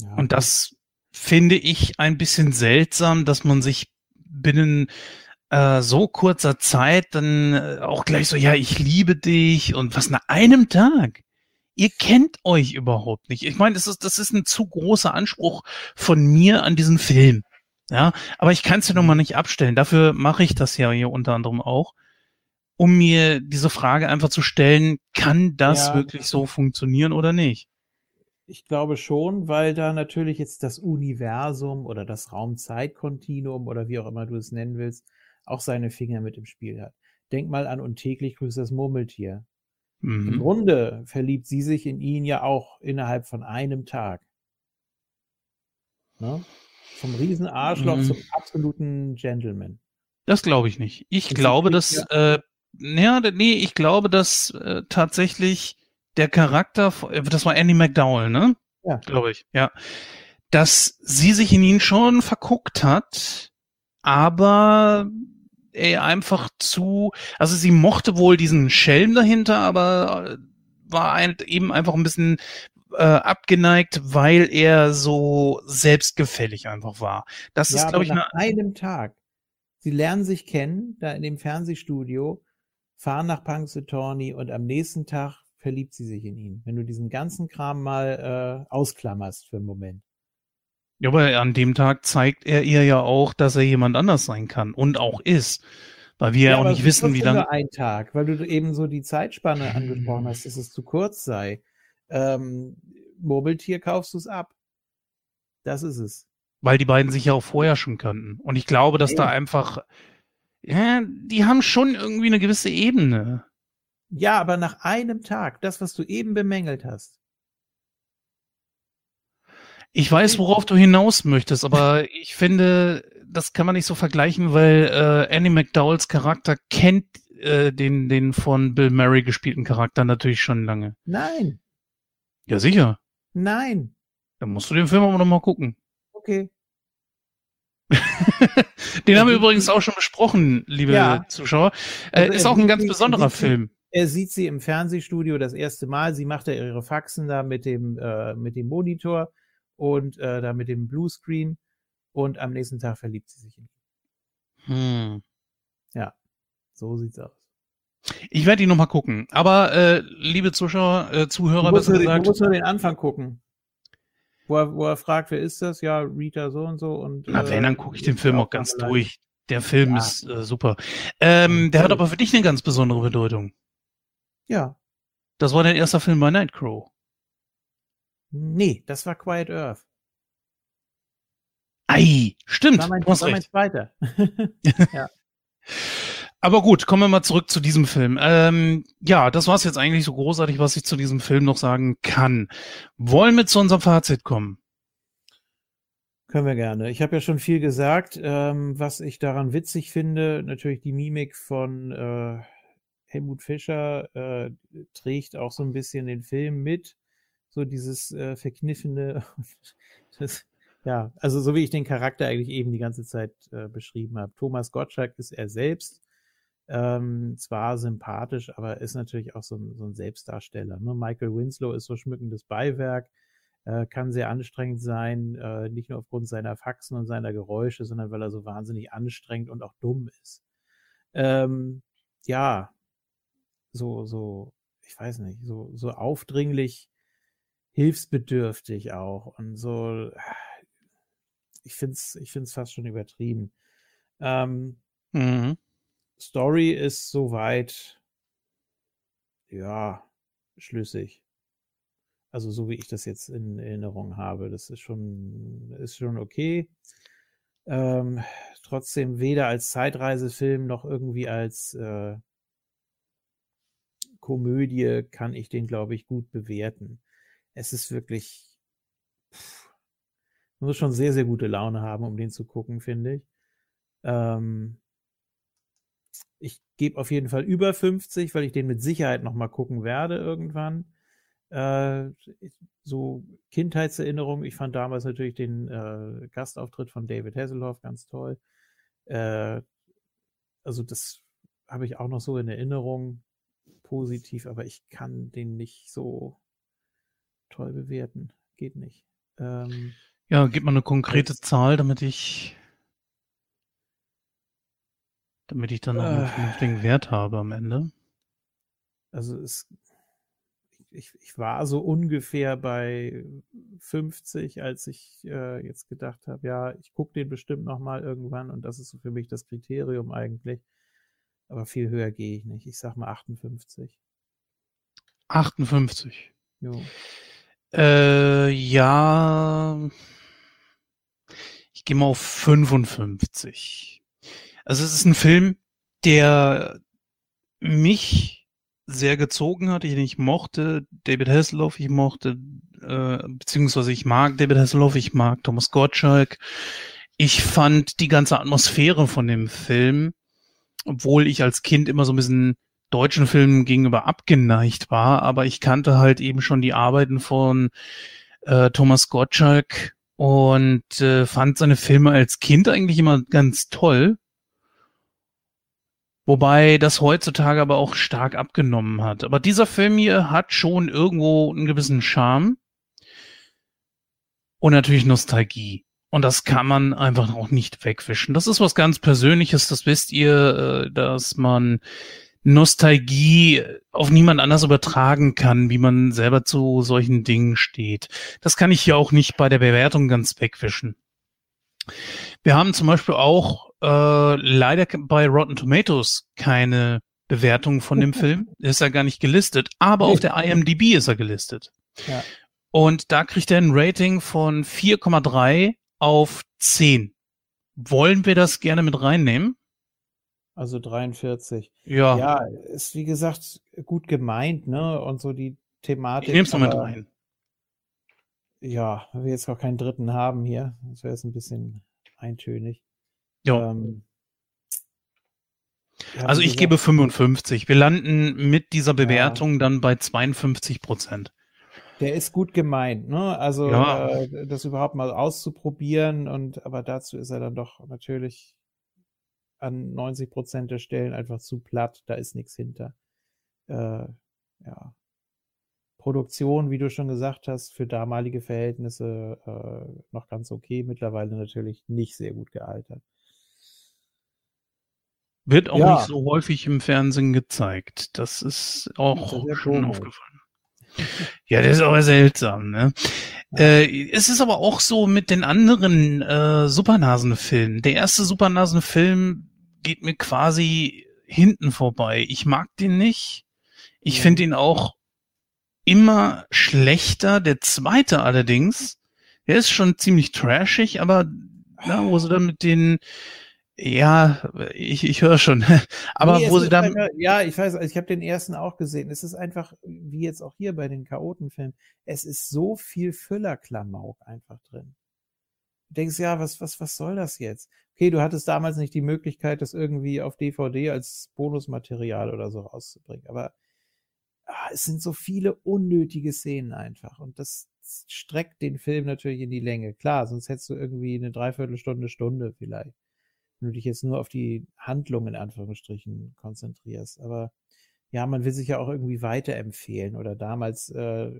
Ja. Und das finde ich ein bisschen seltsam, dass man sich binnen äh, so kurzer Zeit dann äh, auch gleich so, ja, ich liebe dich und was nach einem Tag. Ihr kennt euch überhaupt nicht. Ich meine, das ist, das ist ein zu großer Anspruch von mir an diesen Film. Ja, aber ich kann es ja nochmal nicht abstellen. Dafür mache ich das ja hier unter anderem auch um mir diese Frage einfach zu stellen, kann das ja, wirklich so funktionieren oder nicht? Ich glaube schon, weil da natürlich jetzt das Universum oder das Raumzeitkontinuum oder wie auch immer du es nennen willst, auch seine Finger mit im Spiel hat. Denk mal an und täglich grüßt das Murmeltier. Mhm. Im Grunde verliebt sie sich in ihn ja auch innerhalb von einem Tag. Ne? Vom Riesenarschloch mhm. zum absoluten Gentleman. Das glaube ich nicht. Ich das glaube, dass äh, ja, nee, ich glaube, dass äh, tatsächlich der Charakter, äh, das war Andy McDowell, ne? Ja. Glaube ich, ja. Dass sie sich in ihn schon verguckt hat, aber er einfach zu, also sie mochte wohl diesen Schelm dahinter, aber äh, war halt eben einfach ein bisschen äh, abgeneigt, weil er so selbstgefällig einfach war. Das ja, ist, glaube ich, nach einem Tag. Sie lernen sich kennen, da in dem Fernsehstudio, fahren nach Punxsutawney und am nächsten Tag verliebt sie sich in ihn. Wenn du diesen ganzen Kram mal äh, ausklammerst für einen Moment. Ja, aber an dem Tag zeigt er ihr ja auch, dass er jemand anders sein kann und auch ist. Weil wir ja, auch nicht wissen, wie lange. ein Tag, weil du eben so die Zeitspanne angesprochen hast, dass es zu kurz sei. Ähm, Murmeltier kaufst du es ab. Das ist es. Weil die beiden sich ja auch vorher schon kannten. Und ich glaube, dass ja. da einfach ja, die haben schon irgendwie eine gewisse Ebene. Ja, aber nach einem Tag, das, was du eben bemängelt hast. Ich weiß, worauf du hinaus möchtest, aber ich finde, das kann man nicht so vergleichen, weil äh, Annie McDowells Charakter kennt äh, den, den von Bill Murray gespielten Charakter natürlich schon lange. Nein. Ja, sicher. Nein. Dann musst du den Film aber noch mal gucken. Okay. Den haben wir übrigens auch schon besprochen, liebe ja. Zuschauer. Äh, also ist auch ein ganz besonderer Film. Er sieht sie im Fernsehstudio das erste Mal. Sie macht da ihre Faxen da mit dem, äh, mit dem Monitor und äh, da mit dem Bluescreen. Und am nächsten Tag verliebt sie sich in ihn. Hm. Ja, so sieht's aus. Ich werde ihn nochmal gucken. Aber äh, liebe Zuschauer, äh, Zuhörer, besser gesagt, du musst nur den Anfang gucken. Wo er, wo er fragt, wer ist das? Ja, Rita so und so. Und, Na, wenn, dann gucke ich den Film auch ganz durch. Der Film ja. ist äh, super. Ähm, der hat aber für dich eine ganz besondere Bedeutung. Ja. Das war dein erster Film bei Nightcrow. Nee, das war Quiet Earth. Ei, stimmt. Das war mein, das war mein zweiter. ja. Aber gut, kommen wir mal zurück zu diesem Film. Ähm, ja, das war es jetzt eigentlich so großartig, was ich zu diesem Film noch sagen kann. Wollen wir zu unserem Fazit kommen? Können wir gerne. Ich habe ja schon viel gesagt, ähm, was ich daran witzig finde. Natürlich die Mimik von äh, Helmut Fischer äh, trägt auch so ein bisschen den Film mit. So dieses äh, verkniffene. das, ja, also so wie ich den Charakter eigentlich eben die ganze Zeit äh, beschrieben habe. Thomas Gottschalk ist er selbst ähm, zwar sympathisch, aber ist natürlich auch so ein, so ein Selbstdarsteller. Ne? Michael Winslow ist so schmückendes Beiwerk, äh, kann sehr anstrengend sein, äh, nicht nur aufgrund seiner Faxen und seiner Geräusche, sondern weil er so wahnsinnig anstrengend und auch dumm ist. Ähm, ja, so, so, ich weiß nicht, so, so aufdringlich, hilfsbedürftig auch und so, ich find's, ich find's fast schon übertrieben. Ähm, mhm. Story ist soweit, ja, schlüssig. Also so wie ich das jetzt in Erinnerung habe, das ist schon, ist schon okay. Ähm, trotzdem weder als Zeitreisefilm noch irgendwie als äh, Komödie kann ich den, glaube ich, gut bewerten. Es ist wirklich, pff, man muss schon sehr, sehr gute Laune haben, um den zu gucken, finde ich. Ähm, ich gebe auf jeden Fall über 50, weil ich den mit Sicherheit nochmal gucken werde irgendwann. Äh, so Kindheitserinnerung. Ich fand damals natürlich den äh, Gastauftritt von David Hasselhoff ganz toll. Äh, also das habe ich auch noch so in Erinnerung positiv, aber ich kann den nicht so toll bewerten. Geht nicht. Ähm, ja, gib mal eine konkrete Zahl, damit ich damit ich dann noch einen äh. vernünftigen Wert habe am Ende. Also es, ich, ich war so ungefähr bei 50, als ich äh, jetzt gedacht habe, ja, ich gucke den bestimmt noch mal irgendwann und das ist so für mich das Kriterium eigentlich. Aber viel höher gehe ich nicht. Ich sag mal 58. 58. Jo. Äh, ja. Ich gehe mal auf 55. Also es ist ein Film, der mich sehr gezogen hat, den ich mochte. David Hasselhoff, ich mochte, äh, beziehungsweise ich mag David Hasselhoff, ich mag Thomas Gottschalk. Ich fand die ganze Atmosphäre von dem Film, obwohl ich als Kind immer so ein bisschen deutschen Filmen gegenüber abgeneigt war, aber ich kannte halt eben schon die Arbeiten von äh, Thomas Gottschalk und äh, fand seine Filme als Kind eigentlich immer ganz toll. Wobei das heutzutage aber auch stark abgenommen hat. Aber dieser Film hier hat schon irgendwo einen gewissen Charme. Und natürlich Nostalgie. Und das kann man einfach auch nicht wegwischen. Das ist was ganz Persönliches, das wisst ihr, äh, dass man Nostalgie auf niemand anders übertragen kann, wie man selber zu solchen Dingen steht. Das kann ich hier auch nicht bei der Bewertung ganz wegwischen. Wir haben zum Beispiel auch äh, leider bei Rotten Tomatoes keine Bewertung von dem Film. Ist er gar nicht gelistet, aber auf der IMDb ist er gelistet. Ja. Und da kriegt er ein Rating von 4,3 auf 10. Wollen wir das gerne mit reinnehmen? Also 43. Ja. Ja, ist wie gesagt gut gemeint, ne? Und so die Thematik. Ich nehm's noch mit rein. Ja, wenn wir jetzt auch keinen dritten haben hier, das wäre jetzt ein bisschen eintönig. Ja. Ähm, also ich gebe 55. Wir landen mit dieser Bewertung ja. dann bei 52 Prozent. Der ist gut gemeint, ne? Also ja. äh, das überhaupt mal auszuprobieren und aber dazu ist er dann doch natürlich an 90 Prozent der Stellen einfach zu platt. Da ist nichts hinter. Äh, ja. Produktion, wie du schon gesagt hast, für damalige Verhältnisse äh, noch ganz okay. Mittlerweile natürlich nicht sehr gut gealtert. Wird auch ja. nicht so häufig im Fernsehen gezeigt. Das ist auch das schon komisch. aufgefallen. Ja, das ist aber seltsam, ne? Äh, es ist aber auch so mit den anderen äh, Supernasen-Filmen. Der erste Supernasen-Film geht mir quasi hinten vorbei. Ich mag den nicht. Ich finde ihn auch immer schlechter. Der zweite allerdings, der ist schon ziemlich trashig, aber na, wo sie dann mit den ja, ich, ich höre schon. Aber nee, wo sie dann. Einfach, ja, ich weiß, also ich habe den ersten auch gesehen. Es ist einfach, wie jetzt auch hier bei den Chaotenfilmen, es ist so viel Füllerklamauk einfach drin. Du denkst, ja, was, was, was soll das jetzt? Okay, du hattest damals nicht die Möglichkeit, das irgendwie auf DVD als Bonusmaterial oder so rauszubringen, aber ah, es sind so viele unnötige Szenen einfach und das streckt den Film natürlich in die Länge. Klar, sonst hättest du irgendwie eine Dreiviertelstunde, Stunde vielleicht wenn du dich jetzt nur auf die Handlung in Anführungsstrichen konzentrierst. Aber ja, man will sich ja auch irgendwie weiterempfehlen oder damals, äh,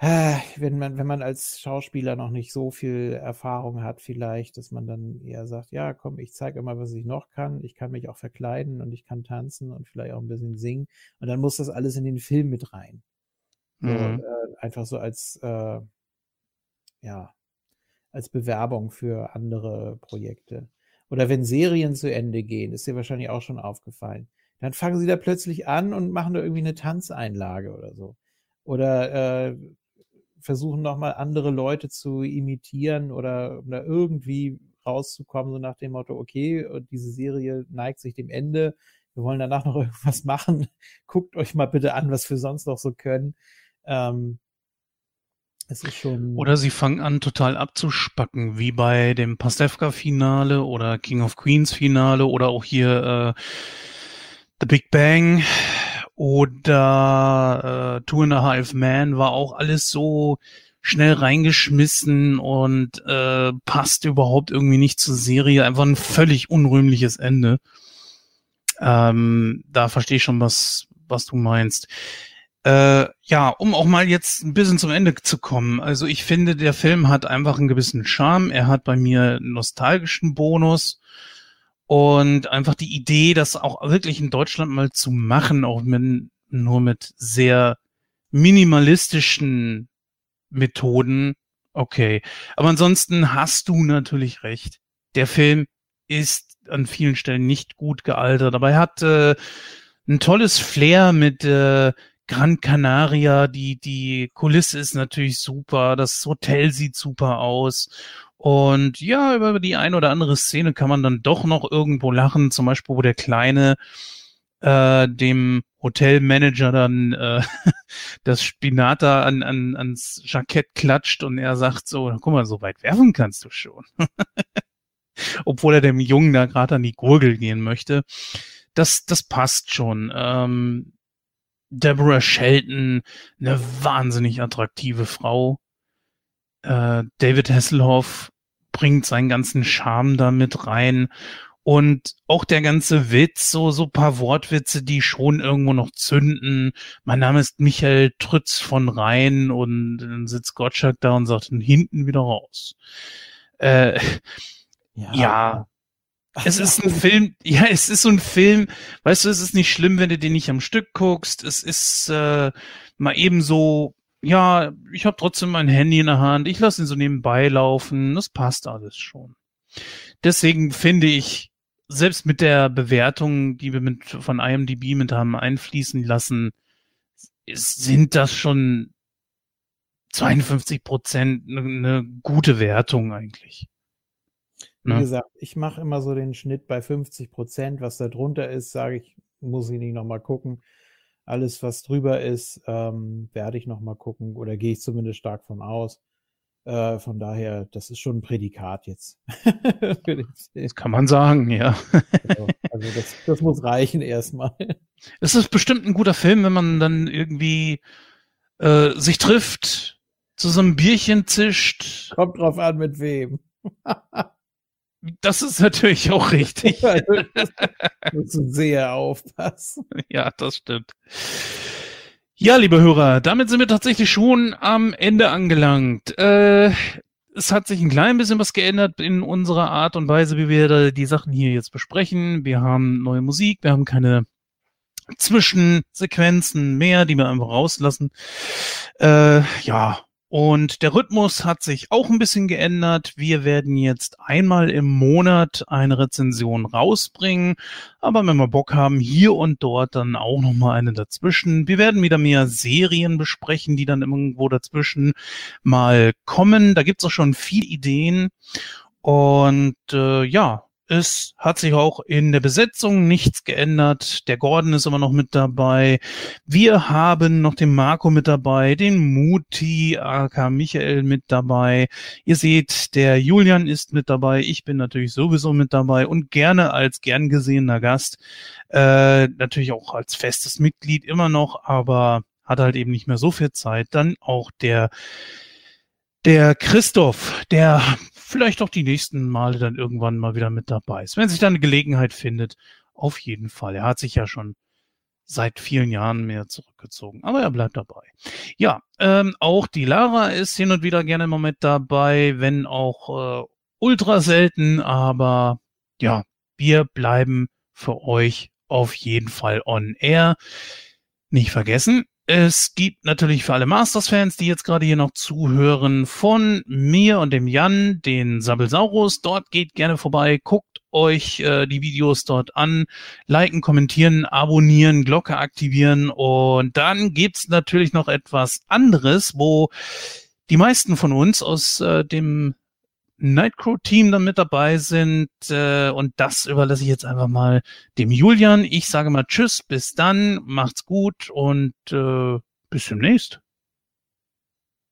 wenn man, wenn man als Schauspieler noch nicht so viel Erfahrung hat, vielleicht, dass man dann eher sagt, ja, komm, ich zeige mal, was ich noch kann. Ich kann mich auch verkleiden und ich kann tanzen und vielleicht auch ein bisschen singen. Und dann muss das alles in den Film mit rein. Mhm. äh, einfach so als, äh, ja, als Bewerbung für andere Projekte. Oder wenn Serien zu Ende gehen, ist dir wahrscheinlich auch schon aufgefallen. Dann fangen sie da plötzlich an und machen da irgendwie eine Tanzeinlage oder so. Oder äh, versuchen nochmal andere Leute zu imitieren oder, oder irgendwie rauszukommen, so nach dem Motto, okay, diese Serie neigt sich dem Ende, wir wollen danach noch irgendwas machen, guckt euch mal bitte an, was wir sonst noch so können. Ähm, es ist schon. Oder sie fangen an, total abzuspacken, wie bei dem Pastewka-Finale oder King of Queens-Finale oder auch hier äh, The Big Bang oder äh, Two and a Half Man war auch alles so schnell reingeschmissen und äh, passt überhaupt irgendwie nicht zur Serie. Einfach ein völlig unrühmliches Ende. Ähm, da verstehe ich schon, was, was du meinst. Äh, ja, um auch mal jetzt ein bisschen zum Ende zu kommen. Also ich finde, der Film hat einfach einen gewissen Charme. Er hat bei mir einen nostalgischen Bonus und einfach die Idee, das auch wirklich in Deutschland mal zu machen, auch mit, nur mit sehr minimalistischen Methoden. Okay. Aber ansonsten hast du natürlich recht. Der Film ist an vielen Stellen nicht gut gealtert, aber er hat äh, ein tolles Flair mit äh, Gran Canaria, die, die Kulisse ist natürlich super, das Hotel sieht super aus. Und ja, über die ein oder andere Szene kann man dann doch noch irgendwo lachen, zum Beispiel, wo der Kleine äh, dem Hotelmanager dann äh, das Spinat da an, an, ans Jackett klatscht und er sagt so, guck mal, so weit werfen kannst du schon. Obwohl er dem Jungen da gerade an die Gurgel gehen möchte. Das, das passt schon. Ähm, Deborah Shelton, eine wahnsinnig attraktive Frau. Äh, David Hasselhoff bringt seinen ganzen Charme da mit rein. Und auch der ganze Witz, so, so paar Wortwitze, die schon irgendwo noch zünden. Mein Name ist Michael Trütz von Rhein und dann sitzt Gottschalk da und sagt hinten wieder raus. Äh, ja. ja es ist ein Film, ja, es ist so ein Film, weißt du, es ist nicht schlimm, wenn du den nicht am Stück guckst. Es ist äh, mal eben so, ja, ich habe trotzdem mein Handy in der Hand, ich lasse ihn so nebenbei laufen, das passt alles schon. Deswegen finde ich, selbst mit der Bewertung, die wir mit, von IMDb mit haben einfließen lassen, sind das schon 52 Prozent eine ne gute Wertung eigentlich. Wie ne? gesagt, ich mache immer so den Schnitt bei 50 Prozent. Was da drunter ist, sage ich, muss ich nicht nochmal gucken. Alles, was drüber ist, ähm, werde ich nochmal gucken oder gehe ich zumindest stark von aus. Äh, von daher, das ist schon ein Prädikat jetzt. das kann man sagen, ja. also, also das, das muss reichen erstmal. Es ist bestimmt ein guter Film, wenn man dann irgendwie äh, sich trifft, zu so einem Bierchen zischt. Kommt drauf an, mit wem. Das ist natürlich auch richtig. Musst du sehr aufpassen. Ja, das stimmt. Ja, liebe Hörer, damit sind wir tatsächlich schon am Ende angelangt. Äh, es hat sich ein klein bisschen was geändert in unserer Art und Weise, wie wir die Sachen hier jetzt besprechen. Wir haben neue Musik, wir haben keine Zwischensequenzen mehr, die wir einfach rauslassen. Äh, ja, und der Rhythmus hat sich auch ein bisschen geändert. Wir werden jetzt einmal im Monat eine Rezension rausbringen. Aber wenn wir Bock haben, hier und dort dann auch nochmal eine dazwischen. Wir werden wieder mehr Serien besprechen, die dann irgendwo dazwischen mal kommen. Da gibt's auch schon viel Ideen. Und äh, ja, es hat sich auch in der Besetzung nichts geändert. Der Gordon ist immer noch mit dabei. Wir haben noch den Marco mit dabei, den Muti, aka Michael mit dabei. Ihr seht, der Julian ist mit dabei. Ich bin natürlich sowieso mit dabei und gerne als gern gesehener Gast. Äh, natürlich auch als festes Mitglied immer noch, aber hat halt eben nicht mehr so viel Zeit. Dann auch der der Christoph, der vielleicht auch die nächsten Male dann irgendwann mal wieder mit dabei ist. Wenn sich da eine Gelegenheit findet, auf jeden Fall. Er hat sich ja schon seit vielen Jahren mehr zurückgezogen, aber er bleibt dabei. Ja, ähm, auch die Lara ist hin und wieder gerne mal mit dabei, wenn auch äh, ultra selten, aber ja, wir bleiben für euch auf jeden Fall on air. Nicht vergessen, es gibt natürlich für alle Masters-Fans, die jetzt gerade hier noch zuhören, von mir und dem Jan, den Sabelsaurus. Dort geht gerne vorbei, guckt euch äh, die Videos dort an, liken, kommentieren, abonnieren, Glocke aktivieren und dann gibt's natürlich noch etwas anderes, wo die meisten von uns aus äh, dem Nightcrow-Team dann mit dabei sind. Äh, und das überlasse ich jetzt einfach mal dem Julian. Ich sage mal Tschüss, bis dann, macht's gut und äh, bis demnächst.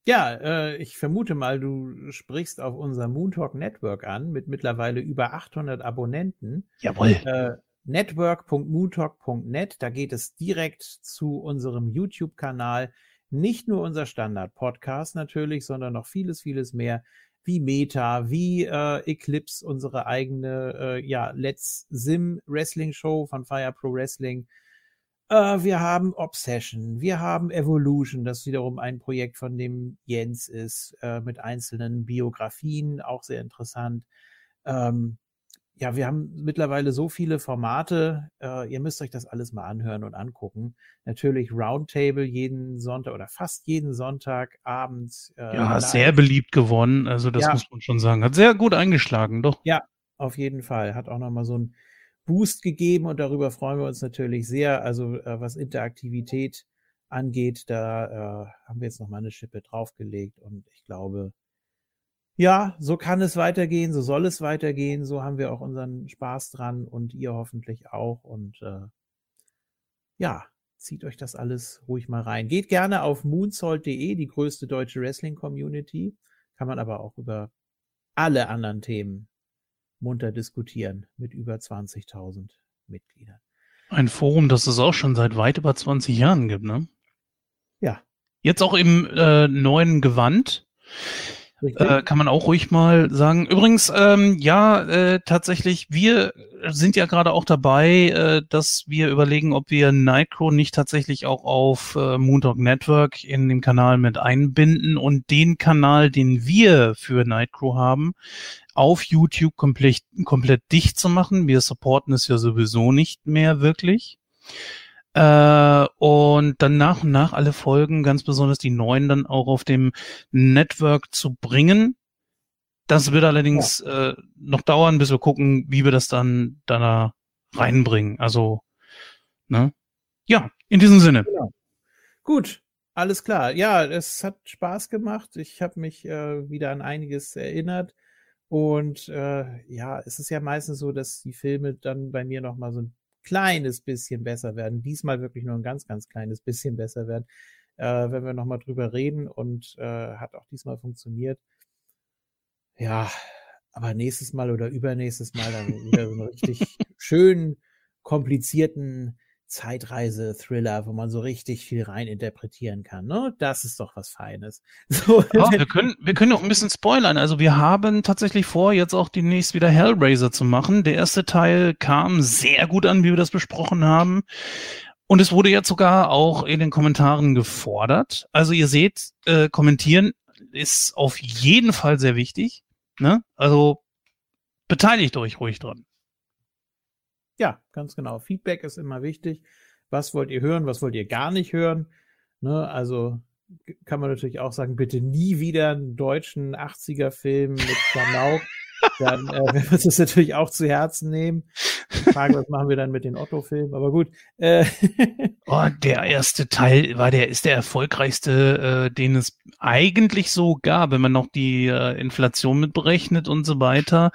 Ja, äh, ich vermute mal, du sprichst auf unser Moontalk Network an mit mittlerweile über 800 Abonnenten. Jawohl. Äh, network.moontalk.net, da geht es direkt zu unserem YouTube-Kanal. Nicht nur unser Standard-Podcast natürlich, sondern noch vieles, vieles mehr wie Meta, wie äh, Eclipse, unsere eigene äh, ja, Let's Sim Wrestling Show von Fire Pro Wrestling. Äh, wir haben Obsession, wir haben Evolution, das wiederum ein Projekt von dem Jens ist, äh, mit einzelnen Biografien, auch sehr interessant. Ähm, ja, wir haben mittlerweile so viele Formate. Äh, ihr müsst euch das alles mal anhören und angucken. Natürlich Roundtable jeden Sonntag oder fast jeden Sonntagabend. Äh, ja, sehr beliebt geworden. Also das ja. muss man schon sagen. Hat sehr gut eingeschlagen, doch. Ja, auf jeden Fall. Hat auch nochmal so einen Boost gegeben und darüber freuen wir uns natürlich sehr. Also äh, was Interaktivität angeht, da äh, haben wir jetzt nochmal eine Schippe draufgelegt und ich glaube, ja, so kann es weitergehen, so soll es weitergehen, so haben wir auch unseren Spaß dran und ihr hoffentlich auch. Und äh, ja, zieht euch das alles ruhig mal rein. Geht gerne auf moonsault.de, die größte deutsche Wrestling-Community. Kann man aber auch über alle anderen Themen munter diskutieren mit über 20.000 Mitgliedern. Ein Forum, das es auch schon seit weit über 20 Jahren gibt, ne? Ja. Jetzt auch im äh, neuen Gewand. Äh, kann man auch ruhig mal sagen. Übrigens, ähm, ja, äh, tatsächlich, wir sind ja gerade auch dabei, äh, dass wir überlegen, ob wir Nightcrow nicht tatsächlich auch auf äh, Moondog Network in dem Kanal mit einbinden und den Kanal, den wir für Nightcrow haben, auf YouTube komplett, komplett dicht zu machen. Wir supporten es ja sowieso nicht mehr wirklich. Äh, und dann nach und nach alle Folgen, ganz besonders die neuen, dann auch auf dem Network zu bringen. Das wird allerdings ja. äh, noch dauern, bis wir gucken, wie wir das dann da reinbringen. Also, ne? Ja, in diesem Sinne. Genau. Gut, alles klar. Ja, es hat Spaß gemacht. Ich habe mich äh, wieder an einiges erinnert. Und äh, ja, es ist ja meistens so, dass die Filme dann bei mir noch mal so ein kleines bisschen besser werden. Diesmal wirklich nur ein ganz, ganz kleines bisschen besser werden. Äh, wenn wir nochmal drüber reden und äh, hat auch diesmal funktioniert. Ja, aber nächstes Mal oder übernächstes Mal dann wieder so einen richtig schönen, komplizierten Zeitreise-Thriller, wo man so richtig viel rein interpretieren kann. Ne? Das ist doch was Feines. So, oh, wir, können, wir können auch ein bisschen spoilern. Also wir haben tatsächlich vor, jetzt auch demnächst wieder Hellraiser zu machen. Der erste Teil kam sehr gut an, wie wir das besprochen haben. Und es wurde jetzt sogar auch in den Kommentaren gefordert. Also ihr seht, äh, kommentieren ist auf jeden Fall sehr wichtig. Ne? Also beteiligt euch ruhig dran. Ja, ganz genau. Feedback ist immer wichtig. Was wollt ihr hören, was wollt ihr gar nicht hören? Ne, also kann man natürlich auch sagen, bitte nie wieder einen deutschen 80er-Film mit Klamauk. dann äh, werden wir uns das natürlich auch zu Herzen nehmen. Frage, was machen wir dann mit den Otto-Filmen? Aber gut. Äh oh, der erste Teil war der ist der erfolgreichste, äh, den es eigentlich so gab, wenn man noch die äh, Inflation mitberechnet und so weiter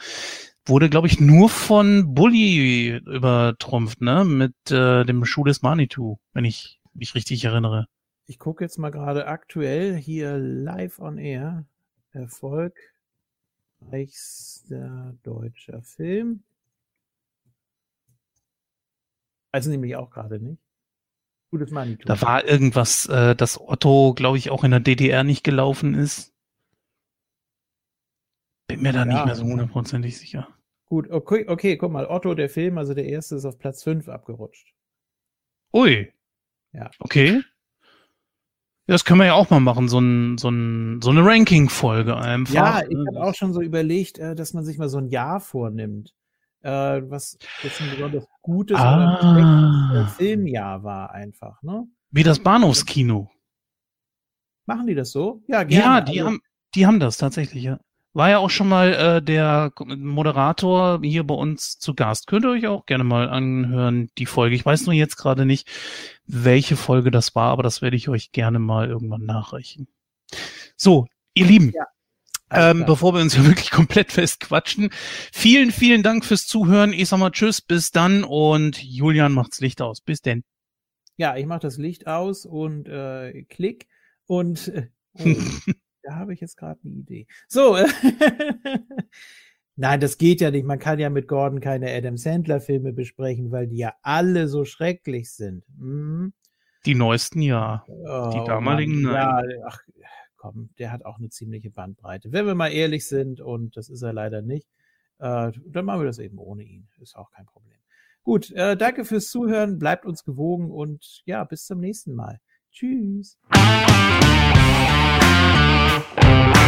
wurde, glaube ich, nur von Bully übertrumpft, ne? Mit äh, dem Schuh des Manitou, wenn ich mich richtig erinnere. Ich gucke jetzt mal gerade aktuell hier live on air. Erfolgreichster deutscher Film. Also nämlich auch gerade nicht. Gutes Manitou. Da war irgendwas, äh, dass Otto, glaube ich, auch in der DDR nicht gelaufen ist. Bin mir da ja. nicht mehr so hundertprozentig sicher. Gut, okay, okay, guck mal, Otto, der Film, also der erste ist auf Platz 5 abgerutscht. Ui. Ja. Okay. Das können wir ja auch mal machen, so, ein, so, ein, so eine Ranking-Folge einfach. Ja, ich habe auch schon so überlegt, äh, dass man sich mal so ein Jahr vornimmt, äh, was jetzt ein besonders gutes ah. oder schlechtes Filmjahr war einfach, ne? Wie das Bahnhofskino. Machen die das so? Ja, gerne. Ja, die, also, haben, die haben das tatsächlich, ja. War ja auch schon mal äh, der Moderator hier bei uns zu Gast. Könnt ihr euch auch gerne mal anhören, die Folge. Ich weiß nur jetzt gerade nicht, welche Folge das war, aber das werde ich euch gerne mal irgendwann nachreichen. So, ihr Lieben. Ja. Ähm, bevor wir uns hier wirklich komplett festquatschen. Vielen, vielen Dank fürs Zuhören. Ich sag mal Tschüss, bis dann und Julian macht's Licht aus. Bis denn. Ja, ich mach das Licht aus und äh, klick und äh, oh. Da habe ich jetzt gerade eine Idee. So. Nein, das geht ja nicht. Man kann ja mit Gordon keine Adam Sandler-Filme besprechen, weil die ja alle so schrecklich sind. Hm? Die neuesten ja. Oh, die damaligen Mann. nein. Ja, ach komm, der hat auch eine ziemliche Bandbreite. Wenn wir mal ehrlich sind, und das ist er leider nicht, äh, dann machen wir das eben ohne ihn. Ist auch kein Problem. Gut, äh, danke fürs Zuhören, bleibt uns gewogen und ja, bis zum nächsten Mal. Tschüss. Música